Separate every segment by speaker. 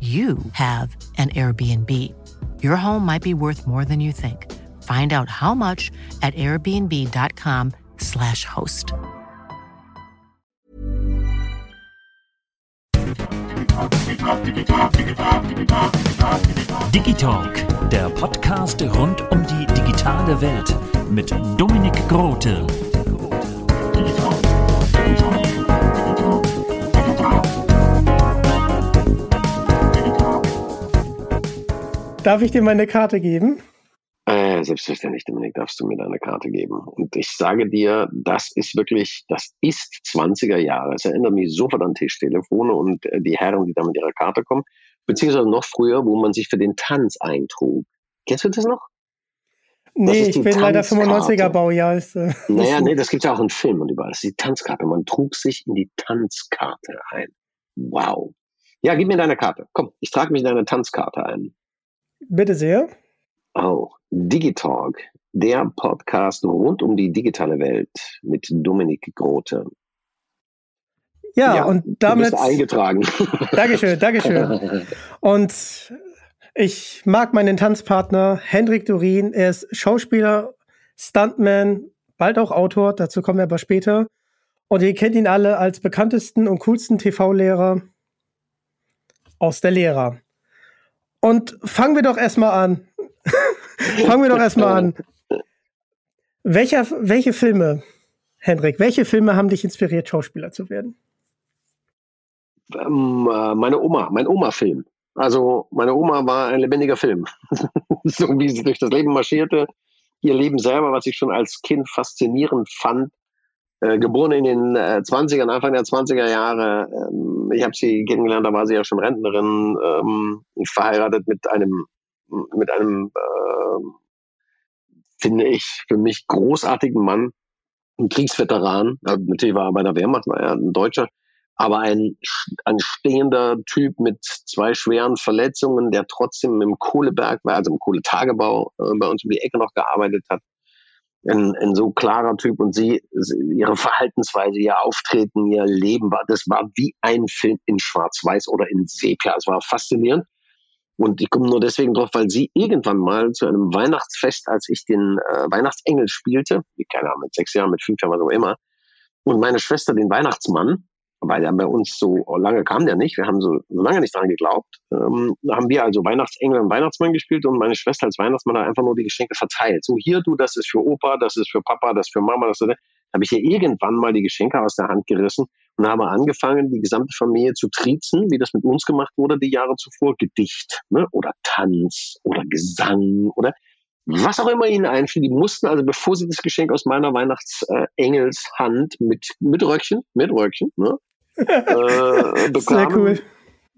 Speaker 1: you have an Airbnb. Your home might be worth more than you think. Find out how much at airbnb.com/slash host.
Speaker 2: Digitalk, der Podcast rund um die digitale Welt mit Dominik Grote.
Speaker 3: Darf ich dir meine Karte geben?
Speaker 4: Äh, selbstverständlich, Dominik, darfst du mir deine Karte geben. Und ich sage dir, das ist wirklich, das ist 20er Jahre. Es erinnert mich sofort an Tischtelefone und äh, die Herren, die da mit ihrer Karte kommen. Beziehungsweise noch früher, wo man sich für den Tanz eintrug. Kennst du das noch?
Speaker 3: Nee, ich bin leider 95er Baujahr. Ist,
Speaker 4: äh, naja, nee, das gibt ja auch in Filmen und überall. Das ist die Tanzkarte. Man trug sich in die Tanzkarte ein. Wow. Ja, gib mir deine Karte. Komm, ich trage mich in deine Tanzkarte ein.
Speaker 3: Bitte sehr.
Speaker 4: Oh, Digitalk, der Podcast rund um die digitale Welt mit Dominik Grote.
Speaker 3: Ja, ja und damit. Du
Speaker 4: bist eingetragen.
Speaker 3: Dankeschön, Dankeschön. Und ich mag meinen Tanzpartner Hendrik Durin. Er ist Schauspieler, Stuntman, bald auch Autor. Dazu kommen wir aber später. Und ihr kennt ihn alle als bekanntesten und coolsten TV-Lehrer aus der Lehrer. Und fangen wir doch erstmal an. fangen wir doch erstmal an. Welcher, welche Filme, Hendrik, welche Filme haben dich inspiriert, Schauspieler zu werden?
Speaker 4: Ähm, äh, meine Oma, mein Oma-Film. Also meine Oma war ein lebendiger Film. so wie sie durch das Leben marschierte. Ihr Leben selber, was ich schon als Kind faszinierend fand, äh, geboren in den äh, 20ern, Anfang der 20er Jahre. Ich habe sie kennengelernt, da war sie ja schon Rentnerin, ähm, verheiratet mit einem, mit einem, äh, finde ich, für mich großartigen Mann, ein Kriegsveteran. Natürlich war er bei der Wehrmacht, war er ein Deutscher, aber ein, ein stehender Typ mit zwei schweren Verletzungen, der trotzdem im Kohleberg also im Kohletagebau äh, bei uns um die Ecke noch gearbeitet hat ein, ein so klarer Typ und sie, ihre Verhaltensweise, ihr Auftreten, ihr Leben war, das war wie ein Film in Schwarz-Weiß oder in Sepia. Es war faszinierend. Und ich komme nur deswegen drauf, weil sie irgendwann mal zu einem Weihnachtsfest, als ich den äh, Weihnachtsengel spielte, wie keine Ahnung, mit sechs Jahren, mit fünf Jahren, was auch immer, und meine Schwester den Weihnachtsmann, weil er bei uns so lange kam der nicht, wir haben so, lange nicht dran geglaubt, ähm, haben wir also Weihnachtsengel und Weihnachtsmann gespielt und meine Schwester als Weihnachtsmann hat einfach nur die Geschenke verteilt. So hier, du, das ist für Opa, das ist für Papa, das ist für Mama, das ist, da habe ich ihr irgendwann mal die Geschenke aus der Hand gerissen und habe angefangen, die gesamte Familie zu triezen, wie das mit uns gemacht wurde die Jahre zuvor, Gedicht ne? oder Tanz oder Gesang oder was auch immer ihnen einfiel, die mussten also, bevor sie das Geschenk aus meiner Weihnachtsengels-Hand mit, mit Röckchen, mit Röckchen, ne, äh, bekamen, Sehr cool.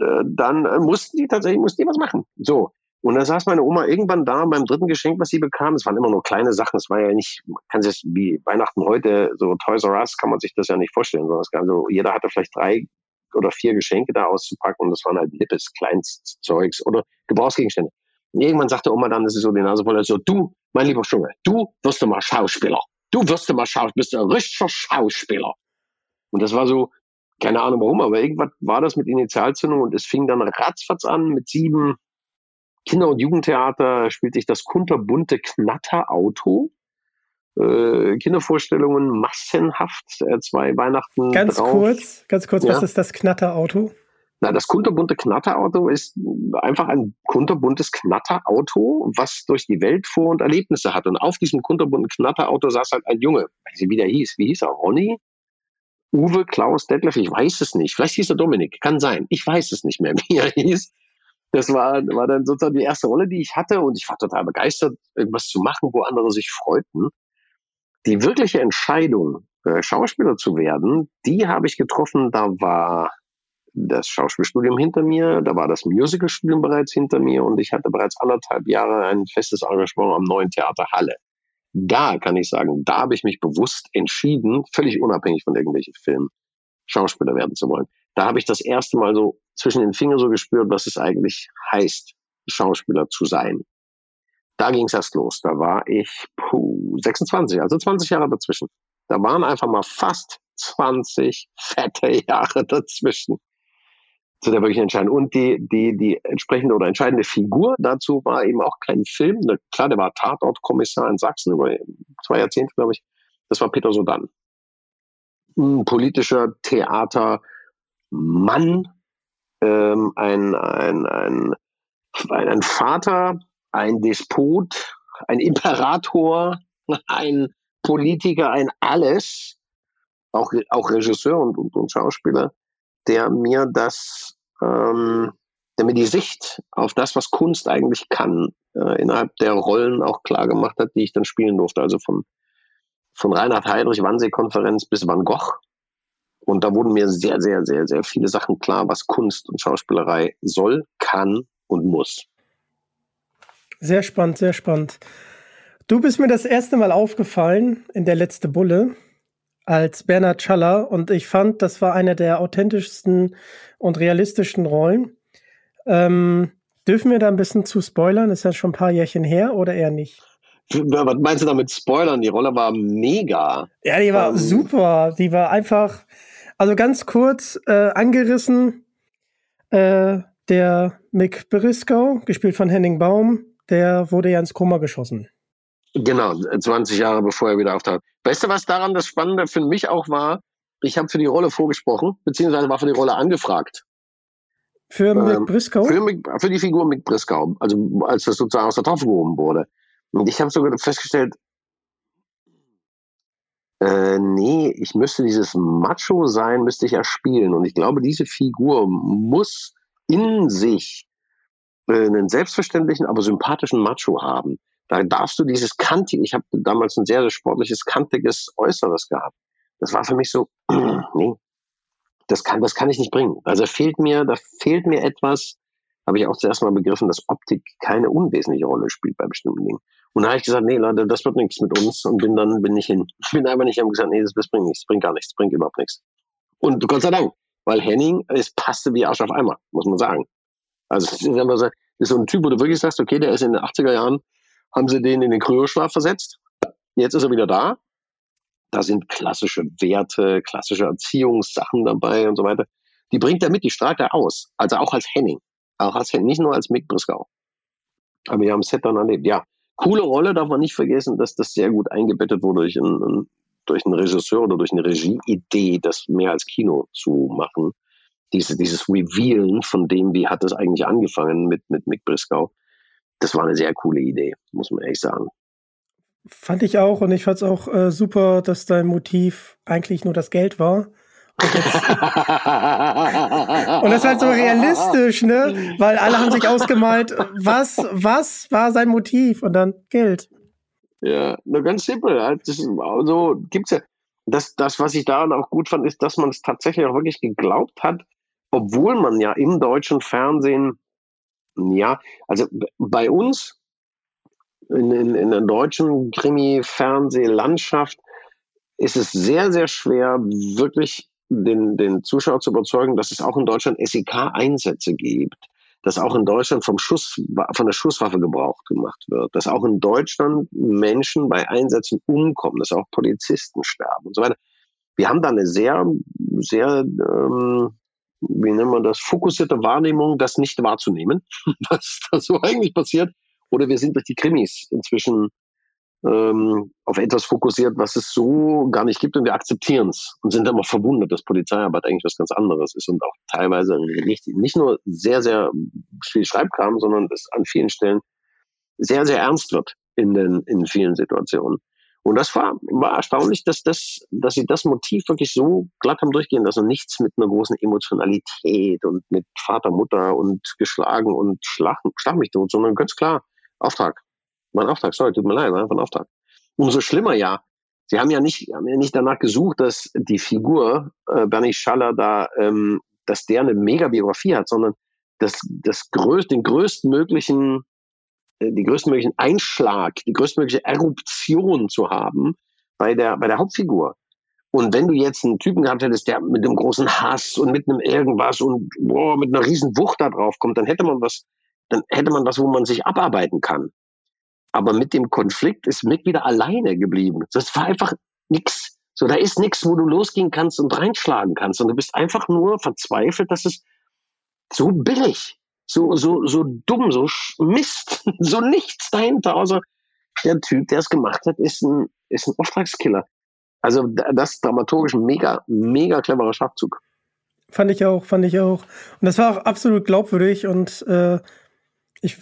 Speaker 4: Äh, dann äh, mussten die tatsächlich mussten die was machen. So. Und dann saß meine Oma irgendwann da beim dritten Geschenk, was sie bekam. Es waren immer nur kleine Sachen. Es war ja nicht, man kann sich das wie Weihnachten heute, so Toys R Us, kann man sich das ja nicht vorstellen, sondern es gab so, jeder hatte vielleicht drei oder vier Geschenke da auszupacken und das waren halt nippes, kleines Zeugs oder Gebrauchsgegenstände. Und irgendwann sagte Oma dann, das ist so die Nase voll, so, du, mein lieber Junge, du wirst du mal Schauspieler. Du wirst du mal Schauspieler, bist ein richtiger Schauspieler. Und das war so, keine Ahnung warum, aber irgendwas war das mit Initialzündung und es fing dann ratzfatz an mit sieben Kinder- und Jugendtheater spielte ich das kunterbunte Knatterauto. Äh, Kindervorstellungen massenhaft, äh, zwei Weihnachten.
Speaker 3: Ganz drauf. kurz, ganz kurz, ja? was ist das Knatterauto?
Speaker 4: Na, das kunterbunte Knatterauto ist einfach ein kunterbuntes Knatterauto, was durch die Welt vor und Erlebnisse hat. Und auf diesem kunterbunten Knatterauto saß halt ein Junge, weiß nicht, wie der hieß. Wie hieß er? Ronny? Uwe, Klaus, Detlef? Ich weiß es nicht. Vielleicht hieß er Dominik. Kann sein. Ich weiß es nicht mehr, wie er hieß. Das war, war dann sozusagen die erste Rolle, die ich hatte. Und ich war total begeistert, irgendwas zu machen, wo andere sich freuten. Die wirkliche Entscheidung, äh, Schauspieler zu werden, die habe ich getroffen. Da war das Schauspielstudium hinter mir, da war das Musicalstudium bereits hinter mir und ich hatte bereits anderthalb Jahre ein festes Engagement am neuen Theater Halle. Da kann ich sagen, da habe ich mich bewusst entschieden, völlig unabhängig von irgendwelchen Filmen, Schauspieler werden zu wollen. Da habe ich das erste Mal so zwischen den Fingern so gespürt, was es eigentlich heißt, Schauspieler zu sein. Da ging es erst los. Da war ich puh, 26, also 20 Jahre dazwischen. Da waren einfach mal fast 20 fette Jahre dazwischen zu der wirklich entscheidenden. Und die, die, die entsprechende oder entscheidende Figur dazu war eben auch kein Film. Klar, der war Tatortkommissar in Sachsen über zwei Jahrzehnte, glaube ich. Das war Peter Sodan. Ein politischer Theatermann, ähm, ein, ein, ein, ein Vater, ein Despot, ein Imperator, ein Politiker, ein alles, auch, auch Regisseur und, und, und Schauspieler der mir das, ähm, der mir die Sicht auf das, was Kunst eigentlich kann, äh, innerhalb der Rollen auch klar gemacht hat, die ich dann spielen durfte. Also von, von Reinhard Heydrich, Wannsee-Konferenz bis Van Gogh. Und da wurden mir sehr, sehr, sehr, sehr viele Sachen klar, was Kunst und Schauspielerei soll, kann und muss.
Speaker 3: Sehr spannend, sehr spannend. Du bist mir das erste Mal aufgefallen in der letzte Bulle als Bernhard Schaller und ich fand, das war eine der authentischsten und realistischen Rollen. Ähm, dürfen wir da ein bisschen zu spoilern? Ist ja schon ein paar Jährchen her oder eher nicht?
Speaker 4: Was meinst du damit Spoilern? Die Rolle war mega.
Speaker 3: Ja, die war ähm. super. Die war einfach, also ganz kurz äh, angerissen. Äh, der Mick Briscoe, gespielt von Henning Baum, der wurde ja ins Koma geschossen.
Speaker 4: Genau, 20 Jahre bevor er wieder auftaucht. Weißt du, was daran das Spannende für mich auch war? Ich habe für die Rolle vorgesprochen, beziehungsweise war für die Rolle angefragt.
Speaker 3: Für ähm, Mick Briscoe?
Speaker 4: Für, für, die Figur Mick Briscoe, also als das sozusagen aus der Taufe gehoben wurde. Und ich habe sogar festgestellt, äh, nee, ich müsste dieses Macho sein, müsste ich ja spielen. Und ich glaube, diese Figur muss in sich äh, einen selbstverständlichen, aber sympathischen Macho haben. Da darfst du dieses kantige, ich habe damals ein sehr, sehr sportliches, kantiges Äußeres gehabt. Das war für mich so, nee, das kann, das kann ich nicht bringen. Also fehlt mir, da fehlt mir etwas, habe ich auch zuerst mal begriffen, dass Optik keine unwesentliche Rolle spielt bei bestimmten Dingen. Und da habe ich gesagt, nee, Leute, das wird nichts mit uns und bin dann, bin ich hin. Bin einfach nicht, haben gesagt, nee, das, das bringt nichts, das bringt gar nichts, das bringt überhaupt nichts. Und Gott sei Dank, weil Henning, es passte wie Arsch auf Eimer, muss man sagen. Also, das ist so ein Typ, wo du wirklich sagst, okay, der ist in den 80er Jahren haben sie den in den Kryoschlaf versetzt. Jetzt ist er wieder da. Da sind klassische Werte, klassische Erziehungssachen dabei und so weiter. Die bringt er mit, die strahlt er aus. Also auch als Henning. Auch als Henning, nicht nur als Mick Briscoe. Aber wir haben es dann erlebt. Ja, coole Rolle, darf man nicht vergessen, dass das sehr gut eingebettet wurde durch einen, durch einen Regisseur oder durch eine Regieidee, das mehr als Kino zu machen. Diese, dieses Revealen von dem, wie hat das eigentlich angefangen mit, mit Mick Briscoe das war eine sehr coole Idee, muss man ehrlich sagen.
Speaker 3: Fand ich auch und ich fand es auch äh, super, dass dein Motiv eigentlich nur das Geld war. Und, jetzt, und das ist halt so realistisch, ne? Weil alle haben sich ausgemalt, was, was war sein Motiv und dann Geld.
Speaker 4: Ja, nur ganz simpel. Halt, das ist, also gibt's ja. Das, das, was ich daran auch gut fand, ist, dass man es tatsächlich auch wirklich geglaubt hat, obwohl man ja im deutschen Fernsehen ja, also bei uns in, in, in der deutschen Krimi-Fernsehlandschaft ist es sehr, sehr schwer, wirklich den, den Zuschauer zu überzeugen, dass es auch in Deutschland SEK-Einsätze gibt, dass auch in Deutschland vom Schuss, von der Schusswaffe Gebrauch gemacht wird, dass auch in Deutschland Menschen bei Einsätzen umkommen, dass auch Polizisten sterben und so weiter. Wir haben da eine sehr, sehr ähm, wie nennt man das, fokussierte Wahrnehmung, das nicht wahrzunehmen, was da so eigentlich passiert. Oder wir sind durch die Krimis inzwischen ähm, auf etwas fokussiert, was es so gar nicht gibt und wir akzeptieren es und sind immer verwundert, dass Polizeiarbeit eigentlich was ganz anderes ist und auch teilweise richtig, nicht nur sehr, sehr viel Schreibkram, sondern es an vielen Stellen sehr, sehr ernst wird in den, in vielen Situationen. Und das war, war erstaunlich, dass das, dass sie das Motiv wirklich so glatt haben durchgehen lassen und nichts mit einer großen Emotionalität und mit Vater, Mutter und geschlagen und schlag, schlag mich tot, sondern ganz klar, Auftrag. Mein Auftrag, sorry, tut mir leid, einfach ein Auftrag. Umso schlimmer ja. Sie haben ja nicht, haben ja nicht danach gesucht, dass die Figur äh, Bernie Schaller da, ähm, dass der eine Mega-Biografie hat, sondern das, das größ, den größtmöglichen die größtmöglichen Einschlag, die größtmögliche Eruption zu haben bei der, bei der Hauptfigur. Und wenn du jetzt einen Typen gehabt hättest, der mit einem großen Hass und mit einem irgendwas und boah, mit einer riesen Wucht da drauf kommt, dann hätte man was, dann hätte man was, wo man sich abarbeiten kann. Aber mit dem Konflikt ist Mick wieder alleine geblieben. Das war einfach nix. So, da ist nix, wo du losgehen kannst und reinschlagen kannst. Und du bist einfach nur verzweifelt, dass es so billig so, so, so dumm, so Mist, so nichts dahinter, außer der Typ, der es gemacht hat, ist ein, ist ein Auftragskiller. Also das ist dramaturgisch ein mega, mega cleverer Schachzug.
Speaker 3: Fand ich auch, fand ich auch. Und das war auch absolut glaubwürdig und äh, ich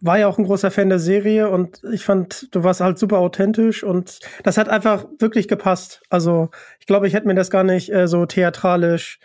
Speaker 3: war ja auch ein großer Fan der Serie und ich fand, du warst halt super authentisch und das hat einfach wirklich gepasst. Also ich glaube, ich hätte mir das gar nicht äh, so theatralisch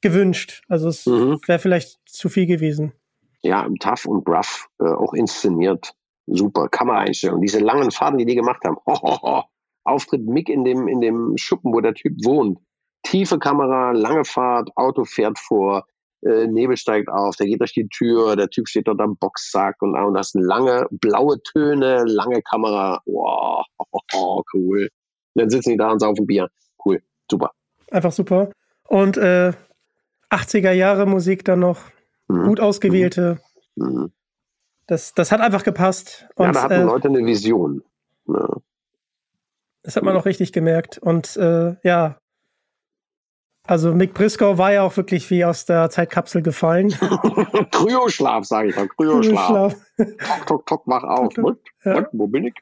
Speaker 3: gewünscht. Also es mhm. wäre vielleicht zu viel gewesen
Speaker 4: ja, tough und gruff, äh, auch inszeniert. Super. Kameraeinstellung. Diese langen Faden, die die gemacht haben. Ho, ho, ho. Auftritt Mick in dem, in dem Schuppen, wo der Typ wohnt. Tiefe Kamera, lange Fahrt, Auto fährt vor, äh, Nebel steigt auf, der geht durch die Tür, der Typ steht dort am Boxsack und, und das lange blaue Töne, lange Kamera. Wow, oh, cool. Und dann sitzen die da und saufen Bier. Cool, super.
Speaker 3: Einfach super. Und äh, 80er Jahre Musik dann noch. Mhm. Gut ausgewählte. Mhm. Das, das hat einfach gepasst.
Speaker 4: Und, ja, da hatten äh, Leute eine Vision. Ja.
Speaker 3: Das hat man auch richtig gemerkt. Und äh, ja, also Mick Briscoe war ja auch wirklich wie aus der Zeitkapsel gefallen.
Speaker 4: Kryoschlaf, sage ich mal. Kryoschlaf. tok, tok, tok, mach auf. Tok. Ja. Wo bin ich?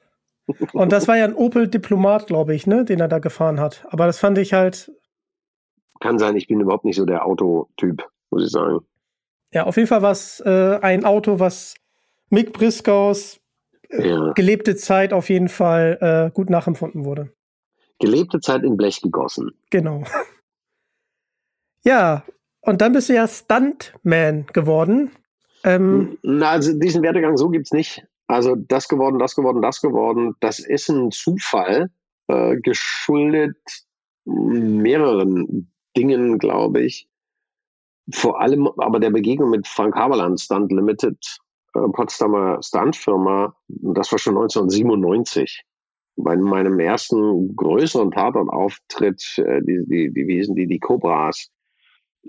Speaker 3: Und das war ja ein Opel Diplomat, glaube ich, ne, den er da gefahren hat. Aber das fand ich halt.
Speaker 4: Kann sein, ich bin überhaupt nicht so der Autotyp, muss ich sagen.
Speaker 3: Ja, auf jeden Fall war es äh, ein Auto, was Mick Briscoes äh, ja. gelebte Zeit auf jeden Fall äh, gut nachempfunden wurde.
Speaker 4: Gelebte Zeit in Blech gegossen.
Speaker 3: Genau. ja, und dann bist du ja Stuntman geworden.
Speaker 4: Ähm, Na, also diesen Werdegang so gibt es nicht. Also das geworden, das geworden, das geworden. Das ist ein Zufall, äh, geschuldet mehreren Dingen, glaube ich vor allem aber der Begegnung mit Frank Haberland, Stunt Limited, äh, Potsdamer Stuntfirma, das war schon 1997. Bei meinem ersten größeren Tatortauftritt, äh, die, die, die, wie die, die Cobras,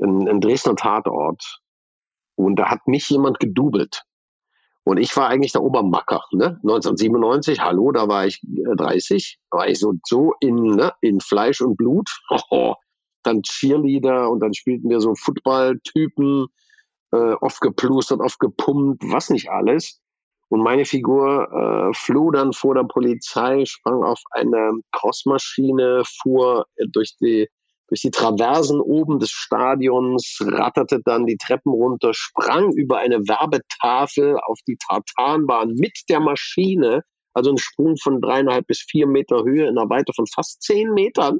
Speaker 4: ein, ein Dresdner Tatort. Und da hat mich jemand gedubelt. Und ich war eigentlich der Obermacker, ne? 1997, hallo, da war ich 30, äh, war ich so, so in, ne, in Fleisch und Blut. dann Cheerleader und dann spielten wir so Football-Typen, äh, oft geplustert, oft gepumpt, was nicht alles. Und meine Figur äh, floh dann vor der Polizei, sprang auf eine Crossmaschine, fuhr durch die, durch die Traversen oben des Stadions, ratterte dann die Treppen runter, sprang über eine Werbetafel auf die Tartanbahn mit der Maschine, also ein Sprung von dreieinhalb bis vier Meter Höhe in einer Weite von fast zehn Metern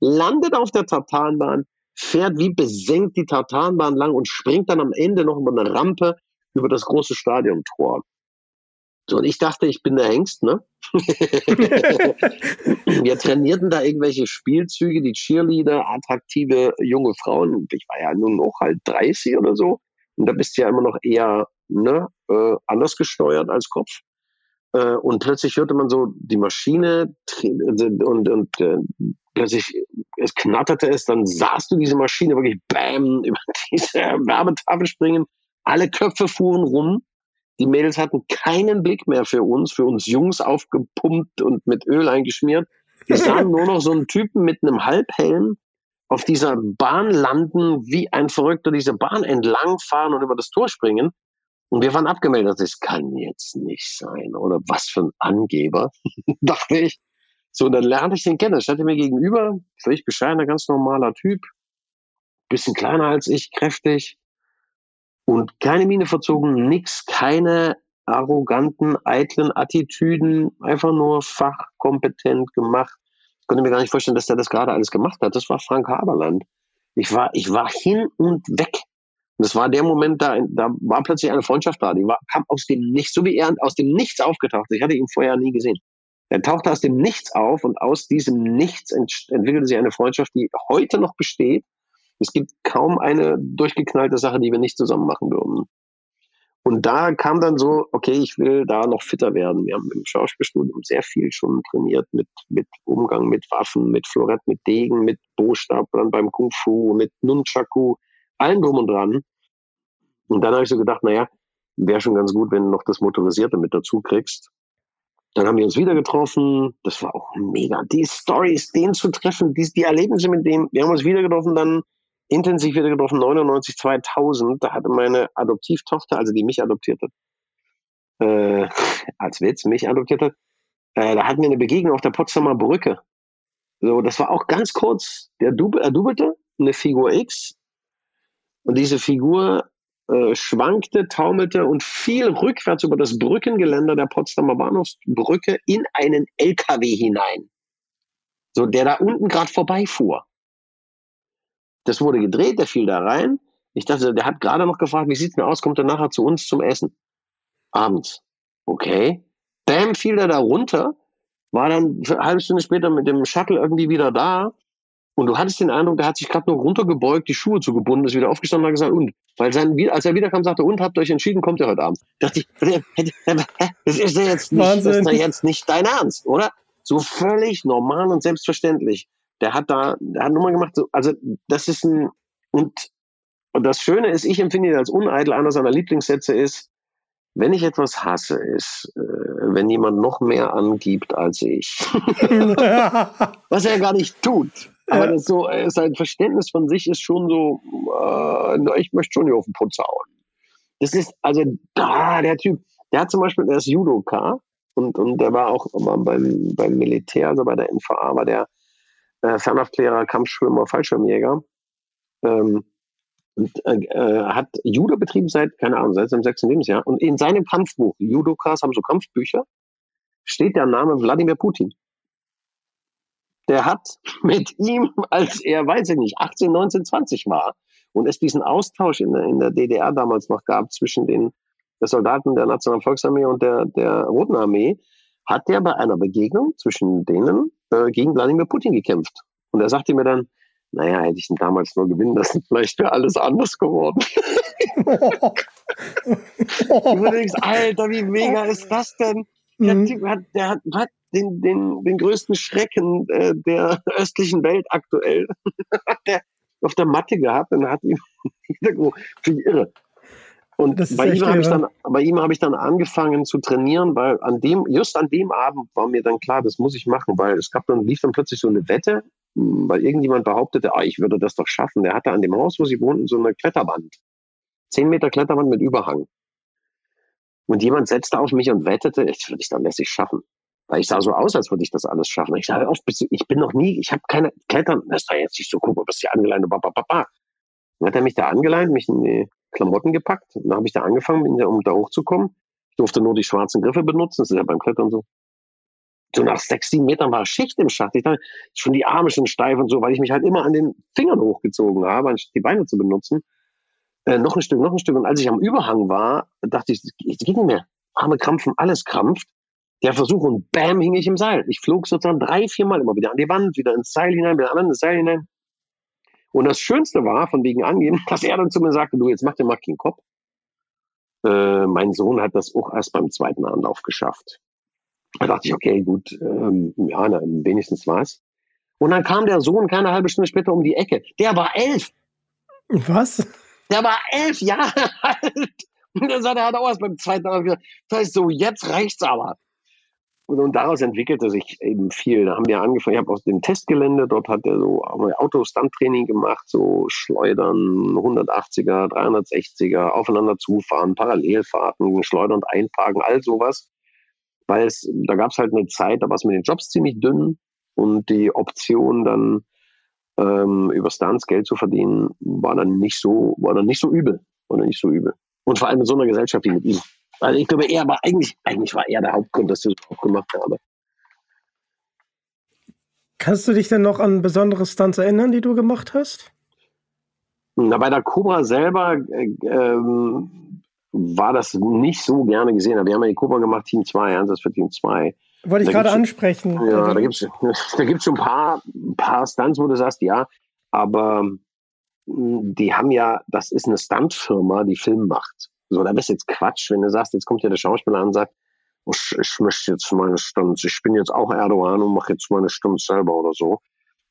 Speaker 4: landet auf der Tartanbahn, fährt wie besenkt die Tartanbahn lang und springt dann am Ende noch über eine Rampe über das große Stadiontor. So, und ich dachte, ich bin der Hengst, ne? Wir trainierten da irgendwelche Spielzüge, die Cheerleader, attraktive junge Frauen. Ich war ja nun auch halt 30 oder so. Und da bist du ja immer noch eher ne, äh, anders gesteuert als Kopf. Äh, und plötzlich hörte man so die Maschine und, und, und äh, plötzlich es knatterte es, dann sahst du diese Maschine wirklich bam über diese Werbetafel springen. Alle Köpfe fuhren rum. Die Mädels hatten keinen Blick mehr für uns, für uns Jungs aufgepumpt und mit Öl eingeschmiert. Die sahen nur noch so einen Typen mit einem Halbhelm auf dieser Bahn landen, wie ein Verrückter diese Bahn entlang fahren und über das Tor springen. Und wir waren abgemeldet. Das kann jetzt nicht sein. Oder was für ein Angeber, dachte ich. So, dann lernte ich den kennen. Er stand mir gegenüber, völlig bescheidener, ganz normaler Typ. Bisschen kleiner als ich, kräftig. Und keine Miene verzogen, nix, keine arroganten, eitlen Attitüden, einfach nur fachkompetent gemacht. Ich konnte mir gar nicht vorstellen, dass der das gerade alles gemacht hat. Das war Frank Haberland. Ich war, ich war hin und weg. Und das war der Moment, da, da war plötzlich eine Freundschaft da. Die war, kam aus dem Nichts, so wie er aus dem Nichts aufgetaucht. Ich hatte ihn vorher nie gesehen. Er tauchte aus dem Nichts auf und aus diesem Nichts ent entwickelte sich eine Freundschaft, die heute noch besteht. Es gibt kaum eine durchgeknallte Sache, die wir nicht zusammen machen würden. Und da kam dann so, okay, ich will da noch fitter werden. Wir haben im Schauspielstudium sehr viel schon trainiert mit, mit Umgang mit Waffen, mit Florett, mit Degen, mit Bostab, dann beim Kung Fu, mit Nunchaku, allen drum und dran. Und dann habe ich so gedacht, naja, wäre schon ganz gut, wenn du noch das Motorisierte mit dazu kriegst. Dann haben wir uns wieder getroffen. Das war auch mega. Die Stories, den zu treffen, die, die Erlebnisse mit dem. Wir haben uns wieder getroffen, dann intensiv wieder getroffen, 99, 2000. Da hatte meine Adoptivtochter, also die mich adoptierte, äh, als Witz mich adoptierte, äh, da hatten wir eine Begegnung auf der Potsdamer Brücke. So, das war auch ganz kurz. Der Double, er dubelte eine Figur X. Und diese Figur äh, schwankte, taumelte und fiel rückwärts über das Brückengeländer der Potsdamer Bahnhofsbrücke in einen LKW hinein. So, der da unten gerade vorbeifuhr. Das wurde gedreht, der fiel da rein. Ich dachte, der hat gerade noch gefragt, wie sieht's denn aus? Kommt er nachher zu uns zum Essen? Abends. Okay. Bam, fiel er da runter, war dann eine halbe Stunde später mit dem Shuttle irgendwie wieder da und du hattest den Eindruck, der hat sich gerade nur runtergebeugt, die Schuhe zugebunden, ist wieder aufgestanden und hat gesagt, und. Weil sein, als er wiederkam, sagte, und habt ihr euch entschieden, kommt ihr heute Abend. Da dachte ich, das ist ja jetzt nicht, das ist ja jetzt nicht dein Ernst, oder? So völlig normal und selbstverständlich. Der hat da, der hat Nummer gemacht, so, also das ist ein, und, und das Schöne ist, ich empfinde ihn als uneitel. Einer seiner Lieblingssätze ist, wenn ich etwas hasse, ist, äh, wenn jemand noch mehr angibt als ich. Was er gar nicht tut. Aber das so, äh, sein Verständnis von sich ist schon so, äh, ich möchte schon hier auf den Putz hauen. Das ist, also da, der Typ, der hat zum Beispiel, der ist Judoka und, und der war auch immer beim, beim Militär, also bei der NVA, war der äh, Fernaufklärer, Kampfschwimmer, Fallschirmjäger. Ähm, und äh, äh, hat Judo betrieben seit, keine Ahnung, seit seinem sechsten Lebensjahr. Und in seinem Kampfbuch, Judokas haben so Kampfbücher, steht der Name Wladimir Putin der hat mit ihm, als er, weiß ich nicht, 18, 19, 20 war und es diesen Austausch in der, in der DDR damals noch gab zwischen den Soldaten der Nationalen Volksarmee und der, der Roten Armee, hat der bei einer Begegnung zwischen denen äh, gegen Wladimir Putin gekämpft. Und er sagte mir dann, naja, hätte ich ihn damals nur gewinnen lassen, vielleicht wäre alles anders geworden. du denkst, Alter, wie mega ist das denn? Der mhm. Typ hat, der hat, hat den, den, den größten Schrecken äh, der östlichen Welt aktuell hat der auf der Matte gehabt und hat ihn für irre. Und bei ihm habe ich dann, bei ihm habe ich dann angefangen zu trainieren, weil an dem, just an dem Abend war mir dann klar, das muss ich machen, weil es gab dann, lief dann plötzlich so eine Wette, hm, weil irgendjemand behauptete, ah, ich würde das doch schaffen. Der hatte an dem Haus, wo sie wohnten, so eine Kletterwand. Zehn Meter Kletterwand mit Überhang. Und jemand setzte auf mich und wettete, ich würde ich dann lässig schaffen. Weil ich sah so aus, als würde ich das alles schaffen. Ich sage oft, ich bin noch nie, ich habe keine Klettern. Das war jetzt nicht so, guck mal, was hier angeleint, Dann hat er mich da angeleint, mich in die Klamotten gepackt. Und dann habe ich da angefangen, um da hochzukommen. Ich durfte nur die schwarzen Griffe benutzen. Das ist ja beim Klettern so. So nach sechs, sieben Metern war Schicht im Schacht. Ich dachte, schon die Arme schon steif und so, weil ich mich halt immer an den Fingern hochgezogen habe, anstatt die Beine zu benutzen. Äh, noch ein Stück, noch ein Stück. Und als ich am Überhang war, dachte ich, es geht nicht mehr. Arme krampfen, alles krampft der Versuch und bam, hing ich im Seil. Ich flog sozusagen drei, vier Mal immer wieder an die Wand, wieder ins Seil hinein, wieder an ins Seil hinein. Und das Schönste war, von wegen angehen, dass er dann zu mir sagte, du, jetzt mach dir mal keinen Kopf. Äh, mein Sohn hat das auch erst beim zweiten Anlauf geschafft. Da dachte ich, okay, gut, ähm, ja, na, wenigstens war's. Und dann kam der Sohn keine halbe Stunde später um die Ecke. Der war elf.
Speaker 3: Was?
Speaker 4: Der war elf Jahre alt. Und dann sagt er, hat auch erst beim zweiten Anlauf gesagt, das heißt so, jetzt reicht's aber. Und daraus entwickelte sich eben viel. Da haben wir angefangen, ich habe aus dem Testgelände, dort hat er so Auto-Stunt-Training gemacht, so Schleudern, 180er, 360er, aufeinander zufahren, Parallelfahrten, Schleudern einparken, all sowas. Weil es, da gab es halt eine Zeit, da war es mit den Jobs ziemlich dünn und die Option dann ähm, über Stunts Geld zu verdienen, war dann nicht so, war dann nicht so übel. War dann nicht so übel. Und vor allem in so einer Gesellschaft wie mit ihm. Also ich glaube, er war eigentlich, eigentlich war er der Hauptgrund, dass ich das auch gemacht habe.
Speaker 3: Kannst du dich denn noch an besondere Stunts erinnern, die du gemacht hast?
Speaker 4: Na, bei der Cobra selber äh, ähm, war das nicht so gerne gesehen. Wir haben ja die Cobra gemacht, Team 2, Einsatz für Team 2.
Speaker 3: Wollte ich gerade ansprechen.
Speaker 4: Ja, da gibt es da gibt's schon ein paar, paar Stunts, wo du sagst, ja, aber hm, die haben ja, das ist eine Stuntfirma, die Film macht. So, da bist jetzt Quatsch, wenn du sagst, jetzt kommt ja der Schauspieler an und sagt, oh, ich, ich möchte jetzt meine Stunts, ich bin jetzt auch Erdogan und mache jetzt meine Stunts selber oder so.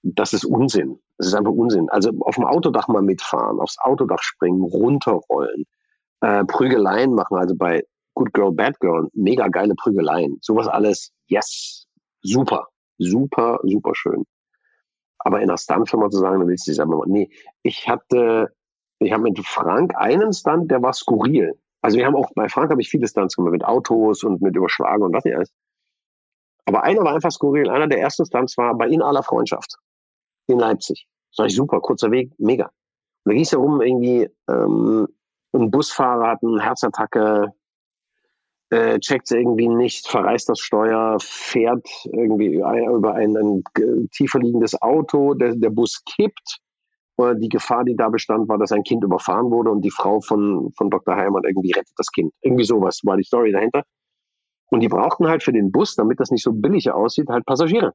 Speaker 4: Das ist Unsinn. Das ist einfach Unsinn. Also auf dem Autodach mal mitfahren, aufs Autodach springen, runterrollen, äh, Prügeleien machen, also bei Good Girl, Bad Girl, mega geile Prügeleien. Sowas alles, yes, super, super, super schön. Aber in einer Stuntfirma zu sagen, dann willst du dich einfach mal, nee, ich hatte ich habe mit Frank einen Stunt, der war skurril. Also wir haben auch, bei Frank habe ich viele Stunts gemacht, mit Autos und mit Überschlagen und was nicht alles. Aber einer war einfach skurril. Einer der ersten Stunts war bei In aller Freundschaft in Leipzig. Das war ich super, kurzer Weg, mega. Und da ging es darum, irgendwie, ähm, ein Busfahrer hat eine Herzattacke, äh, checkt irgendwie nicht, verreißt das Steuer, fährt irgendwie über ein, ein tiefer liegendes Auto, der, der Bus kippt, die Gefahr, die da bestand, war, dass ein Kind überfahren wurde und die Frau von, von Dr. Heimann irgendwie rettet das Kind. Irgendwie sowas war die Story dahinter. Und die brauchten halt für den Bus, damit das nicht so billig aussieht, halt Passagiere.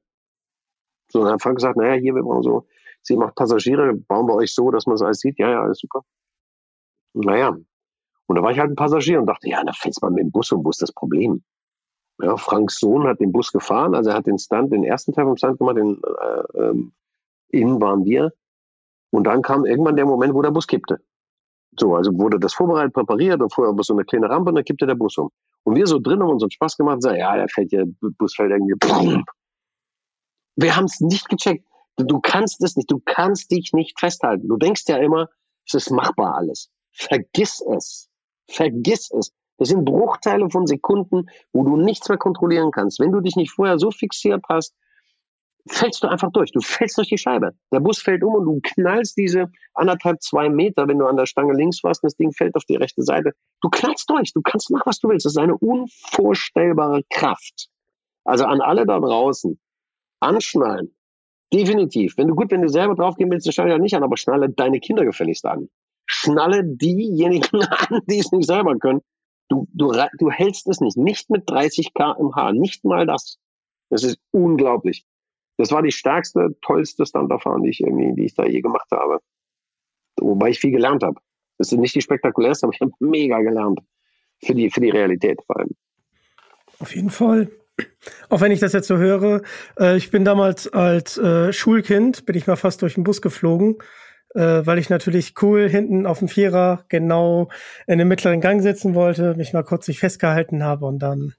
Speaker 4: So, dann hat Frank gesagt, naja, hier, wir brauchen so, sie macht Passagiere, bauen wir euch so, dass man es alles sieht. Ja, ja, alles super. Naja. Und da war ich halt ein Passagier und dachte, ja, da fällst man mit dem Bus wo ist das Problem? Ja, Franks Sohn hat den Bus gefahren, also er hat den Stunt, den ersten Teil vom Stunt gemacht, den, äh, ähm, innen waren wir. Und dann kam irgendwann der Moment, wo der Bus kippte. So, also wurde das vorbereitet, präpariert und vorher war so eine kleine Rampe und dann kippte der Bus um. Und wir so drin haben uns einen Spaß gemacht und sagen, ja, der fällt hier, Bus fällt irgendwie. Boom. Wir haben es nicht gecheckt. Du, du kannst es nicht, du kannst dich nicht festhalten. Du denkst ja immer, es ist machbar alles. Vergiss es. Vergiss es. Das sind Bruchteile von Sekunden, wo du nichts mehr kontrollieren kannst. Wenn du dich nicht vorher so fixiert hast, fällst du einfach durch. Du fällst durch die Scheibe. Der Bus fällt um und du knallst diese anderthalb, zwei Meter, wenn du an der Stange links warst und das Ding fällt auf die rechte Seite. Du knallst durch. Du kannst machen, was du willst. Das ist eine unvorstellbare Kraft. Also an alle da draußen. Anschnallen. Definitiv. Wenn du gut, wenn du selber draufgehen willst, dann schnall ja nicht an, aber schnalle deine Kinder gefälligst an. Schnalle diejenigen an, die es nicht selber können. Du, du, du hältst es nicht. Nicht mit 30 kmh. Nicht mal das. Das ist unglaublich das war die stärkste, tollste Standerfahrung, die ich irgendwie, die ich da je gemacht habe. Wobei ich viel gelernt habe. Das sind nicht die spektakulärsten, aber ich habe mega gelernt. Für die, für die Realität vor allem.
Speaker 3: Auf jeden Fall. Auch wenn ich das jetzt so höre, äh, ich bin damals als äh, Schulkind, bin ich mal fast durch den Bus geflogen, äh, weil ich natürlich cool hinten auf dem Vierer genau in den mittleren Gang sitzen wollte, mich mal kurz nicht festgehalten habe und dann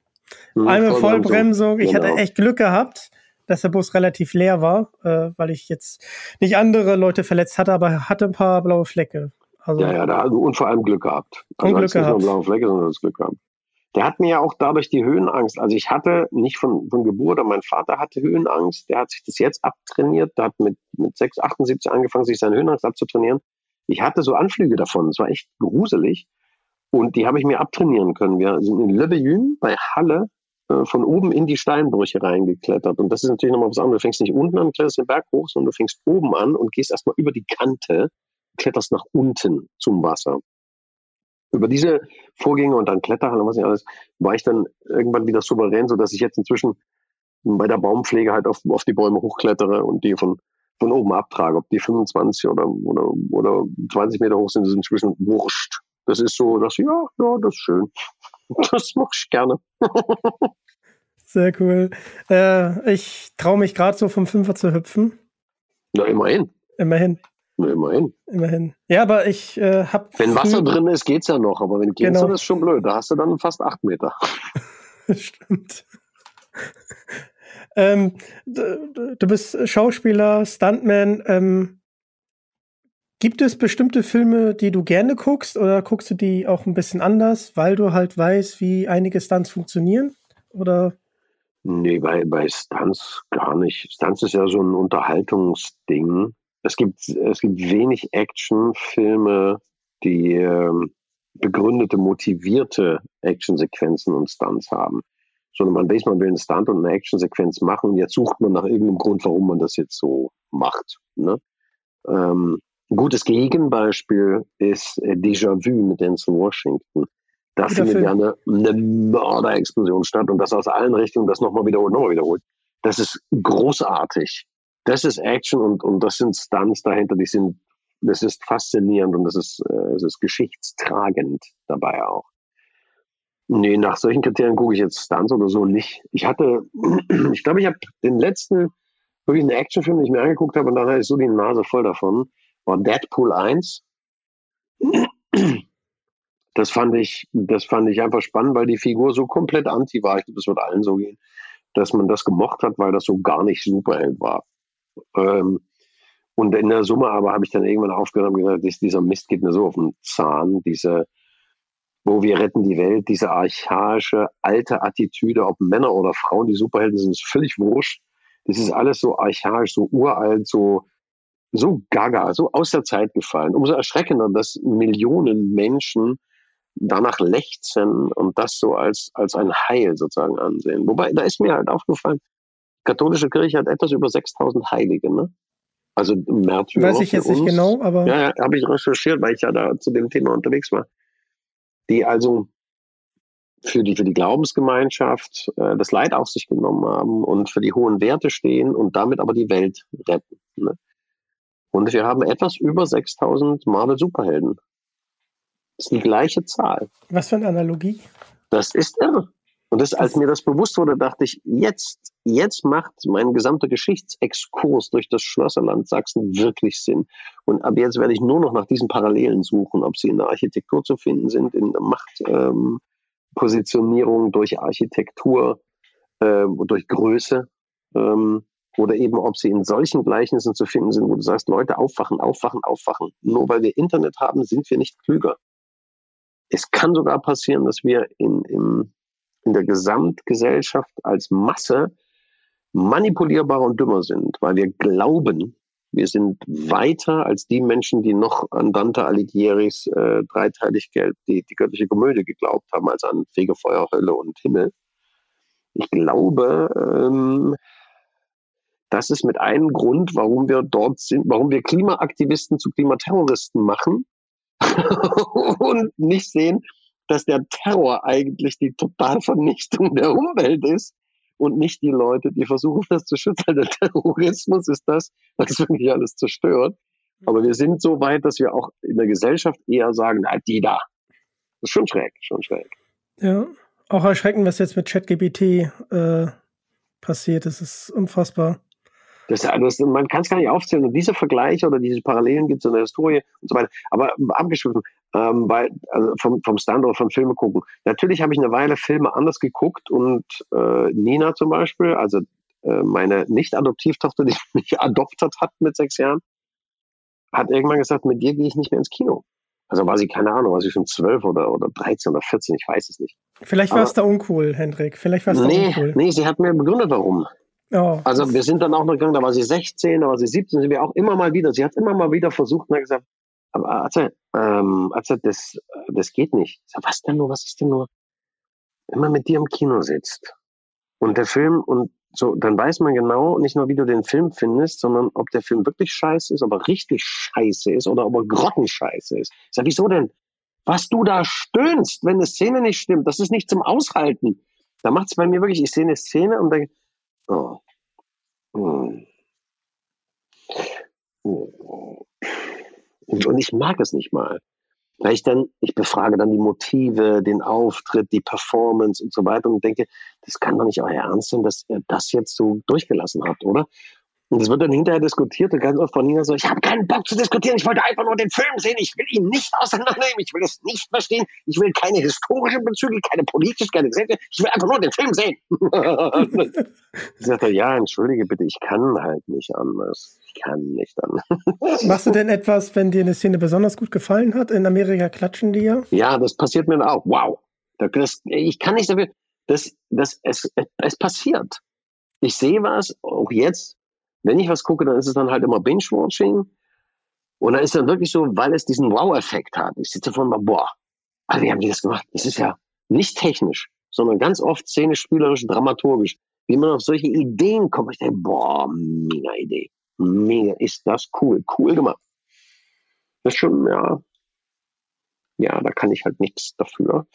Speaker 3: hm, einmal Vollbremsung. Ich genau. hatte echt Glück gehabt dass der Bus relativ leer war, äh, weil ich jetzt nicht andere Leute verletzt hatte, aber hatte ein paar blaue Flecke.
Speaker 4: Also, ja, ja, da, also, und vor allem Glück gehabt.
Speaker 3: Also und Glück gehabt.
Speaker 4: Nicht nur blaue Flecke, sondern das Glück gehabt. Der hat mir ja auch dadurch die Höhenangst. Also ich hatte nicht von, von Geburt, aber mein Vater hatte Höhenangst. Der hat sich das jetzt abtrainiert. Der hat mit, mit 6, 78 angefangen, sich seine Höhenangst abzutrainieren. Ich hatte so Anflüge davon. Es war echt gruselig. Und die habe ich mir abtrainieren können. Wir sind in Le Beyune bei Halle von oben in die Steinbrüche reingeklettert. Und das ist natürlich nochmal was anderes. Du fängst nicht unten an, kletterst den Berg hoch, sondern du fängst oben an und gehst erstmal über die Kante, kletterst nach unten zum Wasser. Über diese Vorgänge und dann Kletterhalle und was nicht alles, war ich dann irgendwann wieder souverän, so dass ich jetzt inzwischen bei der Baumpflege halt auf, auf die Bäume hochklettere und die von, von oben abtrage. Ob die 25 oder, oder, oder 20 Meter hoch sind, ist inzwischen wurscht. Das ist so, dass, ja, ja, das ist schön. Das mache ich gerne.
Speaker 3: Sehr cool. Äh, ich traue mich gerade so vom Fünfer zu hüpfen.
Speaker 4: Na, immerhin.
Speaker 3: Immerhin.
Speaker 4: Na, immerhin.
Speaker 3: Immerhin. Ja, aber ich äh, habe.
Speaker 4: Wenn Wasser drin ist, geht's ja noch, aber wenn Kind genau. ist schon blöd. Da hast du dann fast acht Meter.
Speaker 3: Stimmt. ähm, du, du, bist Schauspieler, Stuntman. Ähm, gibt es bestimmte Filme, die du gerne guckst oder guckst du die auch ein bisschen anders, weil du halt weißt, wie einige Stunts funktionieren? Oder?
Speaker 4: Nee, bei, bei Stunts gar nicht. Stunts ist ja so ein Unterhaltungsding. Es gibt, es gibt wenig Actionfilme, die ähm, begründete, motivierte Actionsequenzen und Stunts haben. Sondern man weiß, man will einen Stunt und eine Actionsequenz machen und jetzt sucht man nach irgendeinem Grund, warum man das jetzt so macht. Ne? Ähm, ein gutes Gegenbeispiel ist äh, Déjà-vu mit Denzel Washington. Da findet ja eine, eine Mörderexplosion statt und das aus allen Richtungen, das nochmal wiederholt, nochmal wiederholt. Das ist großartig. Das ist Action und, und das sind Stunts dahinter, die sind das ist faszinierend und das ist, äh, es ist geschichtstragend dabei auch. Nee, nach solchen Kriterien gucke ich jetzt Stunts oder so nicht. Ich hatte, ich glaube, ich habe den letzten wirklich einen Actionfilm, den ich mir angeguckt habe und dann hatte ich so die Nase voll davon, war Deadpool 1. Das fand ich, das fand ich einfach spannend, weil die Figur so komplett anti war. Ich glaube, das wird allen so gehen, dass man das gemocht hat, weil das so gar nicht Superheld war. Ähm, und in der Summe aber habe ich dann irgendwann aufgehört und gesagt, dieser Mist geht mir so auf den Zahn, diese, wo wir retten die Welt, diese archaische, alte Attitüde, ob Männer oder Frauen, die Superhelden sind, ist völlig wurscht. Das ist alles so archaisch, so uralt, so, so gaga, so aus der Zeit gefallen. Umso erschreckender, dass Millionen Menschen danach lechzen und das so als, als ein Heil sozusagen ansehen. Wobei, da ist mir halt aufgefallen, katholische Kirche hat etwas über 6000 Heilige, ne? Also Märtyrer.
Speaker 3: Weiß ich jetzt nicht genau, aber.
Speaker 4: Ja, ja habe ich recherchiert, weil ich ja da zu dem Thema unterwegs war. Die also für die, für die Glaubensgemeinschaft äh, das Leid auf sich genommen haben und für die hohen Werte stehen und damit aber die Welt retten. Ne? Und wir haben etwas über 6000 Marvel-Superhelden. Das ist die gleiche Zahl.
Speaker 3: Was für eine Analogie?
Speaker 4: Das ist irre. Und das, als mir das bewusst wurde, dachte ich, jetzt, jetzt macht mein gesamter Geschichtsexkurs durch das Schlösserland Sachsen wirklich Sinn. Und ab jetzt werde ich nur noch nach diesen Parallelen suchen, ob sie in der Architektur zu finden sind, in der Machtpositionierung ähm, durch Architektur, äh, durch Größe, ähm, oder eben ob sie in solchen Gleichnissen zu finden sind, wo du sagst, Leute, aufwachen, aufwachen, aufwachen. Nur weil wir Internet haben, sind wir nicht klüger. Es kann sogar passieren, dass wir in, im in der Gesamtgesellschaft als Masse manipulierbarer und dümmer sind, weil wir glauben, wir sind weiter als die Menschen, die noch an Dante Alighieri's äh, Dreiteiligkeit, die, die göttliche Komödie geglaubt haben, als an Fegefeuer, Hölle und Himmel. Ich glaube, ähm, das ist mit einem Grund, warum wir dort sind, warum wir Klimaaktivisten zu Klimaterroristen machen und nicht sehen, dass der Terror eigentlich die Totalvernichtung der Umwelt ist und nicht die Leute, die versuchen, das zu schützen. Der Terrorismus ist das, was wirklich alles zerstört. Aber wir sind so weit, dass wir auch in der Gesellschaft eher sagen, na, die da. Das ist schon schräg, schon schräg.
Speaker 3: Ja, auch erschreckend, was jetzt mit ChatGPT äh, passiert. Das ist unfassbar.
Speaker 4: Das, das, man kann es gar nicht aufzählen. Und diese Vergleiche oder diese Parallelen gibt es in der Historie und so weiter. Aber abgeschwiffen, ähm, bei, also vom, vom Standort von Filme gucken. Natürlich habe ich eine Weile Filme anders geguckt und äh, Nina zum Beispiel, also äh, meine Nicht-Adoptivtochter, die mich adoptiert hat mit sechs Jahren, hat irgendwann gesagt, mit dir gehe ich nicht mehr ins Kino. Also war sie, keine Ahnung, war sie schon zwölf oder, oder 13 oder 14, ich weiß es nicht.
Speaker 3: Vielleicht war es da uncool, Hendrik. Vielleicht war es
Speaker 4: nee,
Speaker 3: da uncool.
Speaker 4: Nee, sie hat mir begründet, warum. Oh, also wir sind dann auch noch gegangen, da war sie 16, da war sie 17, sind wir auch immer mal wieder. Sie hat immer mal wieder versucht und hat gesagt, aber Arze, ähm, Arze, das, das geht nicht. Ich sag, was denn nur, was ist denn nur? Wenn man mit dir im Kino sitzt und der Film und so, dann weiß man genau nicht nur, wie du den Film findest, sondern ob der Film wirklich scheiße ist, ob er richtig scheiße ist oder ob er grottenscheiße ist. Ich sag, wieso denn? Was du da stöhnst, wenn eine Szene nicht stimmt, das ist nicht zum Aushalten. Da macht es bei mir wirklich, ich sehe eine Szene und denke, Oh. Hm. Und, und ich mag es nicht mal. Weil ich dann, ich befrage dann die Motive, den Auftritt, die Performance und so weiter und denke, das kann doch nicht euer Ernst sein, dass er das jetzt so durchgelassen hat, oder? Und es wird dann hinterher diskutiert und ganz oft von Nina so, ich habe keinen Bock zu diskutieren, ich wollte einfach nur den Film sehen, ich will ihn nicht auseinandernehmen, ich will es nicht verstehen, ich will keine historischen Bezüge, keine politisch, keine Gesetze, ich will einfach nur den Film sehen. ich sagte, ja, entschuldige bitte, ich kann halt nicht anders. Ich kann nicht anders.
Speaker 3: Machst du denn etwas, wenn dir eine Szene besonders gut gefallen hat? In Amerika klatschen die ja?
Speaker 4: Ja, das passiert mir auch. Wow. Das, ich kann nicht dafür, das, das, es, es passiert. Ich sehe was, auch jetzt, wenn ich was gucke, dann ist es dann halt immer Binge-Watching. Und dann ist dann wirklich so, weil es diesen Wow-Effekt hat. Ich sitze von mal, boah, aber wie haben die das gemacht? Das ist ja nicht technisch, sondern ganz oft szenisch, spielerisch, dramaturgisch. Wie man auf solche Ideen kommt, ich denke, boah, mega Idee. Mega, ist das cool, cool gemacht. Das ist schon, ja, ja, da kann ich halt nichts dafür.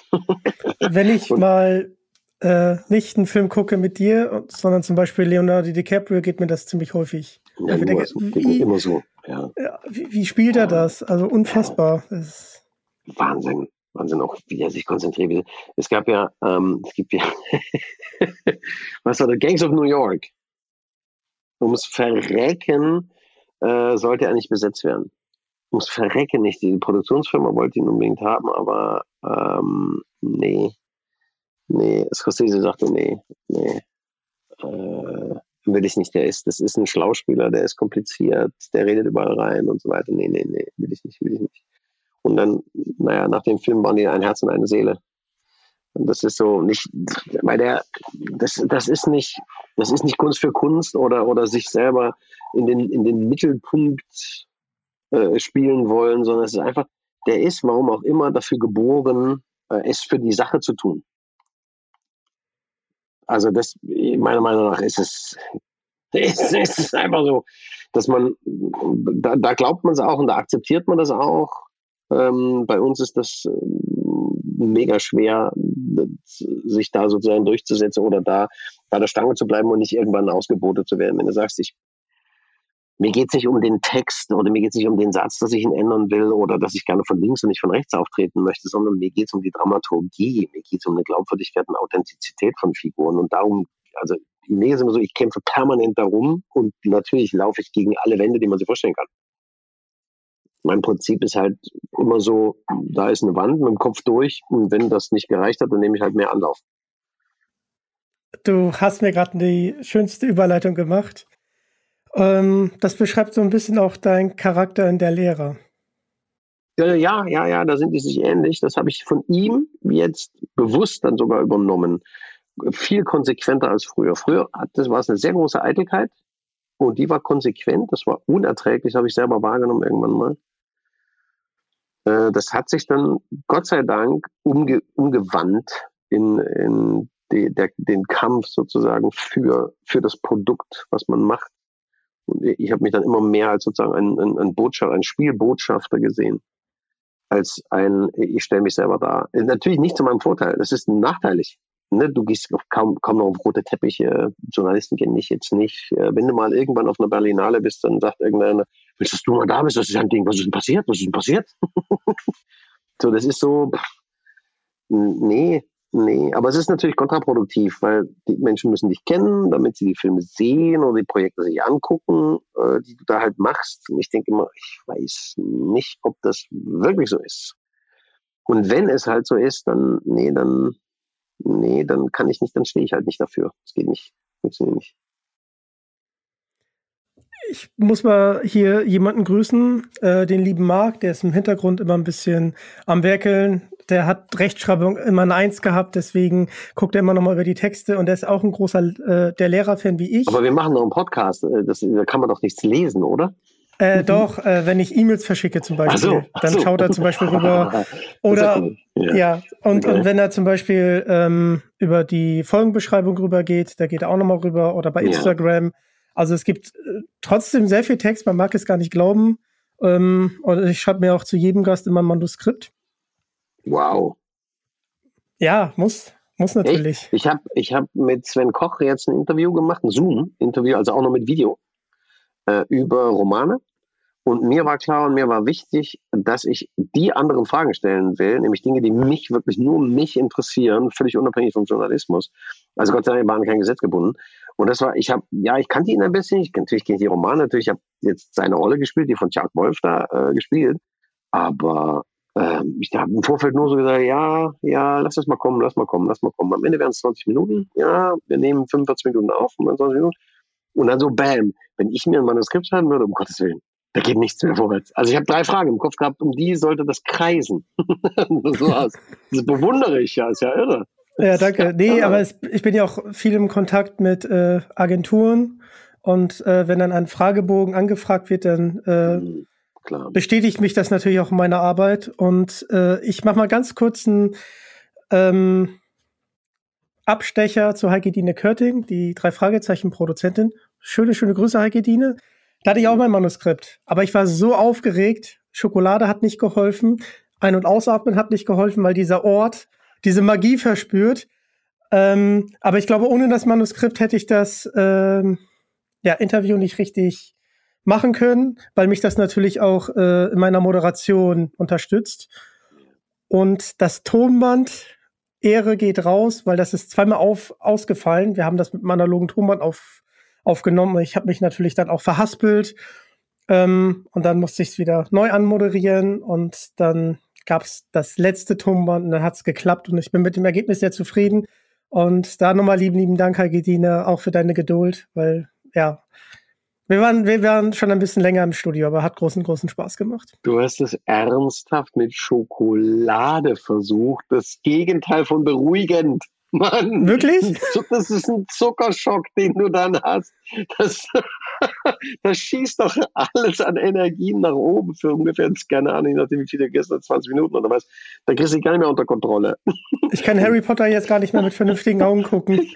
Speaker 3: Wenn ich mal äh, nicht einen Film gucke mit dir, sondern zum Beispiel Leonardo DiCaprio, geht mir das ziemlich häufig.
Speaker 4: Ja,
Speaker 3: ich
Speaker 4: denke, wie, immer so. Ja.
Speaker 3: Wie, wie, spielt er das? Also unfassbar. Ja.
Speaker 4: Wahnsinn. Wahnsinn auch, wie er sich konzentriert. Es gab ja, ähm, es gibt ja, was war das? Gangs of New York. Ums Verrecken äh, sollte er nicht besetzt werden. Ums Verrecken nicht. Die Produktionsfirma wollte ihn unbedingt haben, aber ähm, nee, nee, Scorsese sagte, nee, nee, äh, will ich nicht. Der ist, das ist ein Schlauspieler, der ist kompliziert, der redet überall rein und so weiter. Nee, nee, nee, will ich nicht, will ich nicht. Und dann, naja, nach dem Film waren die ein Herz und eine Seele. Und das ist so nicht, weil der, das, das ist nicht, das ist nicht Kunst für Kunst oder, oder sich selber in den, in den Mittelpunkt äh, spielen wollen, sondern es ist einfach, der ist, warum auch immer, dafür geboren, äh, es für die Sache zu tun. Also das, meiner Meinung nach ist es, ist, ist es einfach so, dass man, da, da glaubt man es auch und da akzeptiert man das auch. Ähm, bei uns ist das äh, mega schwer, sich da sozusagen durchzusetzen oder da bei der Stange zu bleiben und nicht irgendwann ausgebotet zu werden. Wenn du sagst, ich mir geht es nicht um den Text oder mir geht es nicht um den Satz, dass ich ihn ändern will oder dass ich gerne von links und nicht von rechts auftreten möchte, sondern mir geht es um die Dramaturgie, mir geht es um eine Glaubwürdigkeit und Authentizität von Figuren und darum, also mir ist immer so, ich kämpfe permanent darum und natürlich laufe ich gegen alle Wände, die man sich vorstellen kann. Mein Prinzip ist halt immer so, da ist eine Wand mit dem Kopf durch und wenn das nicht gereicht hat, dann nehme ich halt mehr Anlauf.
Speaker 3: Du hast mir gerade die schönste Überleitung gemacht. Ähm, das beschreibt so ein bisschen auch deinen Charakter in der Lehre.
Speaker 4: Ja, ja, ja, da sind die sich ähnlich. Das habe ich von ihm jetzt bewusst dann sogar übernommen. Viel konsequenter als früher. Früher hat, das war es eine sehr große Eitelkeit und die war konsequent. Das war unerträglich, habe ich selber wahrgenommen irgendwann mal. Äh, das hat sich dann Gott sei Dank umge umgewandt in, in die, der, den Kampf sozusagen für, für das Produkt, was man macht ich habe mich dann immer mehr als sozusagen ein, ein, ein Botschafter, ein Spielbotschafter gesehen, als ein, ich stelle mich selber dar. Natürlich nicht zu meinem Vorteil, das ist nachteilig. Ne, du gehst kaum, kaum noch auf rote Teppiche, Journalisten kennen dich jetzt nicht. Äh, wenn du mal irgendwann auf einer Berlinale bist, dann sagt irgendeiner, willst du mal da bist, das ist ein Ding, was ist denn passiert, was ist denn passiert? so, das ist so, nee, Nee, aber es ist natürlich kontraproduktiv, weil die Menschen müssen dich kennen, damit sie die Filme sehen oder die Projekte sich angucken, äh, die du da halt machst. Und ich denke immer, ich weiß nicht, ob das wirklich so ist. Und wenn es halt so ist, dann, nee, dann, nee, dann kann ich nicht, dann stehe ich halt nicht dafür. Es geht nicht, funktioniert nicht.
Speaker 3: Ich muss mal hier jemanden grüßen, äh, den lieben Marc, der ist im Hintergrund immer ein bisschen am Werkeln, der hat Rechtschreibung immer ein Eins gehabt, deswegen guckt er immer noch mal über die Texte und der ist auch ein großer äh, der Lehrerfan wie ich.
Speaker 4: Aber wir machen noch einen Podcast, äh, das, da kann man doch nichts lesen, oder?
Speaker 3: Äh, doch, äh, wenn ich E-Mails verschicke zum Beispiel, so, dann so. schaut er zum Beispiel rüber. Oder ja. ja, und, okay. und wenn er zum Beispiel ähm, über die Folgenbeschreibung rüber geht, da geht er auch nochmal rüber oder bei Instagram. Ja. Also es gibt äh, trotzdem sehr viel Text, man mag es gar nicht glauben. Ähm, und ich schreibe mir auch zu jedem Gast immer ein Manuskript.
Speaker 4: Wow.
Speaker 3: Ja, muss. Muss natürlich.
Speaker 4: Ich, ich habe ich hab mit Sven Koch jetzt ein Interview gemacht, ein Zoom-Interview, also auch noch mit Video, äh, über Romane. Und mir war klar und mir war wichtig, dass ich die anderen Fragen stellen will, nämlich Dinge, die mich wirklich nur mich interessieren, völlig unabhängig vom Journalismus. Also Gott sei Dank waren kein Gesetz gebunden. Und das war, ich habe, ja, ich kannte ihn ein bisschen, ich natürlich kenne ich die Romane, natürlich habe jetzt seine Rolle gespielt, die von Chuck Wolf da äh, gespielt, aber ähm, ich habe im Vorfeld nur so gesagt, ja, ja, lass das mal kommen, lass mal kommen, lass mal kommen. Am Ende wären es 20 Minuten, ja, wir nehmen 45 Minuten auf und dann 20 Minuten. Und dann so, bam, wenn ich mir ein Manuskript schreiben würde, um Gottes Willen, da geht nichts mehr vorwärts. Also ich habe drei Fragen im Kopf gehabt, um die sollte das kreisen. so was. Das bewundere ich ja, ist ja irre.
Speaker 3: Ja, danke. Nee, aber es, ich bin ja auch viel im Kontakt mit äh, Agenturen und äh, wenn dann ein Fragebogen angefragt wird, dann äh, mhm, bestätigt mich das natürlich auch in meiner Arbeit. Und äh, ich mache mal ganz kurz einen ähm, Abstecher zu Heike Dine Körting, die drei Fragezeichen Produzentin. Schöne, schöne Grüße, Heike Dine. Da hatte ich auch mein Manuskript. Aber ich war so aufgeregt. Schokolade hat nicht geholfen. Ein- und Ausatmen hat nicht geholfen, weil dieser Ort diese Magie verspürt. Ähm, aber ich glaube, ohne das Manuskript hätte ich das ähm, ja, Interview nicht richtig machen können, weil mich das natürlich auch äh, in meiner Moderation unterstützt. Und das Tonband, Ehre geht raus, weil das ist zweimal auf, ausgefallen. Wir haben das mit dem analogen Tonband auf, aufgenommen. Ich habe mich natürlich dann auch verhaspelt. Ähm, und dann musste ich es wieder neu anmoderieren und dann gab es das letzte Tonband und dann hat es geklappt und ich bin mit dem Ergebnis sehr zufrieden. Und da nochmal lieben, lieben Dank, Hagedine, auch für deine Geduld, weil ja, wir waren, wir waren schon ein bisschen länger im Studio, aber hat großen, großen Spaß gemacht.
Speaker 4: Du hast es ernsthaft mit Schokolade versucht. Das Gegenteil von beruhigend. Mann.
Speaker 3: Wirklich?
Speaker 4: Das ist ein Zuckerschock, den du dann hast. Das, das schießt doch alles an Energien nach oben für ungefähr, keine Ahnung, nachdem ich wieder gestern 20 Minuten oder was. Da kriegst du dich gar nicht mehr unter Kontrolle.
Speaker 3: Ich kann Harry Potter jetzt gar nicht mehr mit vernünftigen Augen gucken.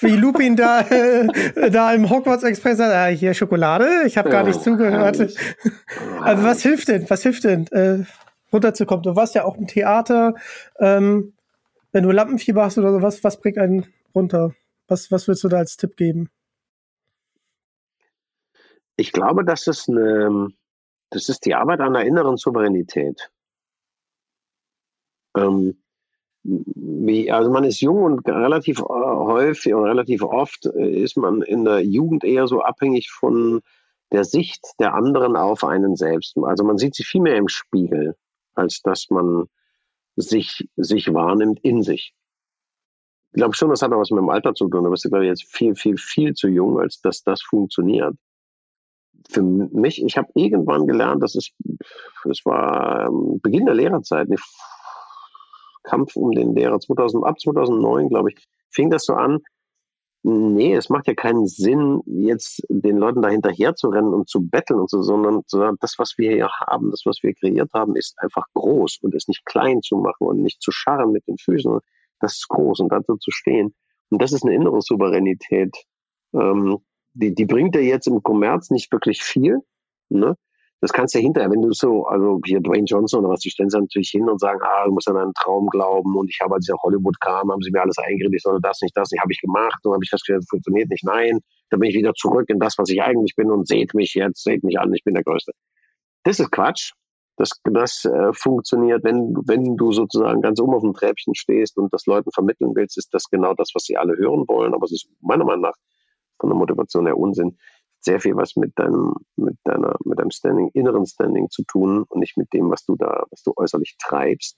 Speaker 3: Wie Lupin da, äh, da im Hogwarts Express sagt, ah, hier Schokolade, ich habe gar nicht zugehört. Also was hilft denn? Was hilft denn? Äh, runterzukommen. Du warst ja auch im Theater. Ähm, wenn du Lampenfieber hast oder sowas, was bringt einen runter? Was, was würdest du da als Tipp geben?
Speaker 4: Ich glaube, das ist eine, das ist die Arbeit an der inneren Souveränität. Ähm, also man ist jung und relativ äh, häufig und relativ oft äh, ist man in der Jugend eher so abhängig von der Sicht der anderen auf einen selbst. Also man sieht sich viel mehr im Spiegel, als dass man sich, sich wahrnimmt in sich. Ich glaube schon, das hat auch was mit dem Alter zu tun. Da bist du, glaube ich, jetzt viel, viel, viel zu jung, als dass das funktioniert. Für mich, ich habe irgendwann gelernt, das ist, das war ähm, Beginn der Lehrerzeit, ein Kampf um den Lehrer 2000, ab 2009, glaube ich, fing das so an, nee, es macht ja keinen Sinn, jetzt den Leuten da hinterher zu rennen und zu betteln und so, sondern, sondern das, was wir hier haben, das, was wir kreiert haben, ist einfach groß und es nicht klein zu machen und nicht zu scharren mit den Füßen. Das ist groß und dazu zu stehen. Und das ist eine innere Souveränität. Ähm, die, die bringt ja jetzt im Kommerz nicht wirklich viel. Ne? Das kannst du ja hinterher, wenn du so, also hier Dwayne Johnson oder was, die stellen sich natürlich hin und sagen, ah, du musst an einen Traum glauben und ich habe, als ich nach Hollywood kam, haben sie mir alles eingeredet, ich soll das nicht, das nicht, habe ich gemacht und habe ich festgestellt, das funktioniert nicht, nein, dann bin ich wieder zurück in das, was ich eigentlich bin und seht mich jetzt, seht mich an, ich bin der Größte. Das ist Quatsch. Das, das äh, funktioniert, wenn, wenn du sozusagen ganz oben auf dem Treppchen stehst und das Leuten vermitteln willst, ist das genau das, was sie alle hören wollen, aber es ist meiner Meinung nach von der Motivation her Unsinn sehr viel was mit deinem, mit deiner, mit deinem Standing, inneren Standing zu tun und nicht mit dem, was du da, was du äußerlich treibst.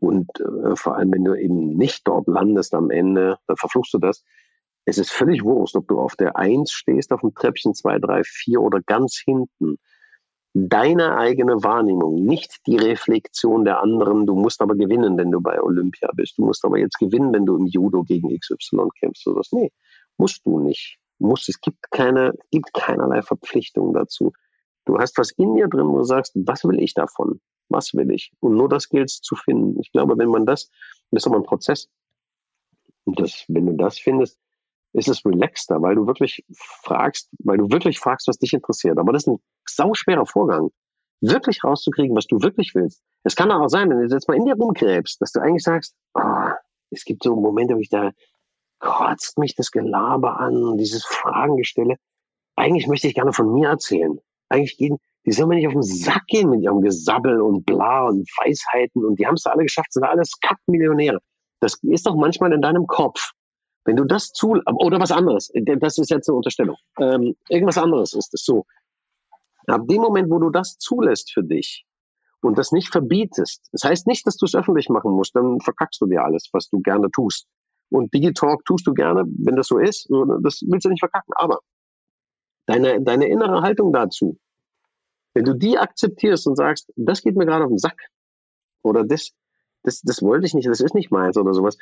Speaker 4: Und äh, vor allem, wenn du eben nicht dort landest am Ende, dann verfluchst du das. Es ist völlig wurscht, ob du auf der Eins stehst, auf dem Treppchen zwei, drei, vier oder ganz hinten. Deine eigene Wahrnehmung, nicht die Reflexion der anderen. Du musst aber gewinnen, wenn du bei Olympia bist. Du musst aber jetzt gewinnen, wenn du im Judo gegen XY kämpfst oder was. Nee, musst du nicht muss, es gibt keine, gibt keinerlei Verpflichtung dazu. Du hast was in dir drin, wo du sagst, was will ich davon? Was will ich? Und nur das gilt es zu finden. Ich glaube, wenn man das, das ist aber ein Prozess. Und das, wenn du das findest, ist es relaxter, weil du wirklich fragst, weil du wirklich fragst, was dich interessiert. Aber das ist ein sauschwerer Vorgang, wirklich rauszukriegen, was du wirklich willst. Es kann auch sein, wenn du jetzt mal in dir rumgräbst, dass du eigentlich sagst, oh, es gibt so Momente, wo ich da kotzt mich das Gelaber an, dieses Fragengestelle. Eigentlich möchte ich gerne von mir erzählen. Eigentlich gehen, die sollen mir nicht auf den Sack gehen mit ihrem Gesabbel und bla und Weisheiten und die haben es alle geschafft, sind alles Kackmillionäre. Das ist doch manchmal in deinem Kopf. Wenn du das zu, oder was anderes, das ist jetzt eine Unterstellung. Ähm, irgendwas anderes ist es so. Ab dem Moment, wo du das zulässt für dich und das nicht verbietest, das heißt nicht, dass du es öffentlich machen musst, dann verkackst du dir alles, was du gerne tust. Und Digitalk tust du gerne, wenn das so ist, das willst du nicht verkacken. Aber deine, deine innere Haltung dazu, wenn du die akzeptierst und sagst, das geht mir gerade auf den Sack oder das, das, das wollte ich nicht, das ist nicht meins oder sowas,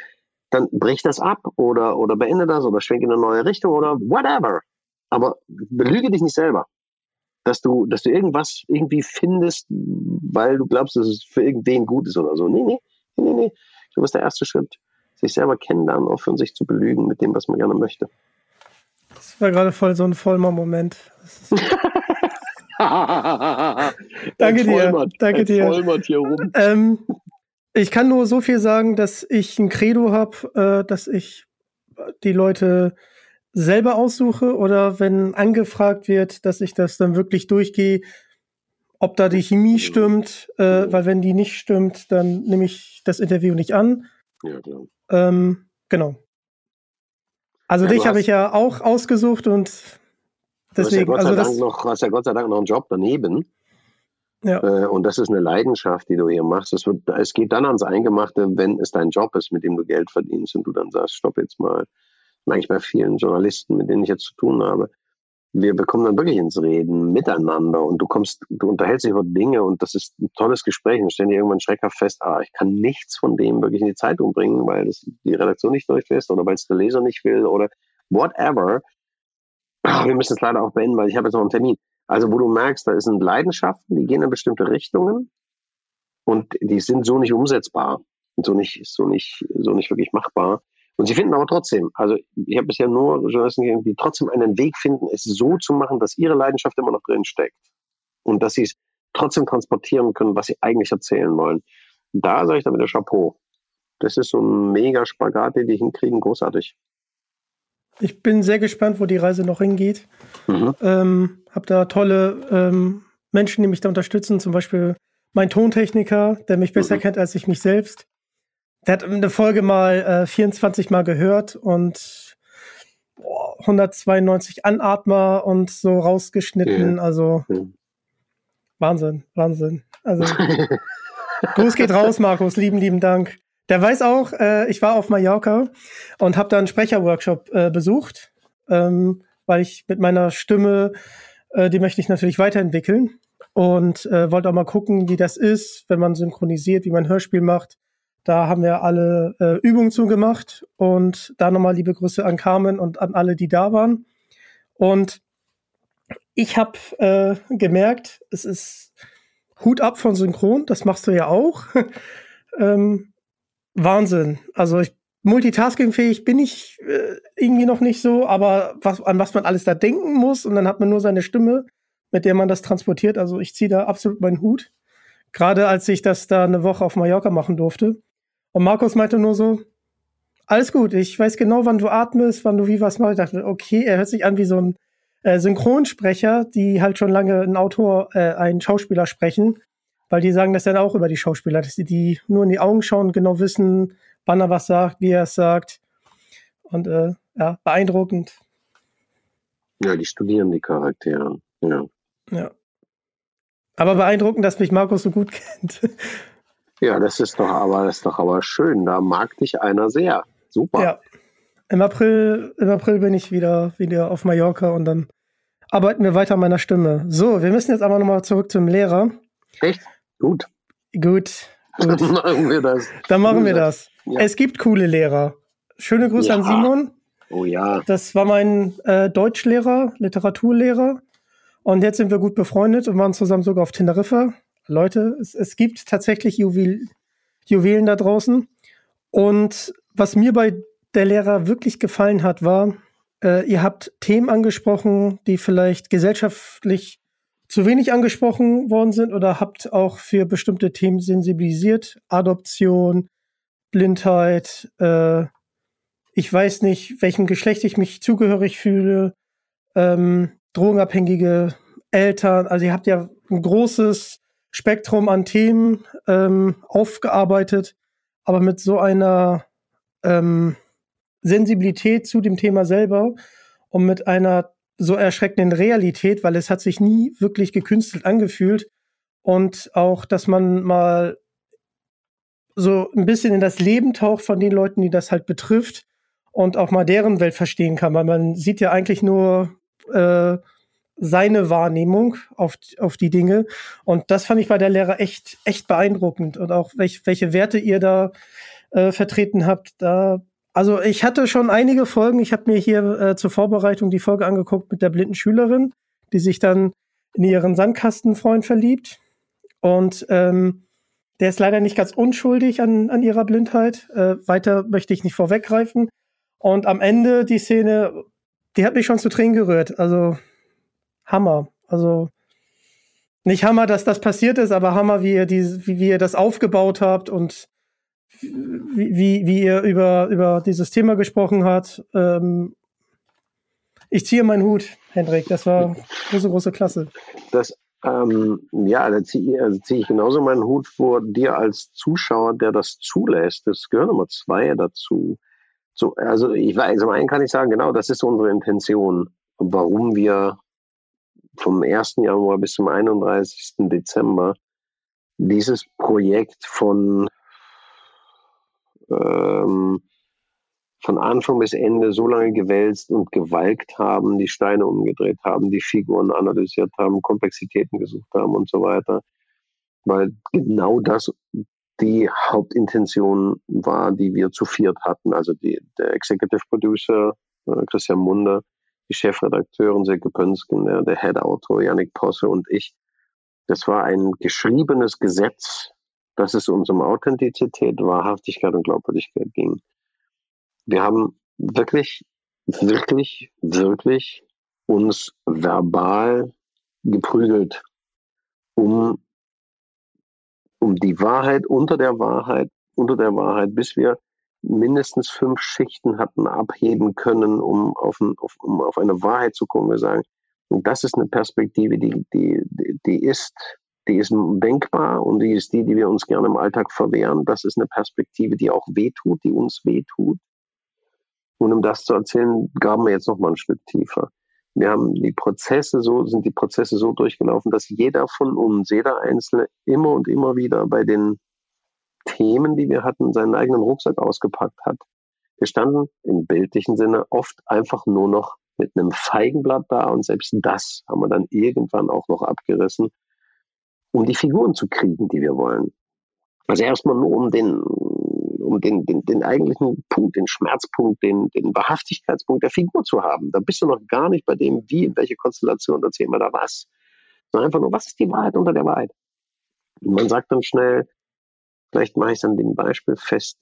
Speaker 4: dann brich das ab oder, oder beende das oder schwenke in eine neue Richtung oder whatever. Aber belüge dich nicht selber, dass du, dass du irgendwas irgendwie findest, weil du glaubst, dass es für irgendwen gut ist oder so. Nee, nee, nee, nee. Du bist der erste Schritt. Sich selber kennenlernen, aufhören, sich zu belügen mit dem, was man gerne möchte.
Speaker 3: Das war gerade voll so ein vollmer Moment. Danke dir. Danke dir. Hier rum. Ähm, ich kann nur so viel sagen, dass ich ein Credo habe, äh, dass ich die Leute selber aussuche oder wenn angefragt wird, dass ich das dann wirklich durchgehe, ob da die Chemie stimmt, äh, weil wenn die nicht stimmt, dann nehme ich das Interview nicht an. Ja, klar. Ähm, genau. Also ja, dich habe ich ja auch ausgesucht und deswegen.
Speaker 4: Du hast ja
Speaker 3: Gott,
Speaker 4: also sei, Dank noch, hast ja Gott sei Dank noch einen Job daneben. Ja. Äh, und das ist eine Leidenschaft, die du hier machst. Es, wird, es geht dann ans Eingemachte, wenn es dein Job ist, mit dem du Geld verdienst und du dann sagst, stopp jetzt mal. Eigentlich bei vielen Journalisten, mit denen ich jetzt zu tun habe. Wir bekommen dann wirklich ins Reden miteinander und du kommst, du unterhältst dich über Dinge und das ist ein tolles Gespräch und stellen dir irgendwann schreckhaft fest, ah, ich kann nichts von dem wirklich in die Zeitung bringen, weil das die Redaktion nicht durchlässt oder weil es der Leser nicht will oder whatever. Wir müssen es leider auch beenden, weil ich habe jetzt noch einen Termin. Also wo du merkst, da sind Leidenschaften, die gehen in bestimmte Richtungen und die sind so nicht umsetzbar und so nicht, so nicht, so nicht wirklich machbar. Und sie finden aber trotzdem, also ich habe bisher nur Journalisten gesehen, die trotzdem einen Weg finden, es so zu machen, dass ihre Leidenschaft immer noch drin steckt und dass sie es trotzdem transportieren können, was sie eigentlich erzählen wollen. Da sage ich dann wieder Chapeau. Das ist so ein mega Spagat, den die hinkriegen, großartig.
Speaker 3: Ich bin sehr gespannt, wo die Reise noch hingeht. Mhm. Ähm, habe da tolle ähm, Menschen, die mich da unterstützen. Zum Beispiel mein Tontechniker, der mich besser mhm. kennt als ich mich selbst. Der hat eine Folge mal äh, 24 Mal gehört und boah, 192 Anatmer und so rausgeschnitten. Mhm. Also Wahnsinn, Wahnsinn. Also Gruß geht raus, Markus. Lieben, lieben Dank. Der weiß auch, äh, ich war auf Mallorca und habe da einen Sprecherworkshop äh, besucht, ähm, weil ich mit meiner Stimme, äh, die möchte ich natürlich weiterentwickeln und äh, wollte auch mal gucken, wie das ist, wenn man synchronisiert, wie man Hörspiel macht. Da haben wir alle äh, Übungen zugemacht und da nochmal liebe Grüße an Carmen und an alle, die da waren. Und ich habe äh, gemerkt, es ist Hut ab von Synchron, das machst du ja auch. ähm, Wahnsinn. Also ich multitaskingfähig bin ich äh, irgendwie noch nicht so, aber was, an was man alles da denken muss und dann hat man nur seine Stimme, mit der man das transportiert. Also ich ziehe da absolut meinen Hut. Gerade als ich das da eine Woche auf Mallorca machen durfte. Und Markus meinte nur so, alles gut, ich weiß genau, wann du atmest, wann du wie was machst. Ich dachte, okay, er hört sich an wie so ein äh, Synchronsprecher, die halt schon lange ein Autor, äh, einen Schauspieler sprechen. Weil die sagen das dann auch über die Schauspieler, dass sie die nur in die Augen schauen, genau wissen, wann er was sagt, wie er es sagt. Und äh, ja, beeindruckend.
Speaker 4: Ja, die studieren die Charaktere. Ja.
Speaker 3: Ja. Aber beeindruckend, dass mich Markus so gut kennt.
Speaker 4: Ja, das ist doch aber, das ist doch aber schön. Da mag dich einer sehr. Super. Ja.
Speaker 3: Im April, im April bin ich wieder, wieder auf Mallorca und dann arbeiten wir weiter an meiner Stimme. So, wir müssen jetzt aber nochmal zurück zum Lehrer.
Speaker 4: Echt? Gut.
Speaker 3: Gut.
Speaker 4: Dann machen wir das.
Speaker 3: Dann machen wir das. Ja. Es gibt coole Lehrer. Schöne Grüße ja. an Simon.
Speaker 4: Oh ja.
Speaker 3: Das war mein äh, Deutschlehrer, Literaturlehrer. Und jetzt sind wir gut befreundet und waren zusammen sogar auf Teneriffa. Leute, es, es gibt tatsächlich Juwel, Juwelen da draußen. Und was mir bei der Lehrer wirklich gefallen hat, war, äh, ihr habt Themen angesprochen, die vielleicht gesellschaftlich zu wenig angesprochen worden sind oder habt auch für bestimmte Themen sensibilisiert? Adoption, Blindheit, äh, ich weiß nicht, welchem Geschlecht ich mich zugehörig fühle, ähm, drogenabhängige Eltern. Also ihr habt ja ein großes Spektrum an Themen ähm, aufgearbeitet, aber mit so einer ähm, Sensibilität zu dem Thema selber und mit einer so erschreckenden Realität, weil es hat sich nie wirklich gekünstelt angefühlt. Und auch, dass man mal so ein bisschen in das Leben taucht von den Leuten, die das halt betrifft und auch mal deren Welt verstehen kann, weil man sieht ja eigentlich nur äh, seine Wahrnehmung auf, auf die Dinge. Und das fand ich bei der Lehrer echt, echt beeindruckend. Und auch welch, welche Werte ihr da äh, vertreten habt. Da, also ich hatte schon einige Folgen. Ich habe mir hier äh, zur Vorbereitung die Folge angeguckt mit der blinden Schülerin, die sich dann in ihren Sandkastenfreund verliebt. Und ähm, der ist leider nicht ganz unschuldig an, an ihrer Blindheit. Äh, weiter möchte ich nicht vorweggreifen. Und am Ende die Szene, die hat mich schon zu Tränen gerührt. Also Hammer. Also nicht Hammer, dass das passiert ist, aber Hammer, wie ihr, die, wie, wie ihr das aufgebaut habt und wie, wie, wie ihr über, über dieses Thema gesprochen habt. Ähm, ich ziehe meinen Hut, Hendrik. Das war große, große Klasse.
Speaker 4: Das ähm, ja, da ziehe also zieh ich genauso meinen Hut vor dir als Zuschauer, der das zulässt. Das gehören immer zwei dazu. So, also ich weiß, zum einen kann ich sagen, genau, das ist unsere Intention, warum wir vom 1. Januar bis zum 31. Dezember dieses Projekt von ähm, von Anfang bis Ende so lange gewälzt und gewalkt haben, die Steine umgedreht haben, die Figuren analysiert haben, Komplexitäten gesucht haben und so weiter. Weil genau das die Hauptintention war, die wir zu viert hatten. Also die, der Executive Producer äh, Christian Munder, die Chefredakteurin Silke Pönsken, der, der Head-Autor Yannick Posse und ich. Das war ein geschriebenes Gesetz, dass es uns um Authentizität, Wahrhaftigkeit und Glaubwürdigkeit ging wir haben wirklich, wirklich, wirklich uns verbal geprügelt, um, um die Wahrheit unter der Wahrheit, unter der Wahrheit, bis wir mindestens fünf Schichten hatten abheben können, um auf, ein, auf, um auf eine Wahrheit zu kommen. Wir sagen, und das ist eine Perspektive, die, die, die ist, die ist denkbar und die ist die, die wir uns gerne im Alltag verwehren. Das ist eine Perspektive, die auch wehtut, die uns wehtut. Und um das zu erzählen, graben wir jetzt noch mal ein Stück tiefer. Wir haben die Prozesse so, sind die Prozesse so durchgelaufen, dass jeder von uns, jeder Einzelne immer und immer wieder bei den Themen, die wir hatten, seinen eigenen Rucksack ausgepackt hat. Wir standen im bildlichen Sinne oft einfach nur noch mit einem Feigenblatt da und selbst das haben wir dann irgendwann auch noch abgerissen, um die Figuren zu kriegen, die wir wollen. Also erstmal nur um den um den, den, den eigentlichen Punkt, den Schmerzpunkt, den, den Wahrhaftigkeitspunkt der Figur zu haben. Da bist du noch gar nicht bei dem, wie, in welche Konstellation erzählen wir da was. Sondern einfach nur, was ist die Wahrheit unter der Wahrheit? Und man sagt dann schnell, vielleicht mache ich es an dem Beispiel fest,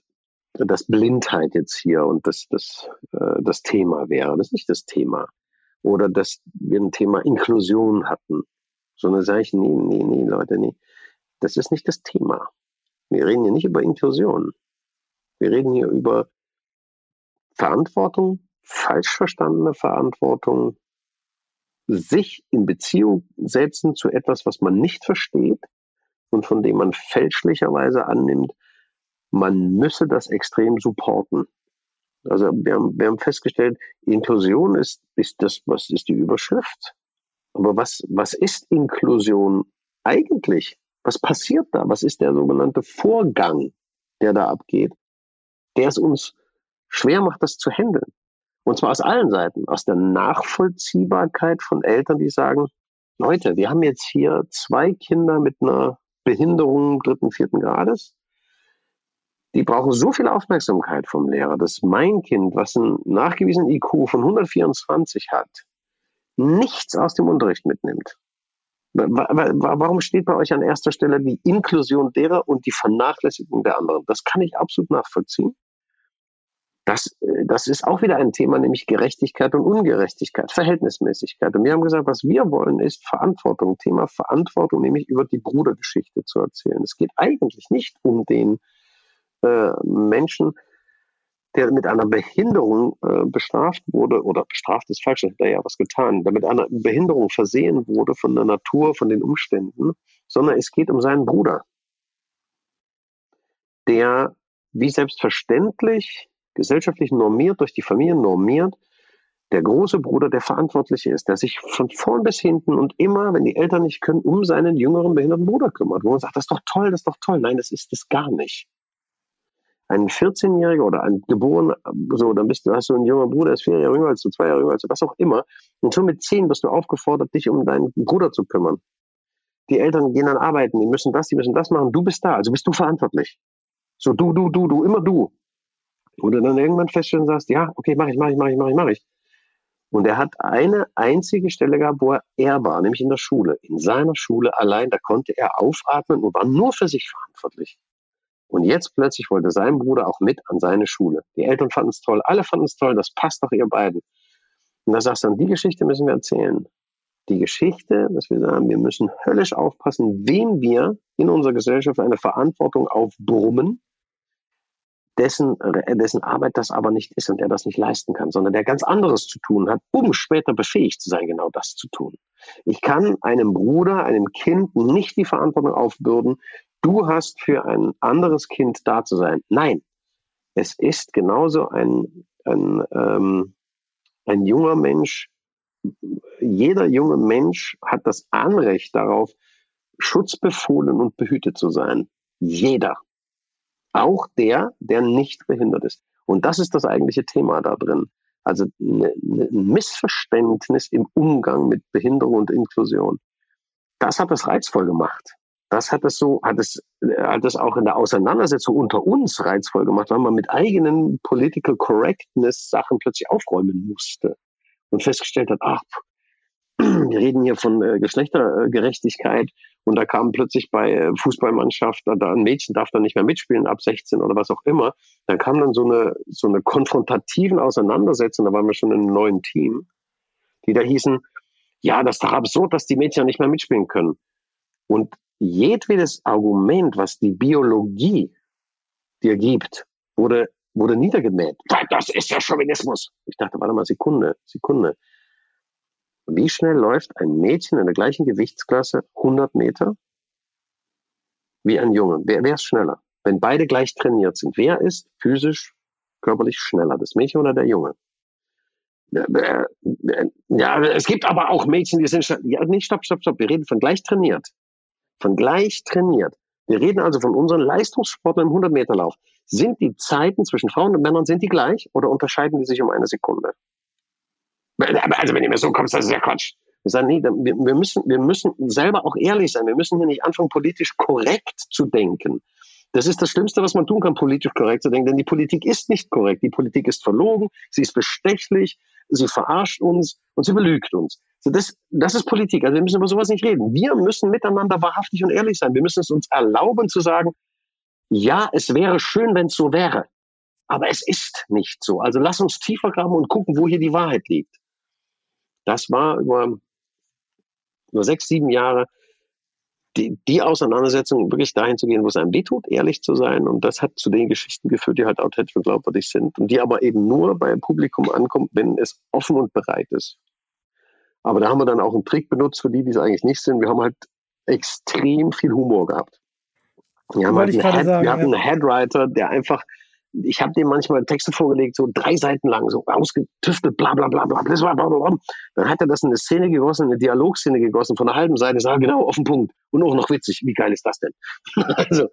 Speaker 4: dass Blindheit jetzt hier und das, das, äh, das Thema wäre. Das ist nicht das Thema. Oder dass wir ein Thema Inklusion hatten. Sondern sage ich, nee, nee, nee, Leute, nee. Das ist nicht das Thema. Wir reden hier nicht über Inklusion. Wir reden hier über Verantwortung, falsch verstandene Verantwortung, sich in Beziehung setzen zu etwas, was man nicht versteht und von dem man fälschlicherweise annimmt, man müsse das extrem supporten. Also wir haben, wir haben festgestellt, Inklusion ist, ist das, was ist die Überschrift. Aber was, was ist Inklusion eigentlich? Was passiert da? Was ist der sogenannte Vorgang, der da abgeht? der es uns schwer macht, das zu handeln. Und zwar aus allen Seiten. Aus der Nachvollziehbarkeit von Eltern, die sagen, Leute, wir haben jetzt hier zwei Kinder mit einer Behinderung dritten, vierten Grades. Die brauchen so viel Aufmerksamkeit vom Lehrer, dass mein Kind, was einen nachgewiesenen IQ von 124 hat, nichts aus dem Unterricht mitnimmt. Warum steht bei euch an erster Stelle die Inklusion derer und die Vernachlässigung der anderen? Das kann ich absolut nachvollziehen. Das, äh, das ist auch wieder ein Thema, nämlich Gerechtigkeit und Ungerechtigkeit, Verhältnismäßigkeit. Und wir haben gesagt, was wir wollen, ist Verantwortung. Thema Verantwortung, nämlich über die Brudergeschichte zu erzählen. Es geht eigentlich nicht um den äh, Menschen, der mit einer Behinderung äh, bestraft wurde, oder bestraft ist falsch, hat er ja was getan, der mit einer Behinderung versehen wurde von der Natur, von den Umständen, sondern es geht um seinen Bruder, der wie selbstverständlich gesellschaftlich normiert, durch die Familie normiert, der große Bruder der Verantwortliche ist, der sich von vorn bis hinten und immer, wenn die Eltern nicht können, um seinen jüngeren behinderten Bruder kümmert. Wo man sagt, das ist doch toll, das ist doch toll. Nein, das ist es gar nicht. Ein 14-Jähriger oder ein geborener, so, dann bist du, hast du einen jungen Bruder, der ist vier Jahre jünger als du, zwei Jahre jünger als du, was auch immer. Und schon mit zehn wirst du aufgefordert, dich um deinen Bruder zu kümmern. Die Eltern gehen dann arbeiten, die müssen das, die müssen das machen. Du bist da, also bist du verantwortlich. So du, du, du, du, immer du. Und du dann irgendwann feststellen sagst, ja, okay, mach ich, mach ich, mach ich, mach ich, mach ich. Und er hat eine einzige Stelle gehabt, wo er er war, nämlich in der Schule. In seiner Schule allein, da konnte er aufatmen und war nur für sich verantwortlich. Und jetzt plötzlich wollte sein Bruder auch mit an seine Schule. Die Eltern fanden es toll, alle fanden es toll, das passt doch ihr beiden. Und da sagst du dann, die Geschichte müssen wir erzählen. Die Geschichte, dass wir sagen, wir müssen höllisch aufpassen, wem wir in unserer Gesellschaft eine Verantwortung aufbrummen, dessen, dessen Arbeit das aber nicht ist und der das nicht leisten kann, sondern der ganz anderes zu tun hat, um später befähigt zu sein, genau das zu tun. Ich kann einem Bruder, einem Kind nicht die Verantwortung aufbürden, du hast für ein anderes Kind da zu sein. Nein, es ist genauso ein, ein, ähm, ein junger Mensch, jeder junge Mensch hat das Anrecht darauf, schutzbefohlen und behütet zu sein. Jeder. Auch der, der nicht behindert ist. Und das ist das eigentliche Thema da drin. Also ne, ne, ein Missverständnis im Umgang mit Behinderung und Inklusion. Das hat es reizvoll gemacht. Das hat es so, hat es, hat es auch in der Auseinandersetzung unter uns reizvoll gemacht, weil man mit eigenen Political Correctness Sachen plötzlich aufräumen musste und festgestellt hat, ach, wir reden hier von äh, Geschlechtergerechtigkeit und da kam plötzlich bei äh, Fußballmannschaft, da ein Mädchen darf dann nicht mehr mitspielen ab 16 oder was auch immer. Dann kam dann so eine, so eine konfrontativen Auseinandersetzung, da waren wir schon in einem neuen Team, die da hießen, ja, das ist doch absurd, dass die Mädchen nicht mehr mitspielen können. Und jedwedes Argument, was die Biologie dir gibt, wurde, wurde niedergemäht. Das ist ja Chauvinismus. Ich dachte, warte mal, Sekunde, Sekunde. Wie schnell läuft ein Mädchen in der gleichen Gewichtsklasse 100 Meter wie ein Junge? Wer, wer ist schneller? Wenn beide gleich trainiert sind, wer ist physisch, körperlich schneller? Das Mädchen oder der Junge? Ja, es gibt aber auch Mädchen, die sind, ja, nicht, stopp, stopp, stopp. Wir reden von gleich trainiert. Von gleich trainiert. Wir reden also von unseren Leistungssportlern im 100-Meter-Lauf. Sind die Zeiten zwischen Frauen und Männern, sind die gleich oder unterscheiden die sich um eine Sekunde? Also wenn ihr mir so kommst, das ist ja Quatsch. Wir sagen, nee, wir, müssen, wir müssen selber auch ehrlich sein. Wir müssen hier nicht anfangen, politisch korrekt zu denken. Das ist das Schlimmste, was man tun kann, politisch korrekt zu denken, denn die Politik ist nicht korrekt. Die Politik ist verlogen, sie ist bestechlich, sie verarscht uns und sie belügt uns. So das, das ist Politik. Also wir müssen über sowas nicht reden. Wir müssen miteinander wahrhaftig und ehrlich sein. Wir müssen es uns erlauben zu sagen, ja, es wäre schön, wenn es so wäre. Aber es ist nicht so. Also lass uns tiefer graben und gucken, wo hier die Wahrheit liegt. Das war über, über sechs, sieben Jahre die, die Auseinandersetzung, wirklich dahin zu gehen, wo es einem wehtut, ehrlich zu sein. Und das hat zu den Geschichten geführt, die halt authentisch und glaubwürdig sind. Und die aber eben nur beim Publikum ankommen, wenn es offen und bereit ist. Aber da haben wir dann auch einen Trick benutzt für die, die es eigentlich nicht sind. Wir haben halt extrem viel Humor gehabt. Wir, haben halt einen, Head, sagen, wir hatten einen Headwriter, der einfach ich habe dem manchmal Texte vorgelegt, so drei Seiten lang, so ausgetüftelt, bla bla bla bla, bla, bla, bla. bla, bla. Dann hat er das in eine Szene gegossen, in eine Dialogszene gegossen, von einer halben Seite, sah genau auf den Punkt. Und auch noch witzig, wie geil ist das denn? also,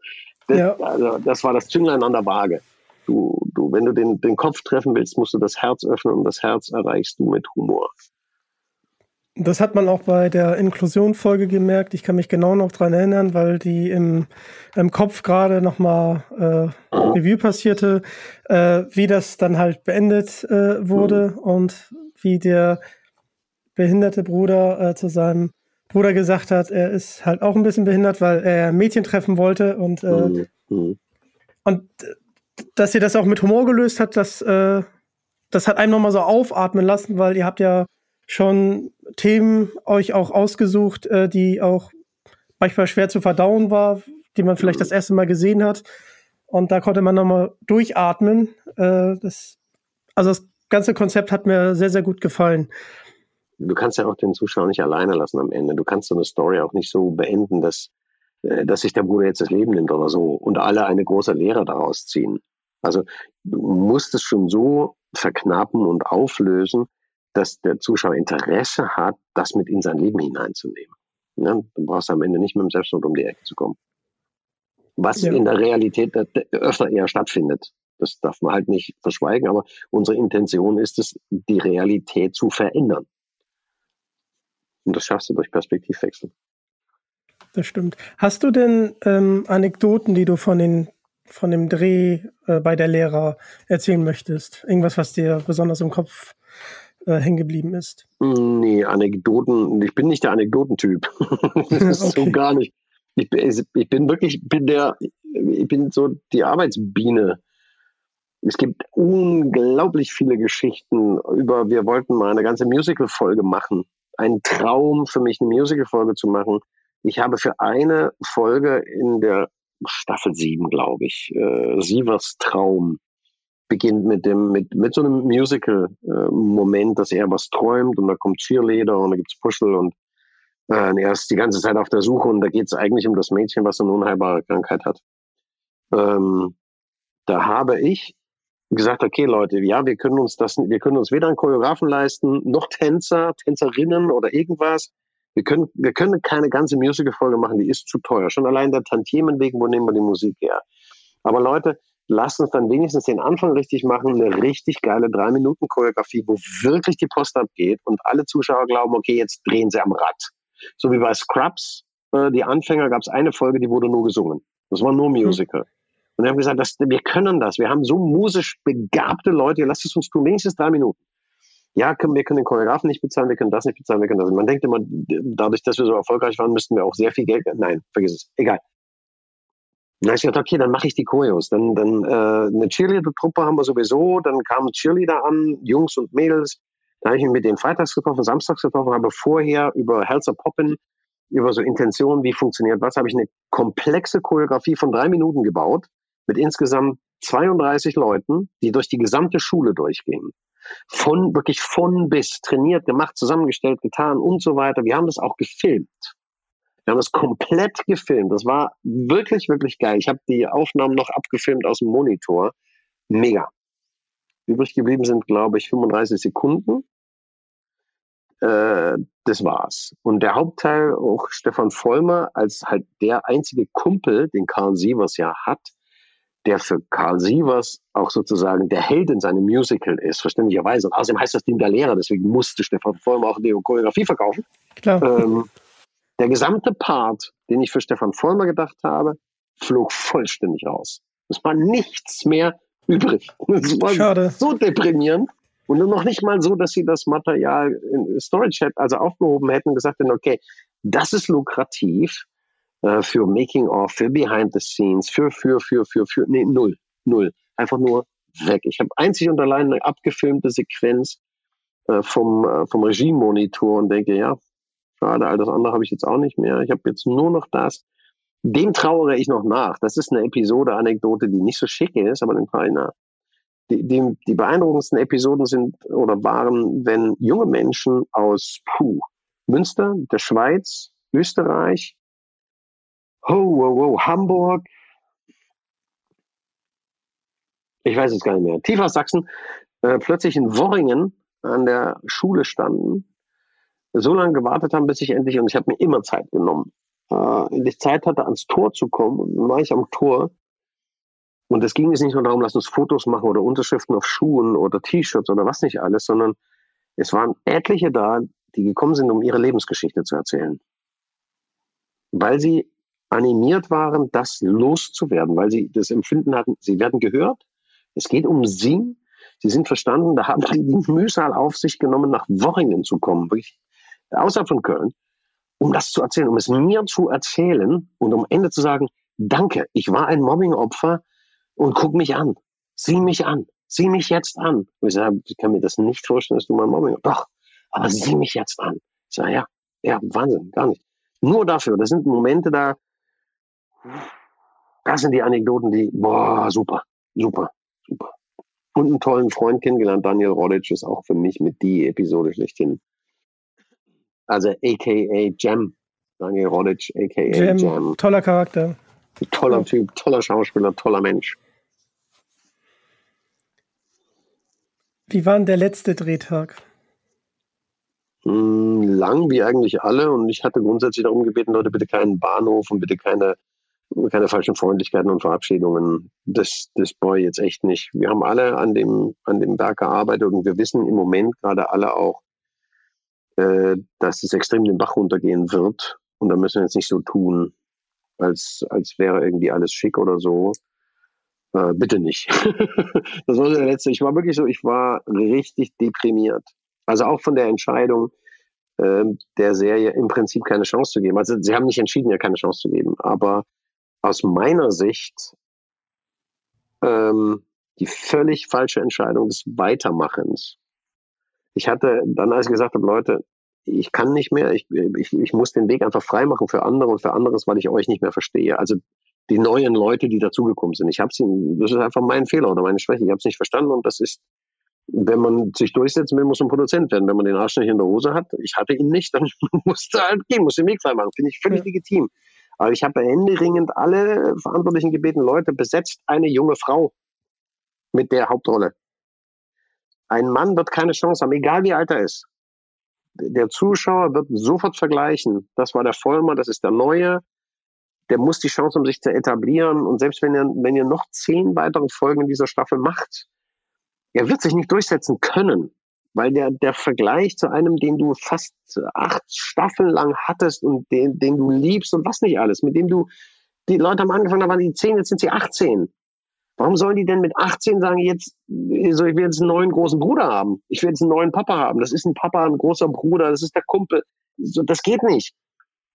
Speaker 4: das, ja. also, das war das Zünglein an der Waage. Du, du, wenn du den, den Kopf treffen willst, musst du das Herz öffnen und das Herz erreichst du mit Humor.
Speaker 3: Das hat man auch bei der Inklusion-Folge gemerkt. Ich kann mich genau noch dran erinnern, weil die im, im Kopf gerade nochmal äh, Review passierte, äh, wie das dann halt beendet äh, wurde und wie der behinderte Bruder äh, zu seinem Bruder gesagt hat, er ist halt auch ein bisschen behindert, weil er Mädchen treffen wollte und, äh, mhm. mhm. und dass ihr das auch mit Humor gelöst hat, das, äh, das hat einem nochmal so aufatmen lassen, weil ihr habt ja schon Themen euch auch ausgesucht, äh, die auch manchmal schwer zu verdauen war, die man vielleicht das erste Mal gesehen hat. Und da konnte man nochmal durchatmen. Äh, das, also das ganze Konzept hat mir sehr, sehr gut gefallen.
Speaker 4: Du kannst ja auch den Zuschauer nicht alleine lassen am Ende. Du kannst so eine Story auch nicht so beenden, dass, äh, dass sich der Bruder jetzt das Leben nimmt oder so und alle eine große Lehre daraus ziehen. Also du musst es schon so verknappen und auflösen, dass der Zuschauer Interesse hat, das mit in sein Leben hineinzunehmen. Ja, du brauchst am Ende nicht mit dem Selbstmord um die Ecke zu kommen. Was ja. in der Realität öfter eher stattfindet. Das darf man halt nicht verschweigen, aber unsere Intention ist es, die Realität zu verändern. Und das schaffst du durch Perspektivwechsel.
Speaker 3: Das stimmt. Hast du denn ähm, Anekdoten, die du von, den, von dem Dreh äh, bei der Lehrer erzählen möchtest? Irgendwas, was dir besonders im Kopf äh, hängen geblieben ist?
Speaker 4: Nee, Anekdoten. Ich bin nicht der Anekdotentyp. das ist okay. so gar nicht. Ich bin, ich bin wirklich, bin der, ich bin so die Arbeitsbiene. Es gibt unglaublich viele Geschichten über, wir wollten mal eine ganze Musical-Folge machen. Ein Traum für mich, eine Musical-Folge zu machen. Ich habe für eine Folge in der Staffel 7, glaube ich, äh, Sievers Traum beginnt mit dem, mit, mit so einem Musical-Moment, äh, dass er was träumt und da kommt Cheerleader und da gibt's Puschel und äh, er ist die ganze Zeit auf der Suche und da geht's eigentlich um das Mädchen, was eine unheilbare Krankheit hat. Ähm, da habe ich gesagt, okay, Leute, ja, wir können uns das, wir können uns weder einen Choreografen leisten, noch Tänzer, Tänzerinnen oder irgendwas. Wir können, wir können keine ganze Musical-Folge machen, die ist zu teuer. Schon allein der Tantiemen wegen, wo nehmen wir die Musik her? Aber Leute, lasst uns dann wenigstens den Anfang richtig machen, eine richtig geile drei Minuten Choreografie, wo wirklich die Post abgeht und alle Zuschauer glauben, okay, jetzt drehen sie am Rad. So wie bei Scrubs, äh, die Anfänger gab es eine Folge, die wurde nur gesungen. Das war nur. Musical. Mhm. Und wir haben gesagt, das, wir können das. Wir haben so musisch begabte Leute, lasst es uns tun, wenigstens drei Minuten ja, können, wir können den Choreografen nicht bezahlen, wir können das nicht bezahlen, wir können das. Man denkt immer, dadurch, dass wir so erfolgreich waren, müssten wir auch sehr viel Geld. Nein, vergiss es. Egal. Habe ich gesagt, okay, dann mache ich die Choreos. Dann, dann äh, eine Cheerleader-Truppe haben wir sowieso. Dann kamen Cheerleader an, Jungs und Mädels. Da habe ich mich mit denen freitags getroffen, samstags getroffen, habe vorher über Helzer Poppen, über so Intentionen, wie funktioniert was, habe ich eine komplexe Choreografie von drei Minuten gebaut mit insgesamt 32 Leuten, die durch die gesamte Schule durchgehen von, wirklich von bis trainiert, gemacht, zusammengestellt, getan und so weiter. Wir haben das auch gefilmt. Wir haben das komplett gefilmt. Das war wirklich, wirklich geil. Ich habe die Aufnahmen noch abgefilmt aus dem Monitor. Mega. Übrig geblieben sind, glaube ich, 35 Sekunden. Äh, das war's. Und der Hauptteil, auch Stefan Vollmer, als halt der einzige Kumpel, den Karl Sievers ja hat, der für Karl Sievers auch sozusagen der Held in seinem Musical ist, verständlicherweise. Und außerdem heißt das Ding der Lehrer, deswegen musste Stefan Vollmer auch die Choreografie verkaufen. Klar. Ähm, der gesamte Part, den ich für Stefan Vollmer gedacht habe, flog vollständig raus. Es war nichts mehr übrig. Es war Schade. so deprimierend. Und nur noch nicht mal so, dass sie das Material in Storage also aufgehoben hätten und gesagt hätten, okay, das ist lukrativ, äh, für Making of, für Behind the Scenes, für, für, für, für, für, nee, null, null. Einfach nur weg. Ich habe einzig und allein eine abgefilmte Sequenz äh, vom, äh, vom Regiemonitor und denke, ja, schade, all das andere habe ich jetzt auch nicht mehr. Ich habe jetzt nur noch das. Dem trauere ich noch nach. Das ist eine Episode, Anekdote, die nicht so schick ist, aber den trauere nach. Die, die, die beeindruckendsten Episoden sind oder waren, wenn junge Menschen aus Puh, Münster, der Schweiz, Österreich, Oh, wow, wow, Hamburg. Ich weiß es gar nicht mehr. Tief aus Sachsen, äh, plötzlich in Worringen an der Schule standen, so lange gewartet haben, bis ich endlich, und ich habe mir immer Zeit genommen, äh, endlich Zeit hatte, ans Tor zu kommen. Dann war ich am Tor. Und es ging jetzt nicht nur darum, lass uns Fotos machen oder Unterschriften auf Schuhen oder T-Shirts oder was nicht alles, sondern es waren etliche da, die gekommen sind, um ihre Lebensgeschichte zu erzählen. Weil sie animiert waren, das loszuwerden, weil sie das Empfinden hatten, sie werden gehört. Es geht um sie. Sie sind verstanden, da haben sie die Mühsal auf sich genommen, nach Worringen zu kommen, wirklich außerhalb von Köln, um das zu erzählen, um es mir zu erzählen und um Ende zu sagen, danke, ich war ein Mobbingopfer und guck mich an. Sieh mich an. Sieh mich jetzt an. Und ich sage, ich kann mir das nicht vorstellen, dass du mal Mobbing Doch, aber sieh mich jetzt an. Ich sage, ja, ja, Wahnsinn, gar nicht. Nur dafür. Das sind Momente da, das sind die Anekdoten, die, boah, super, super, super. Und einen tollen Freund kennengelernt, Daniel Rodic ist auch für mich mit die Episode schlechthin. Also aka Jam. Daniel Rodic, aka Jam. Jam.
Speaker 3: Toller Charakter.
Speaker 4: Toller Typ, toller Schauspieler, toller Mensch.
Speaker 3: Wie war denn der letzte Drehtag?
Speaker 4: Hm, lang wie eigentlich alle und ich hatte grundsätzlich darum gebeten, Leute, bitte keinen Bahnhof und bitte keine, keine falschen Freundlichkeiten und Verabschiedungen. Das, das boy jetzt echt nicht. Wir haben alle an dem, an dem Werk gearbeitet und wir wissen im Moment gerade alle auch, äh, dass es extrem den Bach runtergehen wird. Und da müssen wir jetzt nicht so tun, als, als wäre irgendwie alles schick oder so. Äh, bitte nicht. das war der letzte. Ich war wirklich so, ich war richtig deprimiert. Also auch von der Entscheidung äh, der Serie im Prinzip keine Chance zu geben. Also sie haben nicht entschieden, ja keine Chance zu geben. Aber aus meiner Sicht ähm, die völlig falsche Entscheidung des Weitermachens. Ich hatte dann, als ich gesagt habe, Leute, ich kann nicht mehr, ich, ich, ich muss den Weg einfach freimachen für andere und für anderes, weil ich euch nicht mehr verstehe. Also die neuen Leute, die dazugekommen sind. Ich habe sie, das ist einfach mein Fehler oder meine Schwäche. Ich habe es nicht verstanden und das ist, wenn man sich durchsetzen will, muss man Produzent werden. Wenn man den Arsch nicht in der Hose hat, ich hatte ihn nicht, dann musste halt gehen, muss den Weg frei machen. Finde ich völlig ja. legitim. Aber ich habe händeringend alle Verantwortlichen gebeten, Leute, besetzt eine junge Frau mit der Hauptrolle. Ein Mann wird keine Chance haben, egal wie alt er ist. Der Zuschauer wird sofort vergleichen. Das war der Vollmer, das ist der Neue der muss die Chance, um sich zu etablieren. Und selbst wenn ihr, wenn ihr noch zehn weitere Folgen in dieser Staffel macht, er wird sich nicht durchsetzen können, weil der, der Vergleich zu einem, den du fast acht Staffeln lang hattest und den, den du liebst und was nicht alles, mit dem du, die Leute haben angefangen, da waren die zehn, jetzt sind sie 18. Warum sollen die denn mit 18 sagen, jetzt, so, ich will jetzt einen neuen großen Bruder haben? Ich will jetzt einen neuen Papa haben. Das ist ein Papa, ein großer Bruder, das ist der Kumpel. So, das geht nicht.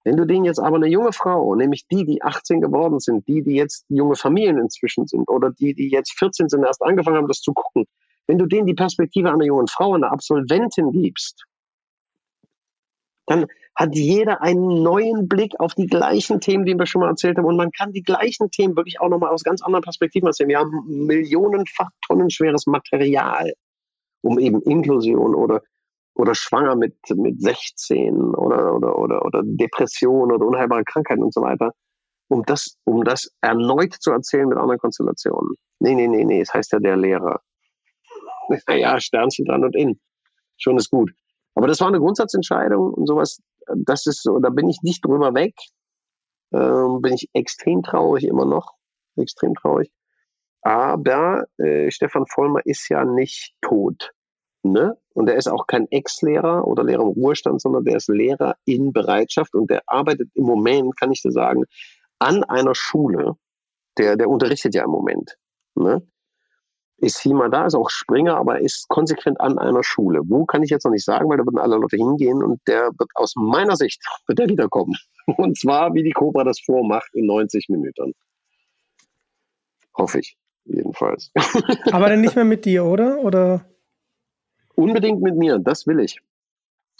Speaker 4: Wenn du denen jetzt aber eine junge Frau, nämlich die, die 18 geworden sind, die, die jetzt junge Familien inzwischen sind oder die, die jetzt 14 sind, erst angefangen haben, das zu gucken, wenn du denen die Perspektive einer jungen Frau, einer Absolventin gibst, dann hat jeder einen neuen Blick auf die gleichen Themen, die wir schon mal erzählt haben. Und man kann die gleichen Themen wirklich auch nochmal aus ganz anderen Perspektiven erzählen. Wir haben millionenfach tonnenschweres Material, um eben Inklusion oder oder schwanger mit, mit 16 oder, oder, oder, oder Depression oder unheilbare Krankheiten und so weiter, um das, um das erneut zu erzählen mit anderen Konstellationen. Nee, nee, nee, nee, es heißt ja der Lehrer. Naja, Sternchen dran und in. Schon ist gut. Aber das war eine Grundsatzentscheidung und sowas, das ist so, da bin ich nicht drüber weg. Ähm, bin ich extrem traurig immer noch. Extrem traurig. Aber äh, Stefan Vollmer ist ja nicht tot. Ne? Und er ist auch kein Ex-Lehrer oder Lehrer im Ruhestand, sondern der ist Lehrer in Bereitschaft und der arbeitet im Moment, kann ich dir sagen, an einer Schule. Der, der unterrichtet ja im Moment. Ne? Ist hier mal da, ist auch Springer, aber ist konsequent an einer Schule. Wo kann ich jetzt noch nicht sagen, weil da würden alle Leute hingehen und der wird aus meiner Sicht, wird der wiederkommen. Und zwar, wie die Cobra das vormacht, in 90 Minuten. Hoffe ich, jedenfalls.
Speaker 3: Aber dann nicht mehr mit dir, oder? Oder?
Speaker 4: Unbedingt mit mir, das will ich.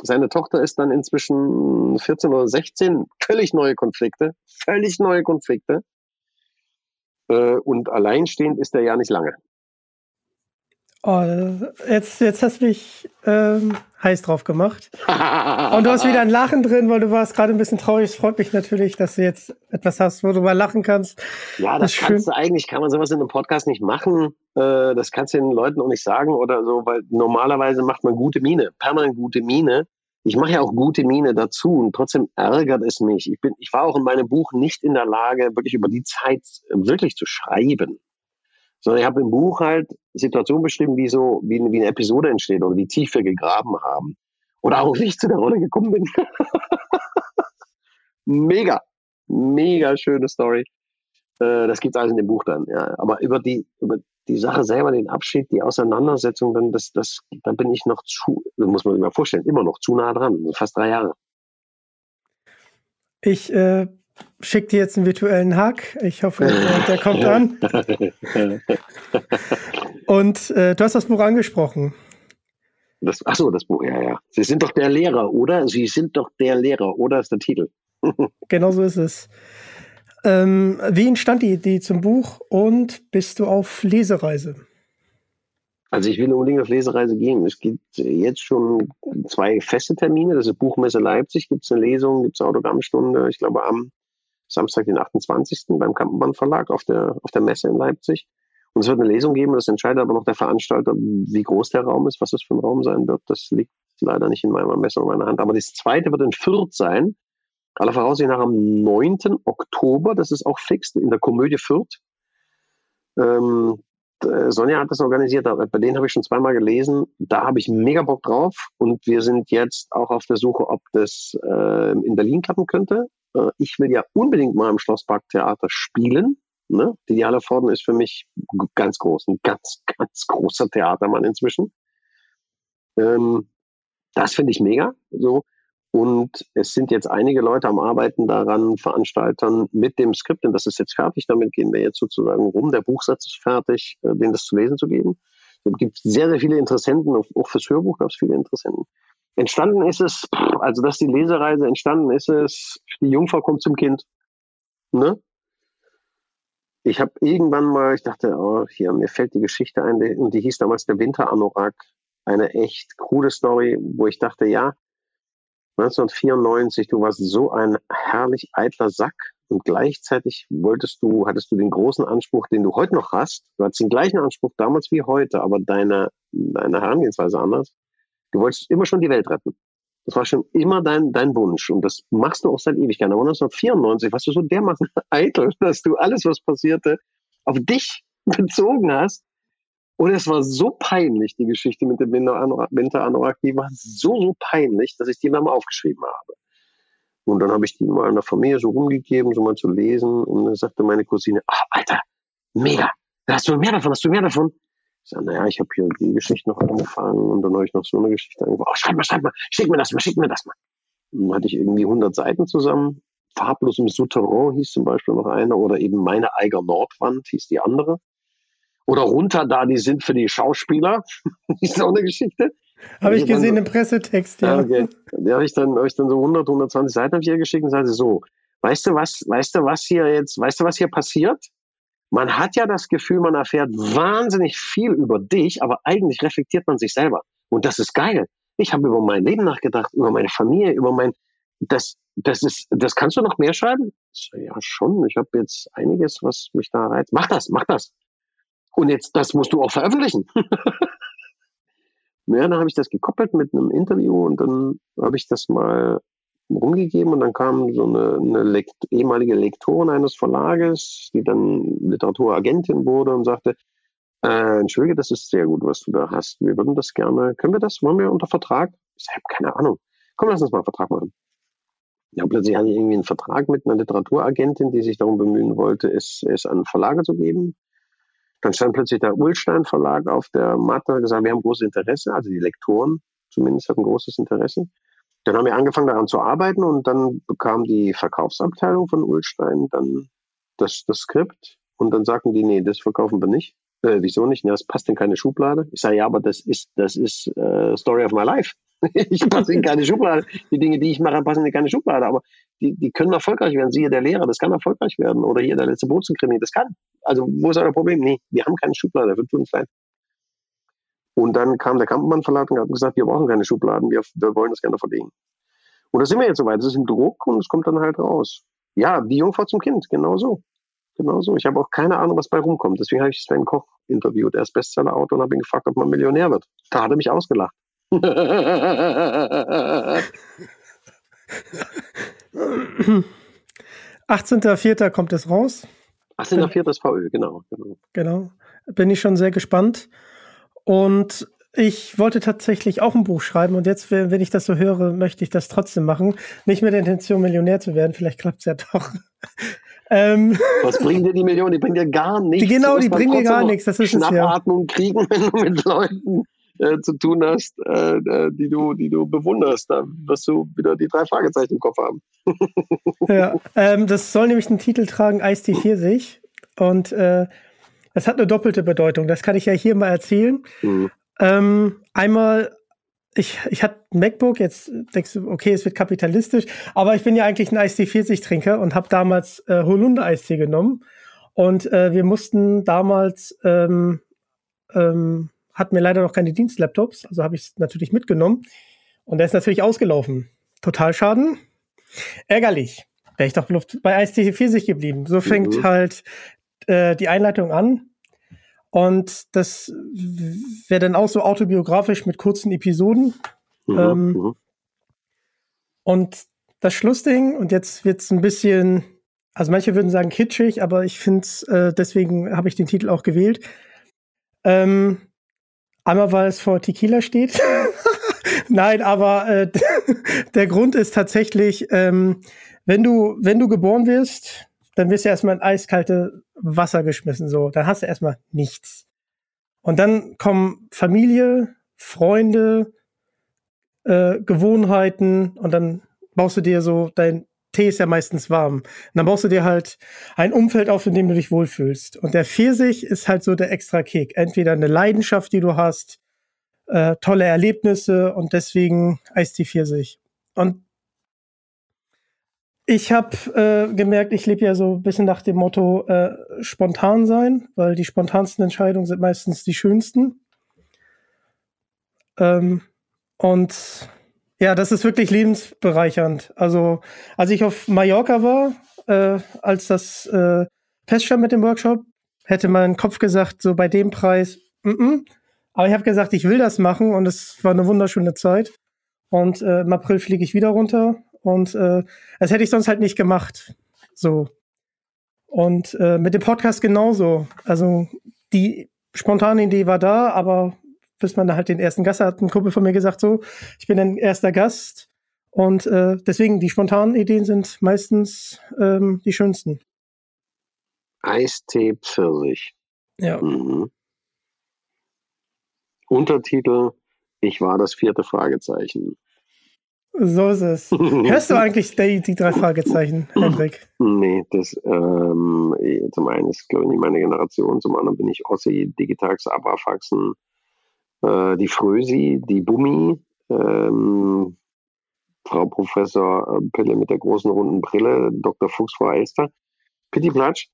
Speaker 4: Seine Tochter ist dann inzwischen 14 oder 16, völlig neue Konflikte, völlig neue Konflikte. Äh, und alleinstehend ist er ja nicht lange.
Speaker 3: Oh, jetzt, jetzt hast du mich ähm, heiß drauf gemacht. Und du hast wieder ein Lachen drin, weil du warst gerade ein bisschen traurig. Es freut mich natürlich, dass du jetzt etwas hast, wo du mal lachen kannst.
Speaker 4: Ja, das, das kannst schön. du eigentlich, kann man sowas in einem Podcast nicht machen. Äh, das kannst du den Leuten auch nicht sagen oder so, weil normalerweise macht man gute Miene, permanent gute Miene. Ich mache ja auch gute Miene dazu und trotzdem ärgert es mich. Ich bin, ich war auch in meinem Buch nicht in der Lage, wirklich über die Zeit wirklich zu schreiben sondern ich habe im Buch halt Situationen beschrieben, wie so, wie, wie eine Episode entsteht oder wie tief wir gegraben haben. Oder auch wie ich zu der Rolle gekommen bin. mega, mega schöne Story. Äh, das gibt's alles in dem Buch dann, ja. Aber über die, über die Sache selber, den Abschied, die Auseinandersetzung, dann, das, das, da bin ich noch zu, muss man sich mal vorstellen, immer noch zu nah dran, fast drei Jahre.
Speaker 3: Ich äh, schicke dir jetzt einen virtuellen Hack. Ich hoffe, der, der kommt an. Und äh, du hast das Buch angesprochen.
Speaker 4: Das, achso, das Buch, ja, ja. Sie sind doch der Lehrer, oder? Sie sind doch der Lehrer, oder ist der Titel?
Speaker 3: genau so ist es. Ähm, wie entstand die Idee zum Buch und bist du auf Lesereise?
Speaker 4: Also ich will unbedingt auf Lesereise gehen. Es gibt jetzt schon zwei feste Termine. Das ist Buchmesse Leipzig, gibt es eine Lesung, gibt es eine Autogrammstunde, ich glaube am Samstag, den 28. beim Kampenband Verlag auf der, auf der Messe in Leipzig. Und es wird eine Lesung geben, das entscheidet aber noch der Veranstalter, wie groß der Raum ist, was das für ein Raum sein wird. Das liegt leider nicht in meinem Ermessen in meiner Hand. Aber das zweite wird in Fürth sein. Aller Voraussicht nach am 9. Oktober, das ist auch fix, in der Komödie Fürth. Ähm, Sonja hat das organisiert, bei denen habe ich schon zweimal gelesen. Da habe ich mega Bock drauf und wir sind jetzt auch auf der Suche, ob das äh, in Berlin klappen könnte. Äh, ich will ja unbedingt mal im Schlossparktheater spielen. Ne? Die Halle Vorden ist für mich ganz groß, ein ganz, ganz großer Theatermann inzwischen. Ähm, das finde ich mega. So. Und es sind jetzt einige Leute am Arbeiten daran, Veranstaltern mit dem Skript, denn das ist jetzt fertig, damit gehen wir jetzt sozusagen rum. Der Buchsatz ist fertig, äh, den das zu lesen zu geben. Es gibt sehr, sehr viele Interessenten, auch fürs Hörbuch gab es viele Interessenten. Entstanden ist es, also dass die Lesereise entstanden ist es, die Jungfrau kommt zum Kind. Ne? Ich habe irgendwann mal, ich dachte, oh, hier, mir fällt die Geschichte ein, und die hieß damals der Winteranorak. Eine echt coole Story, wo ich dachte, ja, 1994, du warst so ein herrlich eitler Sack und gleichzeitig wolltest du, hattest du den großen Anspruch, den du heute noch hast. Du hattest den gleichen Anspruch damals wie heute, aber deine, deine Herangehensweise anders. Du wolltest immer schon die Welt retten. Das war schon immer dein, dein Wunsch und das machst du auch seit Ewigkeit. Aber 1994 warst du so dermaßen eitel, dass du alles, was passierte, auf dich bezogen hast und es war so peinlich, die Geschichte mit dem Winteranorak, die war so, so peinlich, dass ich die mal aufgeschrieben habe. Und dann habe ich die mal in der Familie so rumgegeben, so mal zu lesen. Und dann sagte meine Cousine, ach, Alter, mega, hast du mehr davon, hast du mehr davon? Ich sage, naja, ich habe hier die Geschichte noch angefangen und dann habe ich noch so eine Geschichte angefangen. Oh, schreib mal, schreib mal, schick mir das mal, schick mir das mal. Und dann hatte ich irgendwie 100 Seiten zusammen. Farblos im Souterrain hieß zum Beispiel noch eine oder eben meine Eiger Nordwand hieß die andere oder runter da, die sind für die Schauspieler. ist auch eine Geschichte.
Speaker 3: Habe ich gesehen im Pressetext, ja. Okay.
Speaker 4: Da habe ich dann, habe ich dann so 100, 120 Seiten hier geschickt und sagte so, weißt du was, weißt du was hier jetzt, weißt du was hier passiert? Man hat ja das Gefühl, man erfährt wahnsinnig viel über dich, aber eigentlich reflektiert man sich selber. Und das ist geil. Ich habe über mein Leben nachgedacht, über meine Familie, über mein, das, das ist, das kannst du noch mehr schreiben? Ja, schon. Ich habe jetzt einiges, was mich da reizt. Mach das, mach das. Und jetzt, das musst du auch veröffentlichen. ja, dann habe ich das gekoppelt mit einem Interview und dann habe ich das mal rumgegeben und dann kam so eine, eine Lekt ehemalige Lektorin eines Verlages, die dann Literaturagentin wurde und sagte, äh, Entschuldige, das ist sehr gut, was du da hast. Wir würden das gerne, können wir das, wollen wir unter Vertrag? Ich habe keine Ahnung. Komm, lass uns mal einen Vertrag machen. Ja, plötzlich hatte ich irgendwie einen Vertrag mit einer Literaturagentin, die sich darum bemühen wollte, es, es an Verlage zu geben. Dann stand plötzlich der Ulstein Verlag auf der Matte und gesagt, wir haben großes Interesse, also die Lektoren zumindest hatten großes Interesse. Dann haben wir angefangen daran zu arbeiten und dann bekam die Verkaufsabteilung von Ulstein dann das, das Skript und dann sagten die, nee, das verkaufen wir nicht. Äh, wieso nicht? Ja, das passt in keine Schublade. Ich sage, ja, aber das ist, das ist äh, Story of my life. ich passe in keine Schublade. Die Dinge, die ich mache, passen in keine Schublade. Aber die, die können erfolgreich werden. Siehe der Lehrer, das kann erfolgreich werden. Oder hier der letzte Bozenkrimi, das kann. Also, wo ist euer Problem? Nee, wir haben keine Schublade, wird für uns sein. Und dann kam der Kampmann Verlag und hat gesagt, wir brauchen keine Schubladen, wir, wir wollen das gerne verlegen. Und da sind wir jetzt soweit. Es ist im Druck und es kommt dann halt raus. Ja, die Jungfrau zum Kind, genau so. Genau so. Ich habe auch keine Ahnung, was bei rumkommt. Deswegen habe ich Sven Koch interviewt. Er ist Bestseller-Autor und habe ihn gefragt, ob man Millionär wird. Da hat er mich ausgelacht.
Speaker 3: 18.04. kommt es raus.
Speaker 4: 18.04. ist VÖ, genau,
Speaker 3: genau. Genau. Bin ich schon sehr gespannt. Und ich wollte tatsächlich auch ein Buch schreiben und jetzt, wenn ich das so höre, möchte ich das trotzdem machen. Nicht mit der Intention, Millionär zu werden, vielleicht klappt es ja doch.
Speaker 4: ähm, Was bringen dir die Millionen? Die bringen dir gar nichts.
Speaker 3: Die, genau, die bringen dir gar nichts. Das ist
Speaker 4: Schnappatmung es ja. kriegen, wenn du mit Leuten äh, zu tun hast, äh, äh, die, du, die du bewunderst. Da wirst du wieder die drei Fragezeichen im Kopf haben.
Speaker 3: ja, ähm, das soll nämlich einen Titel tragen, Eistee Pfirsich. Und äh, das hat eine doppelte Bedeutung. Das kann ich ja hier mal erzählen. Mhm. Ähm, einmal ich, ich hatte ein MacBook, jetzt denkst du, okay, es wird kapitalistisch, aber ich bin ja eigentlich ein Eistee 40 Trinker und habe damals äh, Holunder Eistee genommen und äh, wir mussten damals ähm, ähm, hatten wir leider noch keine Dienstlaptops, also habe ich es natürlich mitgenommen. Und der ist natürlich ausgelaufen. Total schaden. Ärgerlich. Wäre ich doch bei IST 40 geblieben. So fängt mhm. halt äh, die Einleitung an. Und das wäre dann auch so autobiografisch mit kurzen Episoden. Mhm, ähm, mhm. und das Schlussding, und jetzt wird es ein bisschen, also manche würden sagen kitschig, aber ich finde es, äh, deswegen habe ich den Titel auch gewählt. Ähm, einmal, weil es vor Tequila steht. Nein, aber äh, der Grund ist tatsächlich, ähm, wenn du, wenn du geboren wirst, dann wirst du erstmal in eiskalte Wasser geschmissen, so. Dann hast du erstmal nichts. Und dann kommen Familie, Freunde, äh, Gewohnheiten und dann baust du dir so, dein Tee ist ja meistens warm. Und dann baust du dir halt ein Umfeld auf, in dem du dich wohlfühlst. Und der Pfirsich ist halt so der extra Kick. Entweder eine Leidenschaft, die du hast, äh, tolle Erlebnisse und deswegen Eistee Pfirsich. Und ich habe äh, gemerkt, ich lebe ja so ein bisschen nach dem Motto äh, spontan sein, weil die spontansten Entscheidungen sind meistens die schönsten. Ähm, und ja, das ist wirklich lebensbereichernd. Also, als ich auf Mallorca war, äh, als das äh, feststand mit dem Workshop, hätte mein Kopf gesagt, so bei dem Preis, mm -mm. aber ich habe gesagt, ich will das machen und es war eine wunderschöne Zeit. Und äh, im April fliege ich wieder runter und äh, das hätte ich sonst halt nicht gemacht. So. Und äh, mit dem Podcast genauso. Also die spontane Idee war da, aber bis man halt den ersten Gast hat, ein Kumpel von mir gesagt, so, ich bin ein erster Gast. Und äh, deswegen, die spontanen Ideen sind meistens ähm, die schönsten.
Speaker 4: Eistee Pfirsich.
Speaker 3: Ja. Mhm.
Speaker 4: Untertitel Ich war das vierte Fragezeichen.
Speaker 3: So ist es. Hörst du eigentlich die, die drei Fragezeichen, Hendrik?
Speaker 4: Nee, das ähm, zum einen ist, glaube ich, nicht meine Generation, zum anderen bin ich Ossi, Digitax, Abrafaxen, äh, die Frösi, die Bummi, ähm, Frau Professor äh, Pille mit der großen runden Brille, Dr. Fuchs, Frau Elster, Pitti Platsch.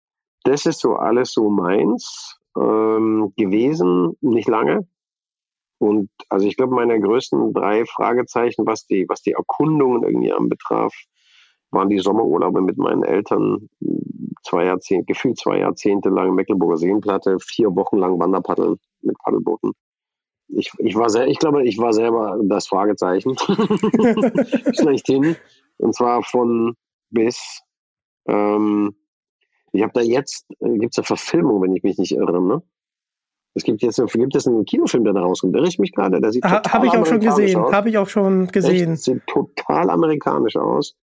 Speaker 4: Das ist so alles so meins ähm, gewesen, nicht lange. Und also ich glaube, meine größten drei Fragezeichen, was die, was die Erkundungen irgendwie anbetraf, waren die Sommerurlaube mit meinen Eltern, zwei Jahrzehnte, gefühlt zwei Jahrzehnte lang Mecklenburger Seenplatte, vier Wochen lang Wanderpaddeln mit Paddelbooten ich, ich war sehr, ich glaube, ich war selber das Fragezeichen. Schlechthin. Und zwar von bis. Ähm, ich habe da jetzt, äh, gibt es eine Verfilmung, wenn ich mich nicht irre, ne? Es gibt jetzt gibt es einen Kinofilm, der da rauskommt. Irre ich mich gerade? Der sieht
Speaker 3: ha, Habe ich auch schon gesehen. Habe ich auch schon gesehen.
Speaker 4: Echt? Sieht total amerikanisch aus.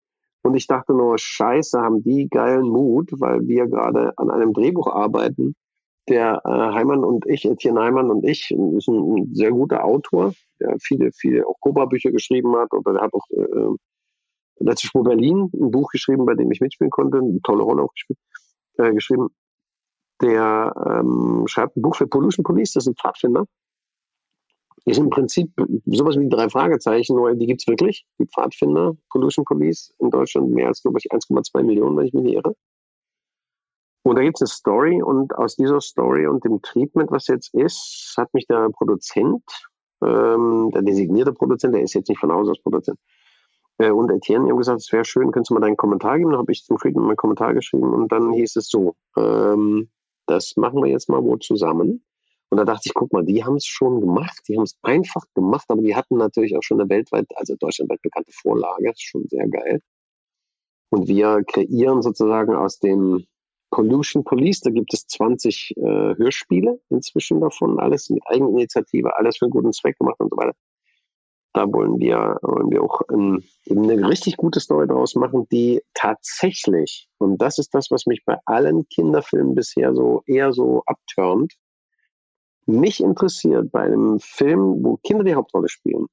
Speaker 4: Und ich dachte nur, scheiße, haben die geilen Mut, weil wir gerade an einem Drehbuch arbeiten, der äh, Heimann und ich, Etienne Heimann und ich, ist ein, ein sehr guter Autor, der viele, viele auch Cobra-Bücher geschrieben hat. Oder der hat auch äh, letztes Mal Berlin ein Buch geschrieben, bei dem ich mitspielen konnte, eine tolle Rolle auch gespielt, äh, geschrieben. Der ähm, schreibt ein Buch für Pollution Police, das ist ein Pfadfinder. Ist im Prinzip sowas wie drei Fragezeichen, nur die gibt's wirklich, die Pfadfinder, Pollution Police in Deutschland mehr als, glaube ich, 1,2 Millionen, wenn ich mich nicht irre. Und da gibt es eine Story und aus dieser Story und dem Treatment, was jetzt ist, hat mich der Produzent, ähm, der designierte Produzent, der ist jetzt nicht von Haus aus Produzent, äh, und Etienne, die haben gesagt, es wäre schön, könntest du mal deinen Kommentar geben. Dann habe ich zum Treatment meinen Kommentar geschrieben und dann hieß es so, ähm, das machen wir jetzt mal wohl zusammen. Und da dachte ich, guck mal, die haben es schon gemacht, die haben es einfach gemacht, aber die hatten natürlich auch schon eine weltweit, also deutschlandweit bekannte Vorlage, das ist schon sehr geil. Und wir kreieren sozusagen aus dem Pollution Police, da gibt es 20 äh, Hörspiele inzwischen davon, alles mit Eigeninitiative, alles für einen guten Zweck gemacht und so weiter. Da wollen wir, wollen wir auch ähm, eine richtig gute Story draus machen, die tatsächlich, und das ist das, was mich bei allen Kinderfilmen bisher so eher so abturnt, mich interessiert bei einem Film, wo Kinder die Hauptrolle spielen,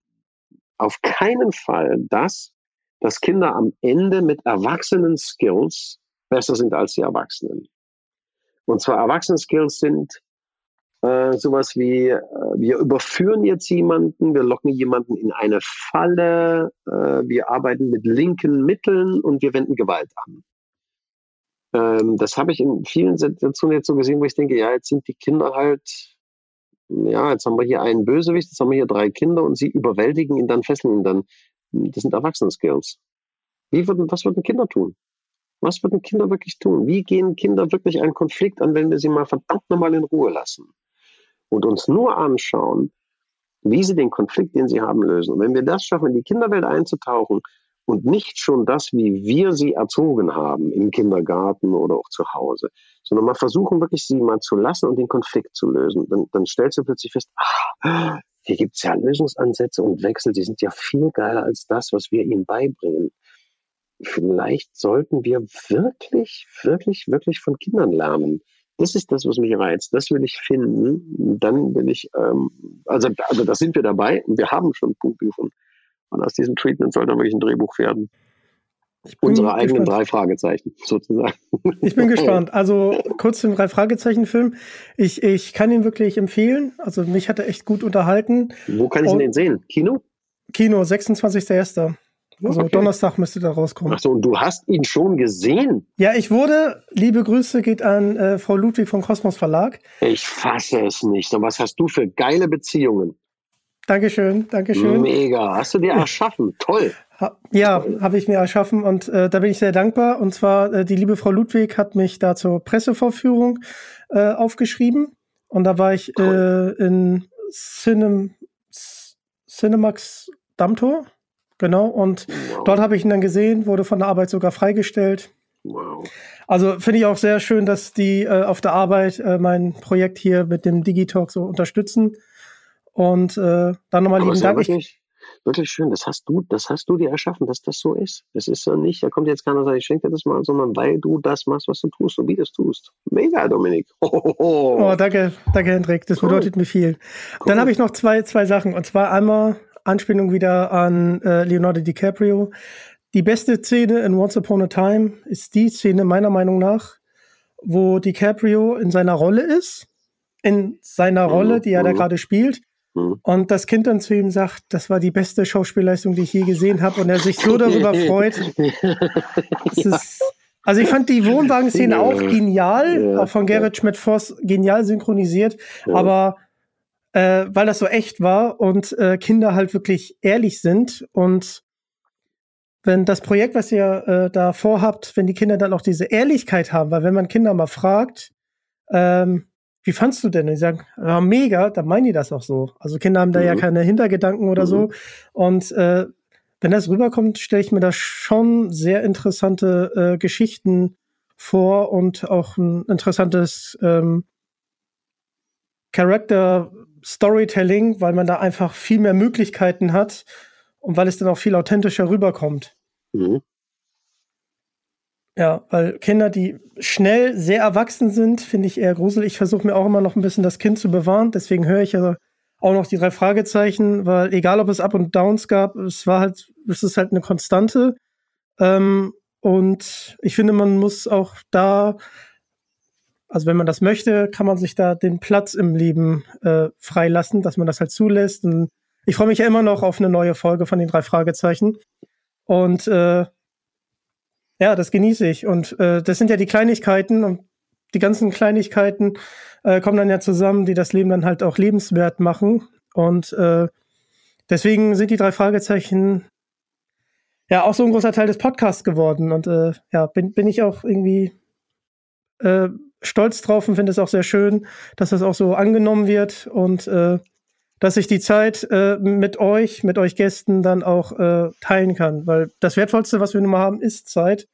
Speaker 4: auf keinen Fall das, dass Kinder am Ende mit erwachsenen Skills besser sind als die Erwachsenen. Und zwar Erwachsenen-Skills sind äh, sowas wie, äh, wir überführen jetzt jemanden, wir locken jemanden in eine Falle, äh, wir arbeiten mit linken Mitteln und wir wenden Gewalt an. Ähm, das habe ich in vielen Situationen jetzt so gesehen, wo ich denke, ja, jetzt sind die Kinder halt, ja, jetzt haben wir hier einen Bösewicht, jetzt haben wir hier drei Kinder und sie überwältigen ihn dann, fesseln ihn dann. Das sind Erwachsenen-Skills. Wie würden, was würden Kinder tun? Was würden Kinder wirklich tun? Wie gehen Kinder wirklich einen Konflikt an, wenn wir sie mal verdammt nochmal in Ruhe lassen? und uns nur anschauen, wie sie den Konflikt, den sie haben, lösen. Und wenn wir das schaffen, in die Kinderwelt einzutauchen und nicht schon das, wie wir sie erzogen haben, im Kindergarten oder auch zu Hause, sondern mal versuchen, wirklich sie mal zu lassen und den Konflikt zu lösen, dann, dann stellst du plötzlich fest, ah, hier gibt es ja Lösungsansätze und Wechsel, die sind ja viel geiler als das, was wir ihnen beibringen. Vielleicht sollten wir wirklich, wirklich, wirklich von Kindern lernen. Das ist das, was mich reizt. Das will ich finden. Dann will ich, ähm, also, also da sind wir dabei und wir haben schon Buchbücher. Und aus diesem Treatment soll dann wirklich ein Drehbuch werden. Unsere eigenen drei Fragezeichen, sozusagen.
Speaker 3: Ich bin gespannt. Also kurz zum drei Fragezeichen-Film. Ich, ich kann ihn wirklich empfehlen. Also mich hat er echt gut unterhalten.
Speaker 4: Wo kann ich ihn denn sehen? Kino?
Speaker 3: Kino, 26.01. Also okay. Donnerstag müsste da rauskommen.
Speaker 4: Ach so, und du hast ihn schon gesehen?
Speaker 3: Ja, ich wurde, liebe Grüße geht an äh, Frau Ludwig vom Kosmos Verlag.
Speaker 4: Ich fasse es nicht. Und was hast du für geile Beziehungen?
Speaker 3: Dankeschön, Dankeschön.
Speaker 4: Mega, hast du dir erschaffen, toll.
Speaker 3: Ha, ja, habe ich mir erschaffen und äh, da bin ich sehr dankbar. Und zwar, äh, die liebe Frau Ludwig hat mich da zur Pressevorführung äh, aufgeschrieben. Und da war ich äh, in Cinem, Cinemax Dammtor. Genau. Und wow. dort habe ich ihn dann gesehen, wurde von der Arbeit sogar freigestellt. Wow. Also finde ich auch sehr schön, dass die äh, auf der Arbeit äh, mein Projekt hier mit dem Digitalk so unterstützen. Und äh, dann nochmal lieben Dank.
Speaker 4: Wirklich, wirklich schön. Das hast du, das hast du dir erschaffen, dass das so ist. Das ist ja nicht, da kommt jetzt keiner und sagt, ich schenke dir das mal, sondern weil du das machst, was du tust und wie du es tust. Mega, Dominik.
Speaker 3: Oh, oh danke, danke, Hendrik. Das cool. bedeutet mir viel. Cool. Dann habe ich noch zwei, zwei Sachen. Und zwar einmal Anspielung wieder an äh, Leonardo DiCaprio. Die beste Szene in Once Upon a Time ist die Szene meiner Meinung nach, wo DiCaprio in seiner Rolle ist, in seiner Rolle, die er da mhm. gerade spielt, Mhm. Und das Kind dann zu ihm sagt, das war die beste Schauspielleistung, die ich je gesehen habe, und er sich so darüber freut. ja. ist, also ich fand die Wohnwagenszene ja. auch genial, ja. auch von Gerrit Schmidt-Voss genial synchronisiert, aber äh, weil das so echt war und äh, Kinder halt wirklich ehrlich sind und wenn das Projekt, was ihr äh, da vorhabt, wenn die Kinder dann auch diese Ehrlichkeit haben, weil wenn man Kinder mal fragt, ähm, wie fandst du denn? Und die sagen, ja, mega, dann meinen die das auch so. Also Kinder haben da mhm. ja keine Hintergedanken oder mhm. so. Und äh, wenn das rüberkommt, stelle ich mir da schon sehr interessante äh, Geschichten vor und auch ein interessantes ähm, Character Storytelling, weil man da einfach viel mehr Möglichkeiten hat und weil es dann auch viel authentischer rüberkommt. Mhm. Ja, weil Kinder, die schnell sehr erwachsen sind, finde ich eher gruselig. Ich versuche mir auch immer noch ein bisschen das Kind zu bewahren. Deswegen höre ich ja auch noch die drei Fragezeichen, weil egal ob es Up und Downs gab, es war halt, es ist halt eine Konstante. Ähm, und ich finde, man muss auch da, also wenn man das möchte, kann man sich da den Platz im Leben äh, freilassen, dass man das halt zulässt. Und ich freue mich ja immer noch auf eine neue Folge von den drei Fragezeichen. Und äh, ja, das genieße ich. Und äh, das sind ja die Kleinigkeiten und die ganzen Kleinigkeiten äh, kommen dann ja zusammen, die das Leben dann halt auch lebenswert machen. Und äh, deswegen sind die drei Fragezeichen ja auch so ein großer Teil des Podcasts geworden. Und äh, ja, bin, bin ich auch irgendwie äh, stolz drauf und finde es auch sehr schön, dass das auch so angenommen wird und äh, dass ich die Zeit äh, mit euch, mit euch Gästen dann auch äh, teilen kann. Weil das Wertvollste, was wir nun mal haben, ist Zeit.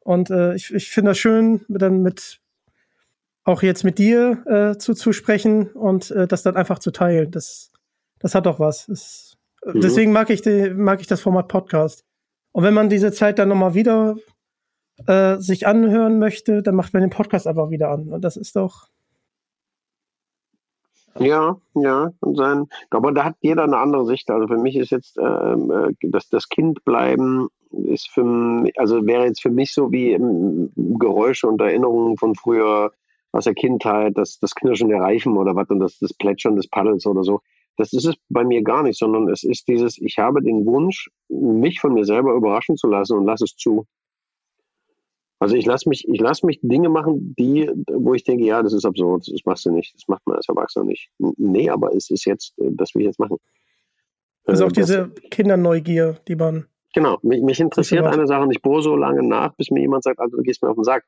Speaker 3: Und äh, ich, ich finde das schön, dann mit auch jetzt mit dir äh, zu, zu sprechen und äh, das dann einfach zu teilen. Das, das hat doch was. Das, mhm. Deswegen mag ich, die, mag ich das Format Podcast. Und wenn man diese Zeit dann nochmal wieder äh, sich anhören möchte, dann macht man den Podcast einfach wieder an. Und das ist doch,
Speaker 4: ja, ja, und sein, aber da hat jeder eine andere Sicht. Also für mich ist jetzt ähm, äh, das, das Kind bleiben ist für also wäre jetzt für mich so wie ähm, Geräusche und Erinnerungen von früher aus der Kindheit, das, das Knirschen der Reifen oder was und das, das Plätschern des Paddels oder so. Das ist es bei mir gar nicht, sondern es ist dieses, ich habe den Wunsch, mich von mir selber überraschen zu lassen und lass es zu. Also ich lasse mich, ich lasse mich Dinge machen, die, wo ich denke, ja, das ist absurd, das machst du nicht, das macht man als Erwachsener nicht. Nee, aber es ist jetzt, äh, das will ich jetzt machen.
Speaker 3: Also auch äh, diese das, Kinderneugier, die man.
Speaker 4: Genau, mich, mich interessiert eine Sache und ich bohre so lange nach, bis mir jemand sagt, also du gehst mir auf den Sack.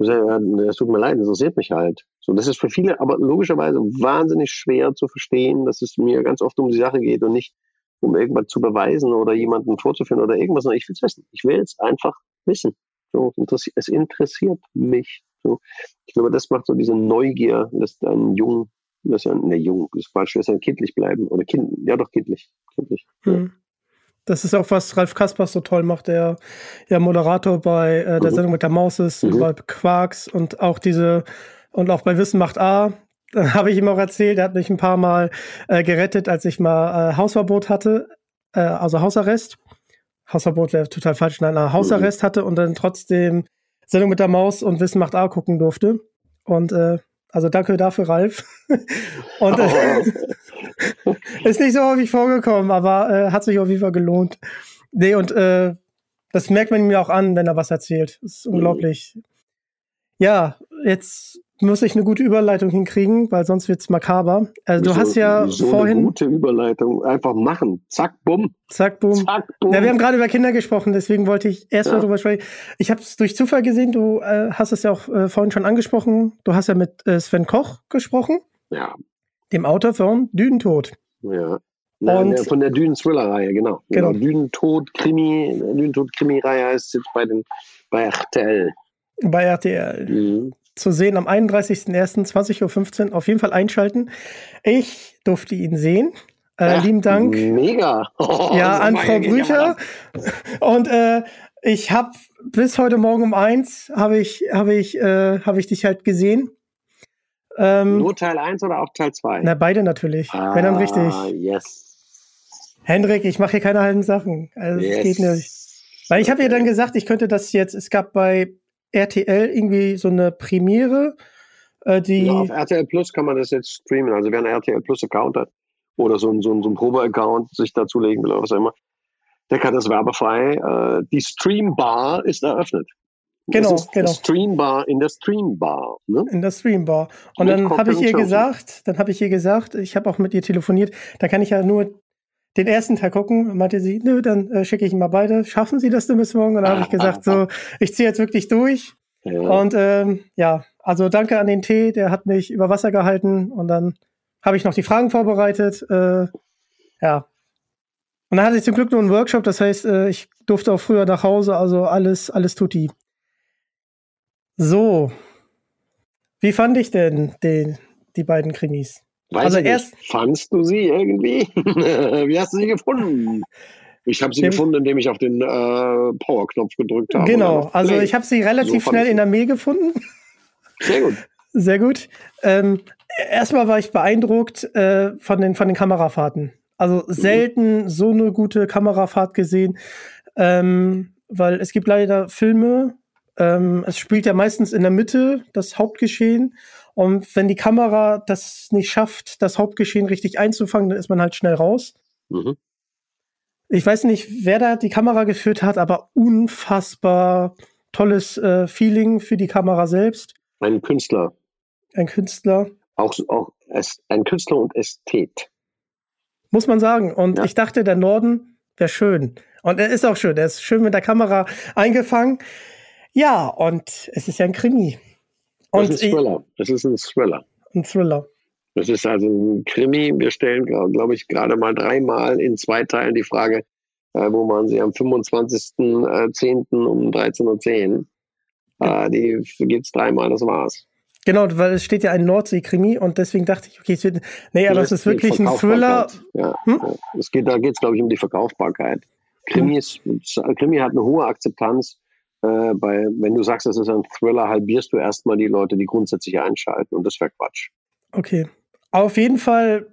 Speaker 4: Es tut mir leid, das interessiert mich halt. So, das ist für viele aber logischerweise wahnsinnig schwer zu verstehen, dass es mir ganz oft um die Sache geht und nicht um irgendwas zu beweisen oder jemanden vorzuführen oder irgendwas, sondern ich will es wissen. Ich will es einfach wissen. So, es interessiert mich. So, ich glaube, das macht so diese Neugier, dass ein Jung, dass ein, ne, Jung, das ist falsch, dass ein kindlich bleiben oder kind, ja doch kindlich, kindlich.
Speaker 3: Hm. Das ist auch, was Ralf Kaspers so toll macht, der ja Moderator bei äh, der mhm. Sendung mit der Maus ist, mhm. bei Quarks und auch diese, und auch bei Wissen macht A, habe ich ihm auch erzählt, er hat mich ein paar Mal äh, gerettet, als ich mal äh, Hausverbot hatte, äh, also Hausarrest. Hausverbot wäre total falsch, nein, Hausarrest hatte und dann trotzdem Sendung mit der Maus und Wissen macht A gucken durfte. Und äh, also danke dafür, Ralf. und äh, ist nicht so häufig vorgekommen, aber äh, hat sich auf jeden Fall gelohnt. Nee, und äh, das merkt man mir auch an, wenn er was erzählt. Das ist unglaublich. Ja, jetzt muss ich eine gute Überleitung hinkriegen, weil sonst wird's makaber. Also du so, hast ja
Speaker 4: so
Speaker 3: vorhin
Speaker 4: eine gute Überleitung einfach machen. Zack, bumm.
Speaker 3: Zack, bumm. Zack, bumm. Ja, wir haben gerade über Kinder gesprochen, deswegen wollte ich erst ja. mal drüber sprechen. Ich habe es durch Zufall gesehen, du äh, hast es ja auch äh, vorhin schon angesprochen. Du hast ja mit äh, Sven Koch gesprochen.
Speaker 4: Ja.
Speaker 3: Dem Autor von Dünentod.
Speaker 4: Ja. Ja, und, von der Dünen-Thriller-Reihe, genau. genau. genau. Dünentod-Krimi, Dünentod-Krimi-Reihe heißt jetzt bei den bei RTL.
Speaker 3: Bei RTL. Mhm zu sehen am 31.01.20.15 Uhr. Auf jeden Fall einschalten. Ich durfte ihn sehen. Äh, ja, lieben Dank.
Speaker 4: Mega.
Speaker 3: Oh, ja, an Frau Brücher. Und äh, ich habe bis heute Morgen um eins habe ich, habe ich, äh, habe ich dich halt gesehen.
Speaker 4: Ähm, Nur Teil 1 oder auch Teil 2?
Speaker 3: Na, beide natürlich. Ah, Wenn dann richtig.
Speaker 4: Yes.
Speaker 3: Hendrik, ich mache hier keine halben Sachen. Also, yes. geht nicht. Weil ich habe ihr dann gesagt, ich könnte das jetzt, es gab bei RTL irgendwie so eine Premiere, äh, die. Ja,
Speaker 4: auf RTL Plus kann man das jetzt streamen. Also wer einen RTL Plus Account hat oder so, ein, so, ein, so ein Probe-Account sich dazulegen will oder was auch immer, der kann das werbefrei. Äh, die Streambar ist eröffnet.
Speaker 3: Genau, genau.
Speaker 4: Streambar in der Streambar. Ne?
Speaker 3: In der Streambar. Und Mit dann habe ich ihr gesagt, dann habe ich ihr gesagt, ich habe auch mit ihr telefoniert, da kann ich ja nur den ersten Teil gucken. Meinte sie, nö, dann äh, schicke ich mal beide. Schaffen Sie das denn bis morgen? Und dann habe ich gesagt, so, ich ziehe jetzt wirklich durch. Ja. Und ähm, ja, also danke an den Tee, der hat mich über Wasser gehalten. Und dann habe ich noch die Fragen vorbereitet. Äh, ja. Und dann hatte ich zum Glück nur einen Workshop, das heißt, äh, ich durfte auch früher nach Hause, also alles, alles tutti. So. Wie fand ich denn den, die beiden Krimis?
Speaker 4: Weiß also erst fandst du sie irgendwie? Wie hast du sie gefunden? Ich habe sie Dem gefunden, indem ich auf den äh, Power-Knopf gedrückt habe.
Speaker 3: Genau, also ich habe sie relativ so schnell in der Mail gefunden.
Speaker 4: Sehr gut.
Speaker 3: Sehr gut. Ähm, erstmal war ich beeindruckt äh, von, den, von den Kamerafahrten. Also mhm. selten mhm. so eine gute Kamerafahrt gesehen, ähm, weil es gibt leider Filme, ähm, es spielt ja meistens in der Mitte das Hauptgeschehen und wenn die Kamera das nicht schafft, das Hauptgeschehen richtig einzufangen, dann ist man halt schnell raus. Mhm. Ich weiß nicht, wer da die Kamera geführt hat, aber unfassbar tolles äh, Feeling für die Kamera selbst.
Speaker 4: Ein Künstler.
Speaker 3: Ein Künstler.
Speaker 4: Auch, auch ein Künstler und Ästhet.
Speaker 3: Muss man sagen. Und ja. ich dachte, der Norden wäre schön. Und er ist auch schön. Er ist schön mit der Kamera eingefangen. Ja, und es ist ja ein Krimi.
Speaker 4: Und das ist ein Thriller. Das ist ein Thriller.
Speaker 3: Ein Thriller.
Speaker 4: Das ist also ein Krimi. Wir stellen, glaube ich, gerade mal dreimal in zwei Teilen die Frage, äh, wo man sie am 25.10. Äh, um 13.10 Uhr. Äh, die gibt es dreimal, das war's.
Speaker 3: Genau, weil es steht ja ein Nordsee-Krimi und deswegen dachte ich, okay, es wird, nee, aber es ist wirklich ein Thriller.
Speaker 4: Ja, hm? Es geht, da geht es, glaube ich, um die Verkaufbarkeit. Krimi, ist, Krimi hat eine hohe Akzeptanz äh, bei, wenn du sagst, es ist ein Thriller, halbierst du erstmal die Leute, die grundsätzlich einschalten und das wäre Quatsch.
Speaker 3: Okay. Auf jeden Fall,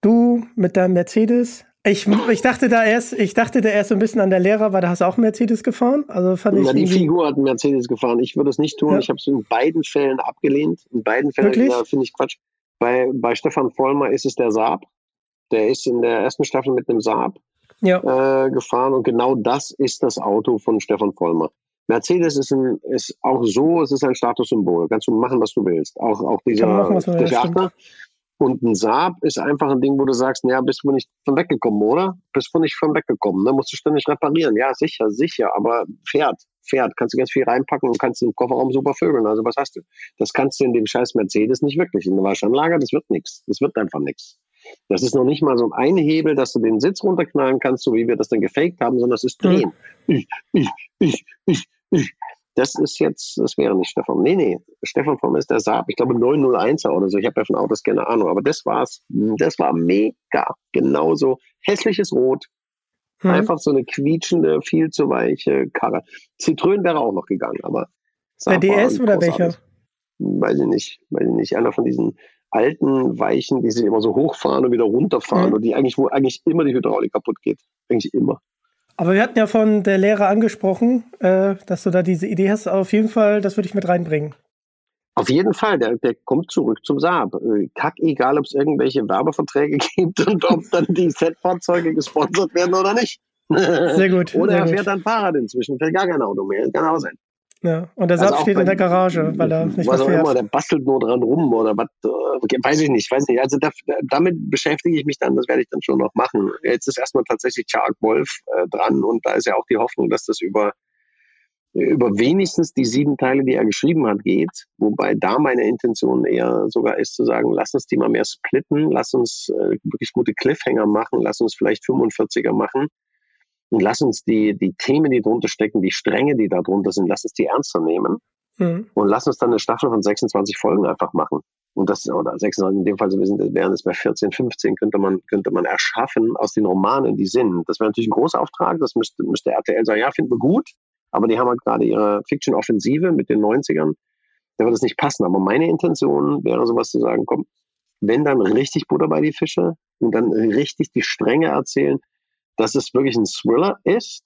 Speaker 3: du mit deinem Mercedes. Ich, ich dachte da erst, ich dachte da erst so ein bisschen an der Lehrer, weil da hast du auch Mercedes gefahren. Also fand ich
Speaker 4: die Figur hat einen Mercedes gefahren. Ich würde es nicht tun. Ja. Ich habe es in beiden Fällen abgelehnt. In beiden Fällen finde ich Quatsch. Bei, bei Stefan Vollmer ist es der Saab. Der ist in der ersten Staffel mit einem Saab ja. äh, gefahren und genau das ist das Auto von Stefan Vollmer. Mercedes ist, ein, ist auch so, es ist ein Statussymbol. Kannst du machen, was du willst. Auch, auch dieser machen, Und ein Saab ist einfach ein Ding, wo du sagst, naja, bist du nicht von weggekommen, oder? Bist du nicht von weggekommen, ne? Musst du ständig reparieren. Ja, sicher, sicher, aber fährt, fährt, kannst du ganz viel reinpacken und kannst im Kofferraum super vögeln. Also was hast du? Das kannst du in dem scheiß Mercedes nicht wirklich. In der Waschanlage, das wird nichts. Das wird einfach nichts. Das ist noch nicht mal so ein Hebel, dass du den Sitz runterknallen kannst, so wie wir das dann gefaked haben, sondern es ist drehen. Ich, ich, ich, ich, ich. Das ist jetzt, das wäre nicht Stefan. Nee, nee, Stefan von ist der Saab, ich glaube 901er oder so. Ich habe ja von Autos keine Ahnung, aber das war's. Das war mega. Genauso hässliches Rot, hm. Einfach so eine quietschende, viel zu weiche Karre. Citroën wäre auch noch gegangen, aber.
Speaker 3: Der DS oder welcher?
Speaker 4: Weiß ich nicht. Weiß ich nicht. Einer von diesen alten Weichen, die sich immer so hochfahren und wieder runterfahren mhm. und die eigentlich, wo eigentlich immer die Hydraulik kaputt geht. Eigentlich immer.
Speaker 3: Aber wir hatten ja von der Lehre angesprochen, äh, dass du da diese Idee hast. Auf jeden Fall, das würde ich mit reinbringen.
Speaker 4: Auf jeden Fall, der, der kommt zurück zum Saab. Äh, kack egal, ob es irgendwelche Werbeverträge gibt und ob dann die Set-Fahrzeuge gesponsert werden oder nicht.
Speaker 3: Sehr gut.
Speaker 4: oder
Speaker 3: sehr
Speaker 4: er fährt
Speaker 3: gut.
Speaker 4: dann Fahrrad inzwischen, fährt gar kein Auto mehr, kann auch sein.
Speaker 3: Ja, und der Saab also steht in der Garage, weil er nicht
Speaker 4: was
Speaker 3: mehr fährt.
Speaker 4: Immer, der bastelt nur dran rum oder was, äh, weiß ich nicht, weiß nicht. Also da, damit beschäftige ich mich dann, das werde ich dann schon noch machen. Jetzt ist erstmal tatsächlich Charles Wolf äh, dran und da ist ja auch die Hoffnung, dass das über über wenigstens die sieben Teile, die er geschrieben hat, geht. Wobei da meine Intention eher sogar ist zu sagen, lass uns die mal mehr splitten, lass uns äh, wirklich gute Cliffhanger machen, lass uns vielleicht 45er machen und lass uns die, die Themen, die drunter stecken, die Stränge, die da drunter sind, lass uns die ernster nehmen mhm. und lass uns dann eine Staffel von 26 Folgen einfach machen. Und das, oder 26, in dem Fall, wir sind, wären es bei 14, 15, könnte man, könnte man erschaffen aus den Romanen, die sind. Das wäre natürlich ein großer Auftrag, das müsste, müsste RTL sagen, ja, finden wir gut, aber die haben halt gerade ihre Fiction-Offensive mit den 90ern. Da wird es nicht passen. Aber meine Intention wäre sowas zu sagen, komm, wenn dann richtig Butter bei die Fische und dann richtig die Stränge erzählen, dass es wirklich ein Thriller ist,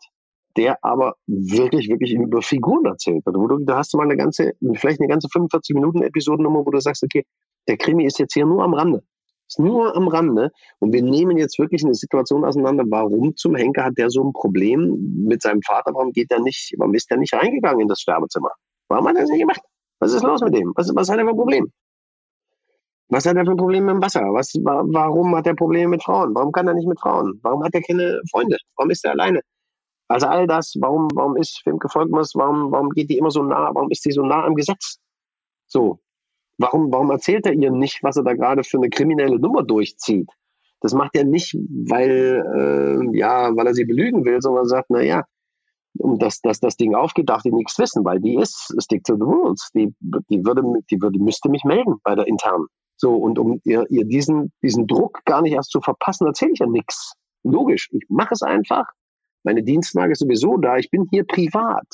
Speaker 4: der aber wirklich, wirklich über Figuren erzählt wird. Wo du, da hast du mal eine ganze, vielleicht eine ganze 45 Minuten Episodennummer, wo du sagst, okay, der Krimi ist jetzt hier nur am Rande. Ist nur am Rande. Und wir nehmen jetzt wirklich eine Situation auseinander. Warum zum Henker hat der so ein Problem mit seinem Vater? Warum geht er nicht, warum ist er nicht reingegangen in das Sterbezimmer? Warum hat er das nicht gemacht? Was ist los mit dem? Was, was hat er für ein Problem? Was hat er für ein Problem mit dem Wasser? Was, warum hat er Probleme mit Frauen? Warum kann er nicht mit Frauen? Warum hat er keine Freunde? Warum ist er alleine? Also all das, warum, warum ist Femke Volkmers, warum, warum geht die immer so nah, warum ist die so nah am Gesetz? So, Warum, warum erzählt er ihr nicht, was er da gerade für eine kriminelle Nummer durchzieht? Das macht er nicht, weil, äh, ja, weil er sie belügen will, sondern sagt, na ja, um dass, dass das Ding aufgeht, darf die nichts wissen, weil die ist stick to the rules. Die, die würde, die würde, müsste mich melden bei der internen. So, und um ihr, ihr diesen, diesen Druck gar nicht erst zu verpassen, erzähle ich ja nichts. Logisch, ich mache es einfach. Meine Dienstlage ist sowieso da. Ich bin hier privat.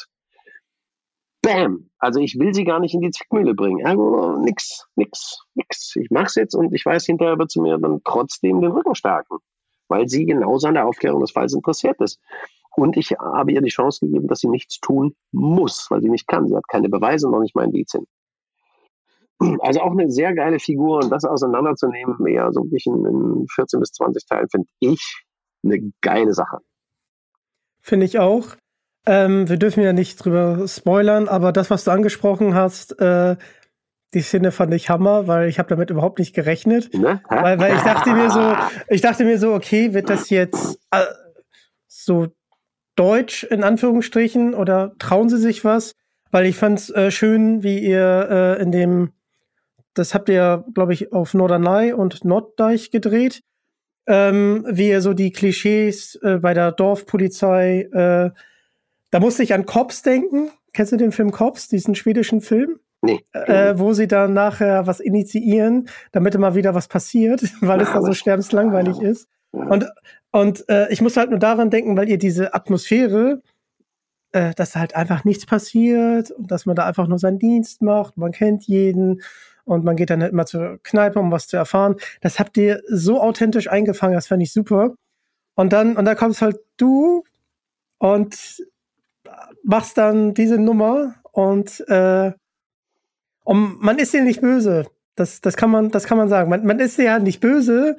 Speaker 4: Bam! Also ich will sie gar nicht in die Zwickmühle bringen. Ergo, nix, nix, nix. Ich mach's jetzt und ich weiß, hinterher wird sie mir dann trotzdem den Rücken stärken, weil sie genauso an der Aufklärung des Falls interessiert ist. Und ich habe ihr die Chance gegeben, dass sie nichts tun muss, weil sie nicht kann. Sie hat keine Beweise, noch nicht mal Indizien. Also auch eine sehr geile Figur und das auseinanderzunehmen, mehr so ein bisschen in 14 bis 20 Teilen, finde ich eine geile Sache.
Speaker 3: Finde ich auch. Ähm, wir dürfen ja nicht drüber spoilern, aber das, was du angesprochen hast, äh, die Szene fand ich Hammer, weil ich habe damit überhaupt nicht gerechnet. Ne? Weil, weil ich dachte mir so, ich dachte mir so, okay, wird das jetzt äh, so deutsch in Anführungsstrichen oder trauen sie sich was? Weil ich fand es äh, schön, wie ihr äh, in dem, das habt ihr, glaube ich, auf Norderney und Norddeich gedreht, ähm, wie ihr so die Klischees äh, bei der Dorfpolizei äh, da musste ich an Cops denken. Kennst du den Film Cops, diesen schwedischen Film?
Speaker 4: Nee.
Speaker 3: Äh, wo sie dann nachher was initiieren, damit immer wieder was passiert, weil es da so sterbenslangweilig ist. Und, und äh, ich muss halt nur daran denken, weil ihr diese Atmosphäre, äh, dass halt einfach nichts passiert und dass man da einfach nur seinen Dienst macht, man kennt jeden und man geht dann halt immer zur Kneipe, um was zu erfahren. Das habt ihr so authentisch eingefangen, das fand ich super. Und dann, und da kommst halt du und machst dann diese Nummer und, äh, und man ist dir nicht böse. Das, das, kann man, das kann man sagen. Man, man ist ja nicht böse.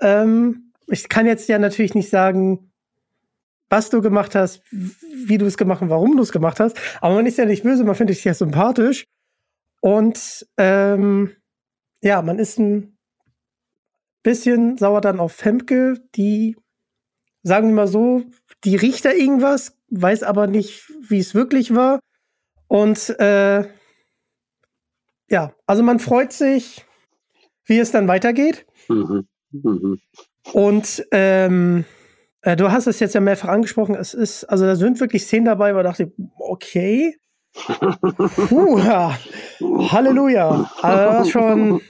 Speaker 3: Ähm, ich kann jetzt ja natürlich nicht sagen, was du gemacht hast, wie du es gemacht hast, warum du es gemacht hast. Aber man ist ja nicht böse, man findet dich ja sympathisch. Und ähm, ja, man ist ein bisschen sauer dann auf Femke, die, sagen wir mal so, die riecht da irgendwas, weiß aber nicht, wie es wirklich war. Und äh, ja, also man freut sich, wie es dann weitergeht. Mhm. Mhm. Und ähm, äh, du hast es jetzt ja mehrfach angesprochen. Es ist, also da sind wirklich Szenen dabei, wo ich dachte, okay. Puh, ja. Halleluja. Also schon.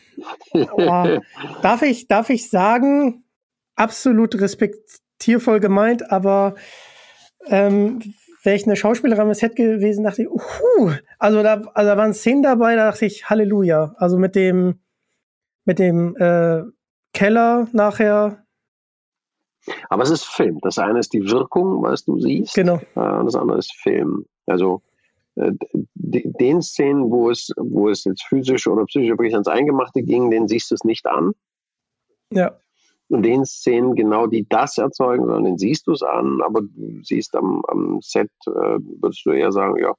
Speaker 3: Oh, darf ich, darf ich sagen, absolut respektiervoll gemeint, aber ähm, wäre ich eine Schauspielerin am Set gewesen, dachte ich, uh, also da, also da waren Szenen dabei, da dachte ich, Halleluja. Also mit dem, mit dem äh, Keller nachher.
Speaker 4: Aber es ist Film. Das eine ist die Wirkung, was du siehst.
Speaker 3: Genau.
Speaker 4: Äh, das andere ist Film. Also den Szenen, wo es, wo es jetzt physisch oder psychisch wirklich ans Eingemachte ging, den siehst du es nicht an.
Speaker 3: Ja
Speaker 4: in den Szenen genau, die das erzeugen, sondern den siehst du es an, aber du siehst am, am Set, äh, würdest du eher sagen, ja,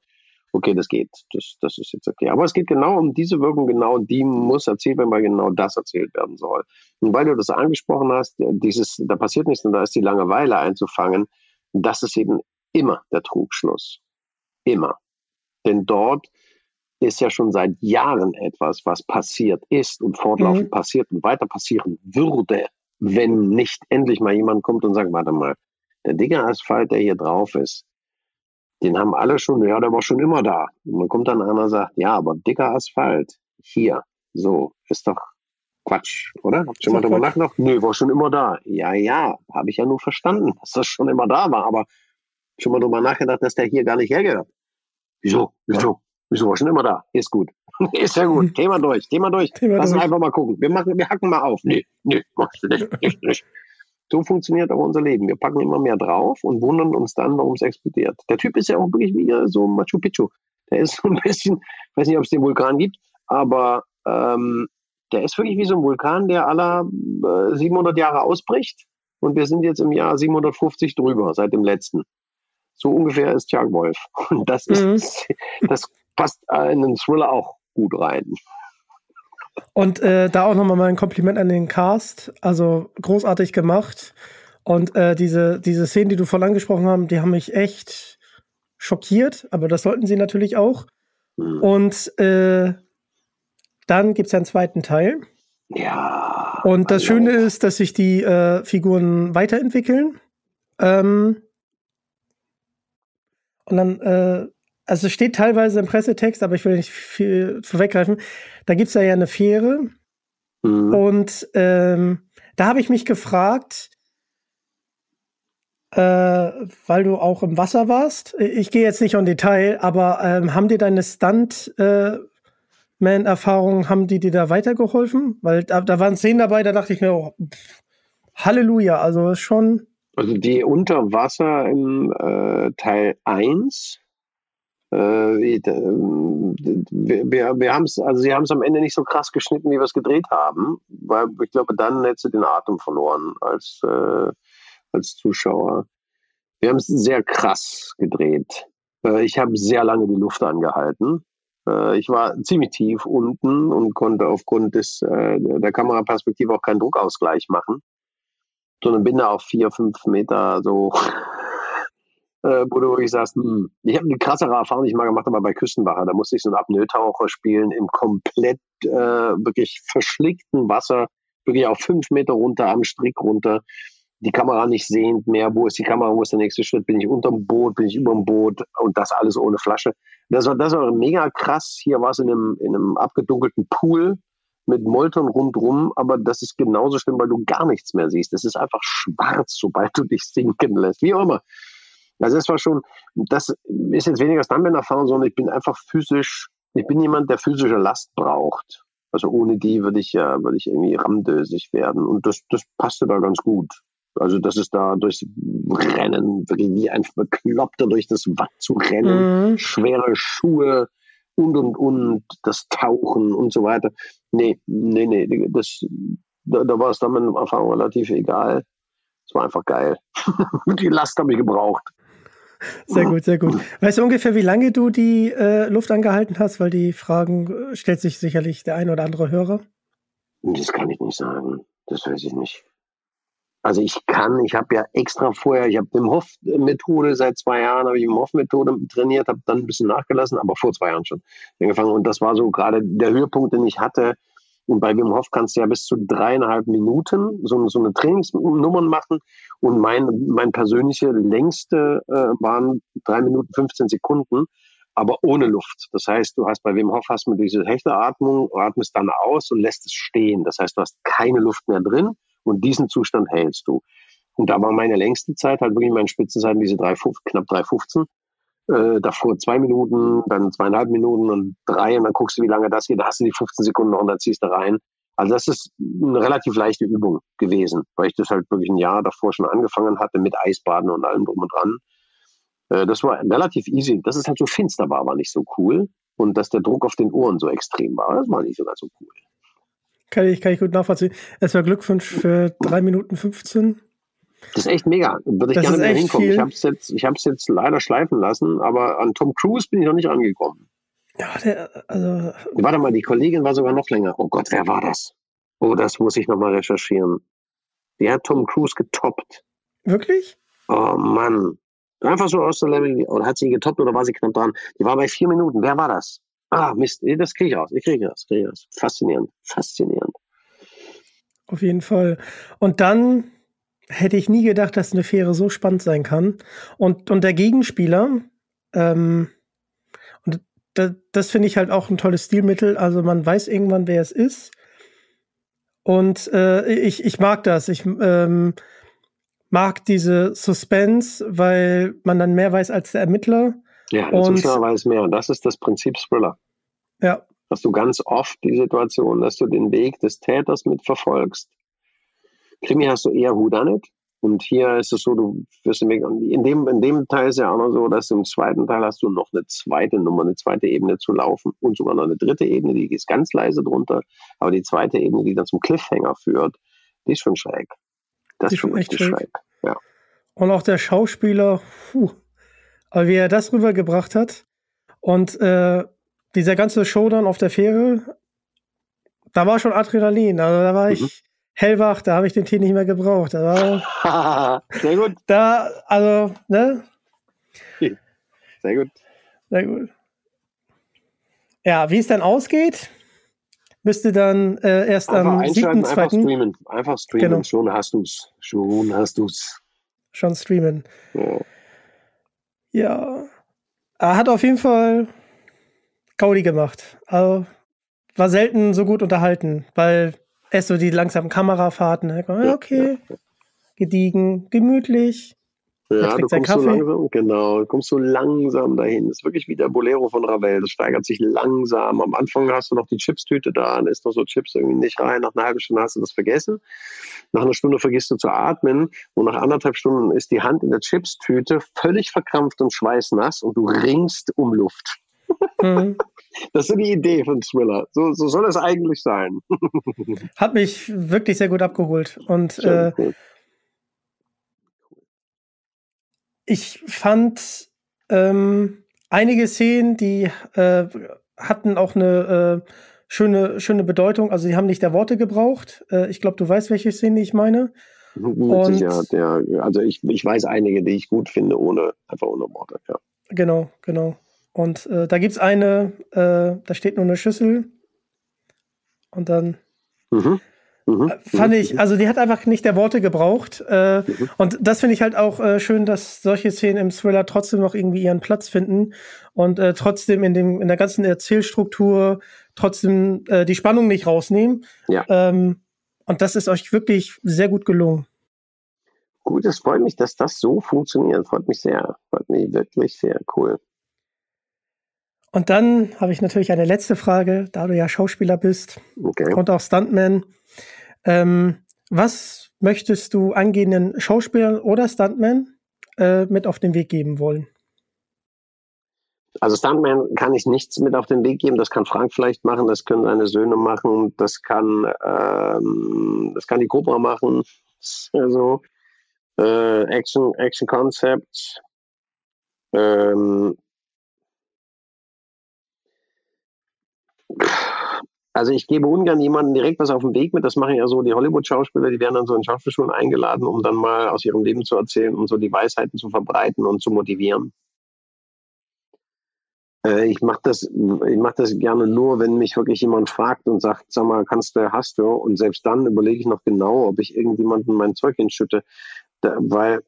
Speaker 4: okay, das geht, das, das ist jetzt okay. Aber es geht genau um diese Wirkung, genau die muss erzählt werden, weil genau das erzählt werden soll. Und weil du das angesprochen hast, dieses, da passiert nichts und da ist die Langeweile einzufangen, das ist eben immer der Trugschluss. Immer. Denn dort ist ja schon seit Jahren etwas, was passiert ist und fortlaufend mhm. passiert und weiter passieren würde wenn nicht endlich mal jemand kommt und sagt, warte mal, der dicke Asphalt, der hier drauf ist, den haben alle schon, ja, der war schon immer da. Und man kommt dann einer und sagt, ja, aber dicker Asphalt, hier, so, ist doch Quatsch, oder? Habt ihr schon mal drüber nachgedacht? Nö, war schon immer da. Ja, ja, habe ich ja nur verstanden, dass das schon immer da war, aber schon mal drüber nachgedacht, dass der hier gar nicht hergehört. Wieso? Wieso? Wieso war schon immer da? Ist gut. ist ja gut. Thema durch. Thema durch. Thema Lass uns einfach mal gucken. Wir, machen, wir hacken mal auf. Nee, nee, machst du nicht. nicht, nicht. So funktioniert auch unser Leben. Wir packen immer mehr drauf und wundern uns dann, warum es explodiert. Der Typ ist ja auch wirklich wie so Machu Picchu. Der ist so ein bisschen, ich weiß nicht, ob es den Vulkan gibt, aber ähm, der ist wirklich wie so ein Vulkan, der aller äh, 700 Jahre ausbricht. Und wir sind jetzt im Jahr 750 drüber, seit dem letzten. So ungefähr ist Jack Wolf. Und das ist, mhm. das passt in den Thriller auch gut rein.
Speaker 3: Und äh, da auch nochmal mein Kompliment an den Cast. Also großartig gemacht. Und äh, diese, diese Szenen, die du vorhin angesprochen hast, die haben mich echt schockiert. Aber das sollten sie natürlich auch. Mhm. Und äh, dann gibt es einen zweiten Teil.
Speaker 4: Ja.
Speaker 3: Und das Schöne ist, dass sich die äh, Figuren weiterentwickeln. Ähm, und dann äh, also es steht teilweise im Pressetext, aber ich will nicht viel vorweggreifen. Da gibt es ja, ja eine Fähre. Mhm. Und ähm, da habe ich mich gefragt, äh, weil du auch im Wasser warst. Ich gehe jetzt nicht in Detail, aber ähm, haben dir deine Stunt-Man-Erfahrungen, äh, haben die dir da weitergeholfen? Weil da, da waren Szenen dabei, da dachte ich mir, oh, pff, Halleluja, also schon.
Speaker 4: Also die unter Wasser im äh, Teil 1 äh, wir, wir, haben es, also sie haben es am Ende nicht so krass geschnitten, wie wir es gedreht haben, weil ich glaube, dann hättest du den Atem verloren als, äh, als Zuschauer. Wir haben es sehr krass gedreht. Äh, ich habe sehr lange die Luft angehalten. Äh, ich war ziemlich tief unten und konnte aufgrund des, der Kameraperspektive auch keinen Druckausgleich machen, sondern bin da auf vier, fünf Meter so äh, wo du wirklich sagst, hm, ich habe eine krassere Erfahrung, die ich mal gemacht habe bei Küstenwache. Da musste ich so einen Apnoe-Taucher spielen im komplett äh, wirklich verschlickten Wasser, wirklich auf fünf Meter runter, am Strick runter. Die Kamera nicht sehend mehr. Wo ist die Kamera? Wo ist der nächste Schritt? Bin ich unterm Boot? Bin ich überm Boot? Und das alles ohne Flasche. Das war, das war mega krass. Hier war es in einem, in einem abgedunkelten Pool mit Molton rundrum, aber das ist genauso schlimm, weil du gar nichts mehr siehst. Es ist einfach schwarz, sobald du dich sinken lässt. Wie auch immer. Also das war schon, das ist jetzt weniger Stuntman-Erfahrung, sondern ich bin einfach physisch, ich bin jemand, der physische Last braucht. Also ohne die würde ich ja, würde ich irgendwie ramdösig werden. Und das, das passte da ganz gut. Also das ist da durchs Rennen, wirklich wie ein Bekloppter durch das Watt zu rennen, mhm. schwere Schuhe und und und, das Tauchen und so weiter. Nee, nee, nee, das, da, da war es dann mit Erfahrung relativ egal. Es war einfach geil. die Last habe ich gebraucht.
Speaker 3: Sehr gut, sehr gut. Weißt du ungefähr, wie lange du die äh, Luft angehalten hast? Weil die Fragen äh, stellt sich sicherlich der ein oder andere Hörer.
Speaker 4: Das kann ich nicht sagen. Das weiß ich nicht. Also ich kann, ich habe ja extra vorher, ich habe Wim Hof Methode seit zwei Jahren, habe ich Wim Hof Methode trainiert, habe dann ein bisschen nachgelassen, aber vor zwei Jahren schon angefangen. Und das war so gerade der Höhepunkt, den ich hatte. Und bei Wim Hof kannst du ja bis zu dreieinhalb Minuten so, so eine Trainingsnummer machen. Und mein, mein persönliche längste äh, waren drei Minuten 15 Sekunden, aber ohne Luft. Das heißt, du hast bei Wim Hof hast du diese Hechteatmung, atmest dann aus und lässt es stehen. Das heißt, du hast keine Luft mehr drin und diesen Zustand hältst du. Und da war meine längste Zeit halt wirklich meine Spitzenzeiten, diese drei, knapp 3,15. Äh, davor zwei Minuten, dann zweieinhalb Minuten und drei und dann guckst du, wie lange das geht. Da hast du die 15 Sekunden noch und dann ziehst du rein. Also das ist eine relativ leichte Übung gewesen, weil ich das halt wirklich ein Jahr davor schon angefangen hatte mit Eisbaden und allem drum und dran. Äh, das war relativ easy. Dass es halt so finster war, war nicht so cool. Und dass der Druck auf den Ohren so extrem war, das war nicht so ganz so cool.
Speaker 3: Kann ich, kann ich gut nachvollziehen. Es war Glückwunsch für 3 Minuten 15.
Speaker 4: Das ist echt mega. Würde ich das gerne wieder hinkommen. Viel. Ich habe es jetzt, jetzt leider schleifen lassen, aber an Tom Cruise bin ich noch nicht angekommen.
Speaker 3: Ja, der, also.
Speaker 4: Warte mal, die Kollegin war sogar noch länger. Oh Gott, wer war das? Oh, das muss ich nochmal recherchieren. Die hat Tom Cruise getoppt.
Speaker 3: Wirklich?
Speaker 4: Oh Mann. Einfach so aus der Level. Oder hat sie getoppt oder war sie knapp dran? Die war bei vier Minuten. Wer war das? Ah, Mist, das kriege ich raus. Ich kriege das, kriege das. Faszinierend, faszinierend.
Speaker 3: Auf jeden Fall. Und dann hätte ich nie gedacht, dass eine Fähre so spannend sein kann. Und, und der Gegenspieler, ähm, und das, das finde ich halt auch ein tolles Stilmittel. Also man weiß irgendwann, wer es ist. Und äh, ich, ich mag das. Ich ähm, mag diese Suspense, weil man dann mehr weiß als der Ermittler.
Speaker 4: Ja, der und, Zuschauer weiß mehr. Das ist das Prinzip Thriller.
Speaker 3: Ja.
Speaker 4: Hast du ganz oft die Situation, dass du den Weg des Täters mitverfolgst. Krimi hast du eher Whodunit. Und hier ist es so, du wirst im Weg, in dem, in dem Teil ist ja auch noch so, dass im zweiten Teil hast du noch eine zweite Nummer, eine zweite Ebene zu laufen und sogar noch eine dritte Ebene, die ist ganz leise drunter. Aber die zweite Ebene, die dann zum Cliffhanger führt, die ist schon schräg. Das ist schon richtig schräg. schräg. Ja.
Speaker 3: Und auch der Schauspieler, puh, aber wie er das rübergebracht hat und äh, dieser ganze Showdown auf der Fähre, da war schon Adrenalin. Also da war ich mhm. hellwach, da habe ich den Tee nicht mehr gebraucht. Da
Speaker 4: war, Sehr gut.
Speaker 3: Da, also, ne?
Speaker 4: Sehr gut.
Speaker 3: Sehr gut. Ja, wie es dann ausgeht, müsste dann äh, erst einfach am 7.2.
Speaker 4: Einfach streamen. Einfach streamen. Genau. Schon hast du's. Schon hast du's.
Speaker 3: Schon streamen. Ja. Ja. Er hat auf jeden Fall Gaudi gemacht. Also war selten so gut unterhalten, weil erst so die langsamen Kamerafahrten, ne? okay, gediegen, gemütlich.
Speaker 4: Ja, du kommst so langsam, genau, du kommst so langsam dahin. Das ist wirklich wie der Bolero von Ravel. Das steigert sich langsam. Am Anfang hast du noch die Chipstüte da, dann ist noch so Chips irgendwie nicht rein. Nach einer halben Stunde hast du das vergessen. Nach einer Stunde vergisst du zu atmen und nach anderthalb Stunden ist die Hand in der Chipstüte völlig verkrampft und schweißnass und du ringst um Luft. Mhm. Das ist die Idee von Thriller. So, so soll es eigentlich sein.
Speaker 3: Hat mich wirklich sehr gut abgeholt. Und äh, ich fand ähm, einige Szenen, die äh, hatten auch eine äh, schöne, schöne Bedeutung. Also, die haben nicht der Worte gebraucht. Äh, ich glaube, du weißt, welche Szene ich meine.
Speaker 4: Mit Und, Sicherheit, ja. Also, ich, ich weiß einige, die ich gut finde, ohne, einfach ohne Worte, ja.
Speaker 3: Genau, genau. Und äh, da gibt es eine, äh, da steht nur eine Schüssel. Und dann. Mhm. Mhm. Äh, fand ich, mhm. also die hat einfach nicht der Worte gebraucht. Äh, mhm. Und das finde ich halt auch äh, schön, dass solche Szenen im Thriller trotzdem noch irgendwie ihren Platz finden und äh, trotzdem in dem in der ganzen Erzählstruktur trotzdem äh, die Spannung nicht rausnehmen.
Speaker 4: Ja.
Speaker 3: Ähm, und das ist euch wirklich sehr gut gelungen.
Speaker 4: Gut, es freut mich, dass das so funktioniert. Freut mich sehr. Freut mich wirklich sehr cool.
Speaker 3: Und dann habe ich natürlich eine letzte Frage, da du ja Schauspieler bist okay. und auch Stuntman. Ähm, was möchtest du angehenden Schauspielern oder Stuntman äh, mit auf den Weg geben wollen?
Speaker 4: Also Stuntman kann ich nichts mit auf den Weg geben. Das kann Frank vielleicht machen, das können seine Söhne machen, das kann, ähm, das kann die Cobra machen. Also äh, Action, Action Concepts. Ähm, Also ich gebe ungern jemandem direkt was auf den Weg mit. Das machen ja so die Hollywood-Schauspieler, die werden dann so in Schauspielschulen eingeladen, um dann mal aus ihrem Leben zu erzählen und so die Weisheiten zu verbreiten und zu motivieren. Äh, ich mache das, mach das gerne nur, wenn mich wirklich jemand fragt und sagt, sag mal, kannst du, hast du? Und selbst dann überlege ich noch genau, ob ich irgendjemandem mein Zeug hinschütte. Da, weil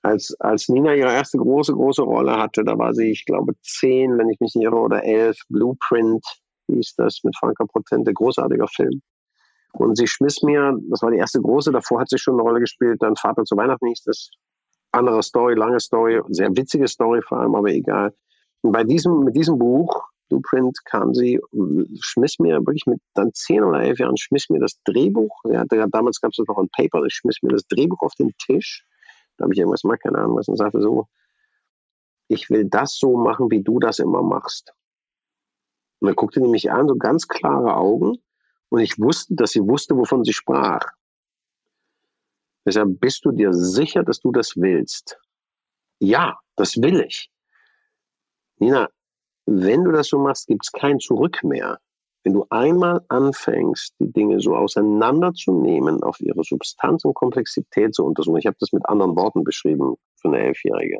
Speaker 4: als, als Nina ihre erste große, große Rolle hatte, da war sie, ich glaube, zehn, wenn ich mich nicht irre, oder elf, Blueprint hieß das mit Franka Potente, großartiger Film. Und sie schmiss mir, das war die erste große, davor hat sie schon eine Rolle gespielt, dann Vater zu Weihnachten hieß das. Andere Story, lange Story, sehr witzige Story vor allem, aber egal. Und bei diesem, mit diesem Buch, Blueprint, kam sie, schmiss mir wirklich mit dann zehn oder elf Jahren, schmiss mir das Drehbuch, ja, damals gab es noch ein Paper, ich schmiss mir das Drehbuch auf den Tisch, da habe ich irgendwas mal, keine Ahnung was, und sagte so, ich will das so machen, wie du das immer machst. Und dann guckte sie mich an, so ganz klare Augen, und ich wusste, dass sie wusste, wovon sie sprach. Deshalb bist du dir sicher, dass du das willst? Ja, das will ich. Nina, wenn du das so machst, gibt es kein Zurück mehr. Wenn du einmal anfängst, die Dinge so auseinanderzunehmen, auf ihre Substanz und Komplexität zu untersuchen, ich habe das mit anderen Worten beschrieben für eine Elfjährige.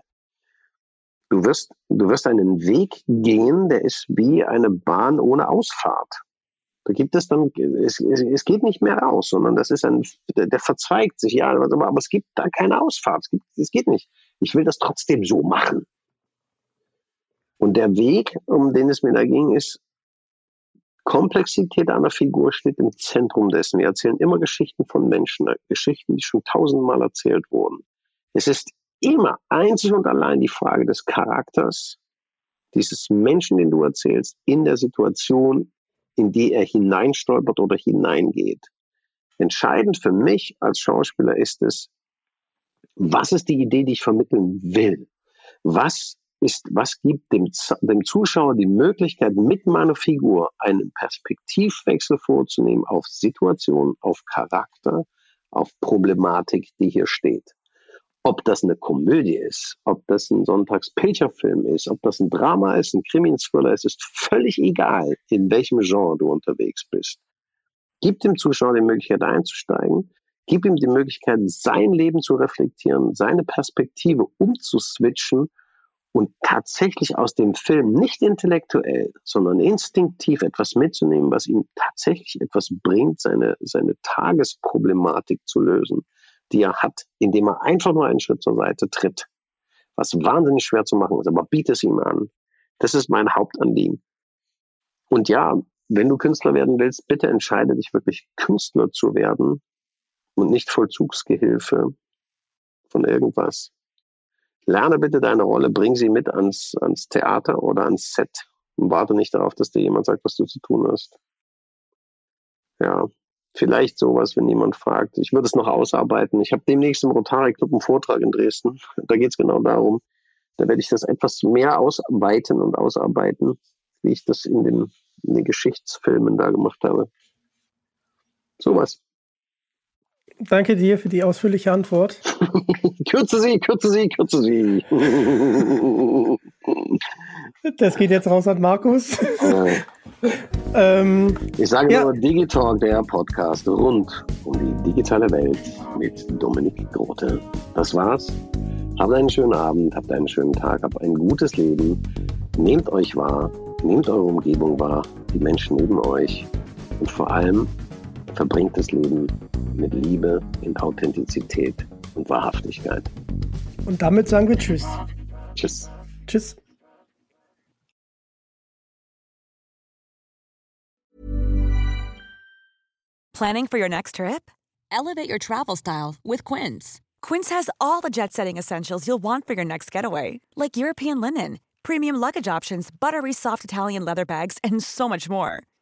Speaker 4: Du wirst, du wirst einen Weg gehen, der ist wie eine Bahn ohne Ausfahrt. Da gibt es dann, es, es, es geht nicht mehr raus, sondern das ist ein, der, der verzweigt sich, ja, aber, aber es gibt da keine Ausfahrt. Es, gibt, es geht nicht. Ich will das trotzdem so machen. Und der Weg, um den es mir da ging, ist, Komplexität einer Figur steht im Zentrum dessen. Wir erzählen immer Geschichten von Menschen, Geschichten, die schon tausendmal erzählt wurden. Es ist immer einzig und allein die Frage des Charakters dieses Menschen, den du erzählst, in der Situation, in die er hineinstolpert oder hineingeht. Entscheidend für mich als Schauspieler ist es, was ist die Idee, die ich vermitteln will? Was ist, was gibt dem, dem Zuschauer die Möglichkeit, mit meiner Figur einen Perspektivwechsel vorzunehmen auf Situation, auf Charakter, auf Problematik, die hier steht. Ob das eine Komödie ist, ob das ein Sonntags-Pilcher-Film ist, ob das ein Drama ist, ein Krimi-Thriller ist, ist völlig egal, in welchem Genre du unterwegs bist. Gib dem Zuschauer die Möglichkeit einzusteigen, gib ihm die Möglichkeit, sein Leben zu reflektieren, seine Perspektive umzuswitchen und tatsächlich aus dem Film nicht intellektuell, sondern instinktiv etwas mitzunehmen, was ihm tatsächlich etwas bringt, seine, seine Tagesproblematik zu lösen, die er hat, indem er einfach nur einen Schritt zur Seite tritt. Was wahnsinnig schwer zu machen ist, aber biete es ihm an. Das ist mein Hauptanliegen. Und ja, wenn du Künstler werden willst, bitte entscheide dich wirklich Künstler zu werden und nicht Vollzugsgehilfe von irgendwas. Lerne bitte deine Rolle, bring sie mit ans, ans Theater oder ans Set und warte nicht darauf, dass dir jemand sagt, was du zu tun hast. Ja, vielleicht sowas, wenn jemand fragt. Ich würde es noch ausarbeiten. Ich habe demnächst im Rotary Club einen Vortrag in Dresden. Da geht es genau darum. Da werde ich das etwas mehr ausweiten und ausarbeiten, wie ich das in den, in den Geschichtsfilmen da gemacht habe. Sowas.
Speaker 3: Danke dir für die ausführliche Antwort.
Speaker 4: kürze sie, kürze sie, kürze sie.
Speaker 3: das geht jetzt raus an Markus.
Speaker 4: ähm, ich sage ja. nur Digitalk, der Podcast rund um die digitale Welt mit Dominik Grote. Das war's. Habt einen schönen Abend, habt einen schönen Tag, habt ein gutes Leben. Nehmt euch wahr, nehmt eure Umgebung wahr, die Menschen neben euch und vor allem verbringt das Leben mit Liebe, in Authentizität und Wahrhaftigkeit.
Speaker 3: Und damit sagen wir Tschüss.
Speaker 4: Tschüss.
Speaker 3: Tschüss.
Speaker 5: Planning for your next trip? Elevate your travel style with Quince. Quince has all the jet setting essentials you'll want for your next getaway, like European linen, premium luggage options, buttery soft Italian leather bags, and so much more.